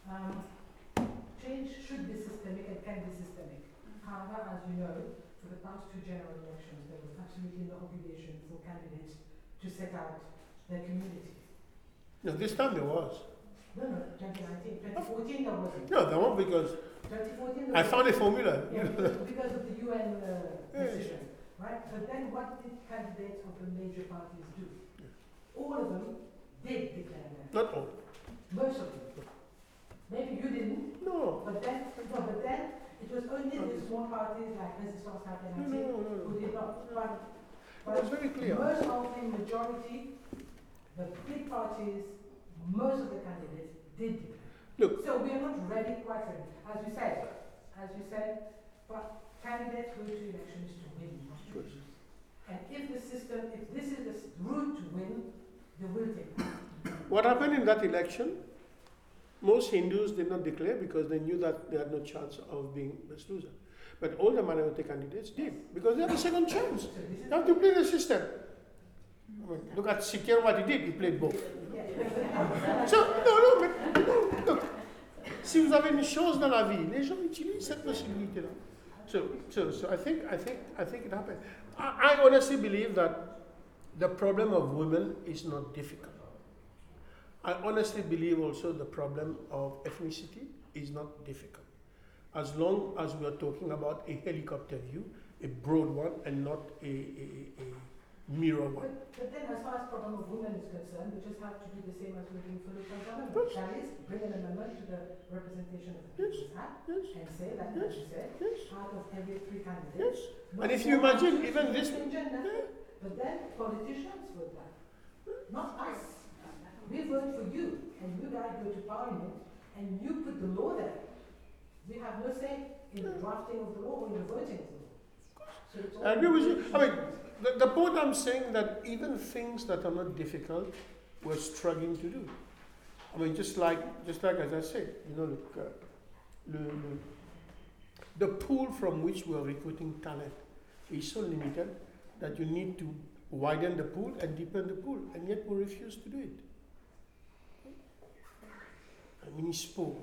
Speaker 6: But
Speaker 2: bloqué.
Speaker 6: then if I may, Rama, um, change should be systemic and can be systemic. However, as you know, for the past two general elections, there was absolutely no obligation for candidates to set out their community.
Speaker 2: No, this time there was.
Speaker 6: No, no, 2019, 2014 there wasn't.
Speaker 2: No, there was because
Speaker 6: 2014 there
Speaker 2: I found a formula.
Speaker 6: Yeah, because, because of the UN uh, decision, right? But then what did candidates of the major parties do? All of them did declare their,
Speaker 2: Not all.
Speaker 6: most of them. Maybe you didn't,
Speaker 2: No.
Speaker 6: but then, no, but then it was only the small parties like Resistance
Speaker 2: No, no,
Speaker 6: Alternative
Speaker 2: no, no.
Speaker 6: who did not, but,
Speaker 2: It was very clear.
Speaker 6: most of the majority, the big parties, most of the candidates did declare.
Speaker 2: Look.
Speaker 6: So we are not ready, quite ready. As you said, as you said, but candidates go to elections to win, not to lose. And if the system, if this is the route to win, they will take.
Speaker 2: What happened in that election? Most Hindus did not declare because they knew that they had no chance of being best loser. But all the minority candidates did because they had a second chance. They have to play the system. I mean, look at Sikir, what he did, he played both. So, non, mais non, look, si vous avez une chance dans la vie, les gens utilisent cette possibilité-là. So, so, so I think, I think, I think it happened. I, I honestly believe that the problem of women is not difficult. I honestly believe also the problem of ethnicity is not difficult. As long as we are talking about a helicopter view, a broad one, and not a, a, a mirror one.
Speaker 6: But, but then as far as problem of women is concerned, we just have to do the same as we're doing for local government.
Speaker 2: Yes.
Speaker 6: That is, bring an amendment to the representation of the
Speaker 2: Yes.
Speaker 6: People's Act
Speaker 2: Yes,
Speaker 6: and say that,
Speaker 2: Yes.
Speaker 6: as you said,
Speaker 2: yes,
Speaker 6: out of every three candidates.
Speaker 2: yes. And if you imagine, even this-
Speaker 6: gender,
Speaker 2: Yeah.
Speaker 6: but then politicians vote that, not us. We vote for you, and you guys go to parliament, and you put the law there. We have no say in the drafting of the law or in the voting of the law. So
Speaker 2: I agree with you. I mean, the, the point I'm saying that even things that are not difficult, we're struggling to do. I mean, just like, just like as I said, you know, look, uh, the, the, the pool from which we are recruiting talent is so limited that you need to widen the pool and deepen the pool, and yet we refuse to do it. Municipal,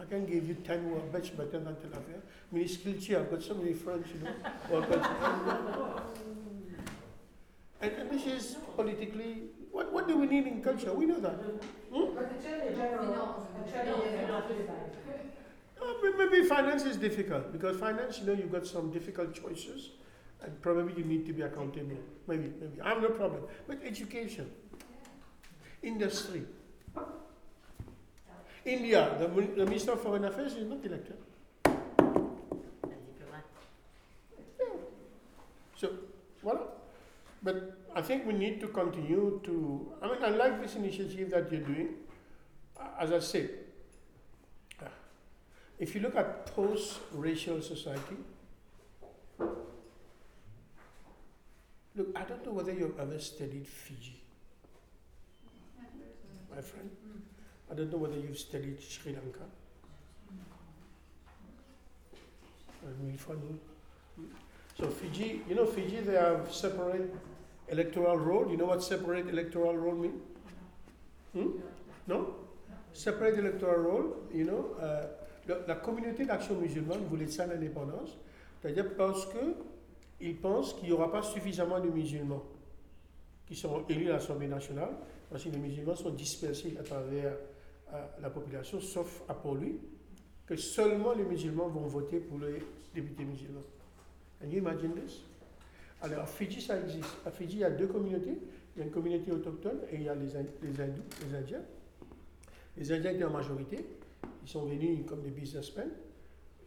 Speaker 2: I can give you 10 who are much better than Tel Aviv. Miniskilchi, I've got so many friends, you know. and, and this is politically, what, what do we need in culture? We know that. Hmm?
Speaker 6: But the Attorney General, Attorney General,
Speaker 2: Uh, maybe finance is difficult because finance, you know, you've got some difficult choices and probably you need to be accountable. Maybe, maybe. I have no problem. But education, industry. India, the, the Minister of Foreign Affairs is not elected. So, voilà. But I think we need to continue to. I mean, I like this initiative that you're doing. Uh, As I said, uh, if you look at post racial society, look, I don't know whether you've ever studied Fiji, my friend. I don't know whether you've studied Sri Lanka. Uh, really funny. So Fiji, you know Fiji, they have separate electoral roll. You know what separate electoral roll mean? Hmm? No? Separate electoral roll, you know, euh, la, communauté d'action musulmane voulait ça l'indépendance, c'est-à-dire parce que ils pensent qu'il n'y aura pas suffisamment de musulmans qui seront élus à l'Assemblée nationale, parce que les musulmans sont dispersés à travers la population, sauf à Port-Louis, que seulement les musulmans vont voter pour les députés musulmans. Can you imagine this? Alors à Fidji, ça existe. À Fidji, il y a deux communautés. Il y a une communauté autochtone et il y a les, Ind- les hindous, les Indiens. Les Indiens étaient en majorité. Ils sont venus comme des businessmen.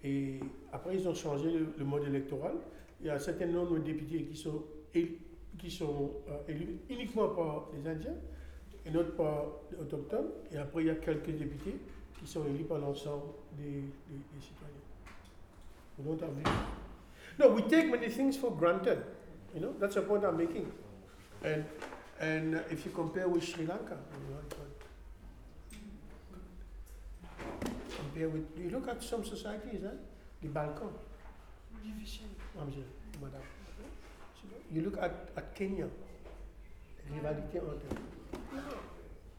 Speaker 2: Et après, ils ont changé le, mode électoral. Il y a un certain nombre de députés qui sont, él- qui sont euh, élus uniquement par les Indiens et d'autres par les autochtones. Et après, il y a quelques députés qui sont élus par l'ensemble des, citoyens. No, we take many things for granted. You know, that's the point I'm making. And and if you compare with Sri Lanka, you compare with you look at some societies, huh? the Balkan. You look at, at Kenya,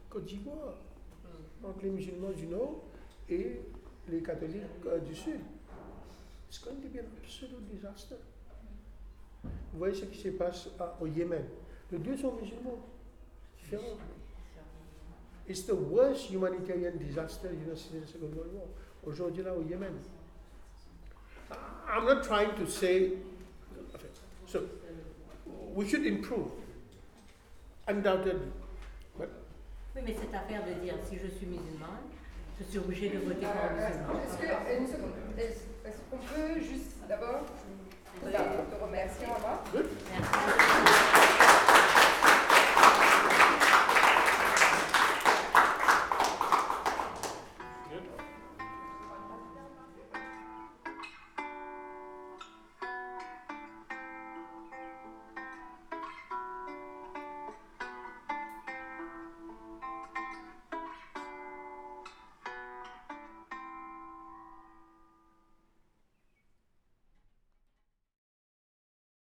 Speaker 2: Côte d'Ivoire, entre les musulmans du Nord et les catholiques euh, du Sud. Going to be an absolute disaster. Vous voyez ce qui se passe à- au Yémen. Les deux sont musulmans. Différents. It's the worst humanitarian disaster since the Second World War. Aujourd'hui, là, au Yémen. I'm not trying to say. So, we should improve. Undoubtedly.
Speaker 4: Oui, mais cette affaire de dire si je suis musulmane, je suis obligée de voter pour un euh, musulman.
Speaker 1: Est-ce euh, une seconde, est-ce qu'on peut juste d'abord, te remercier, au revoir.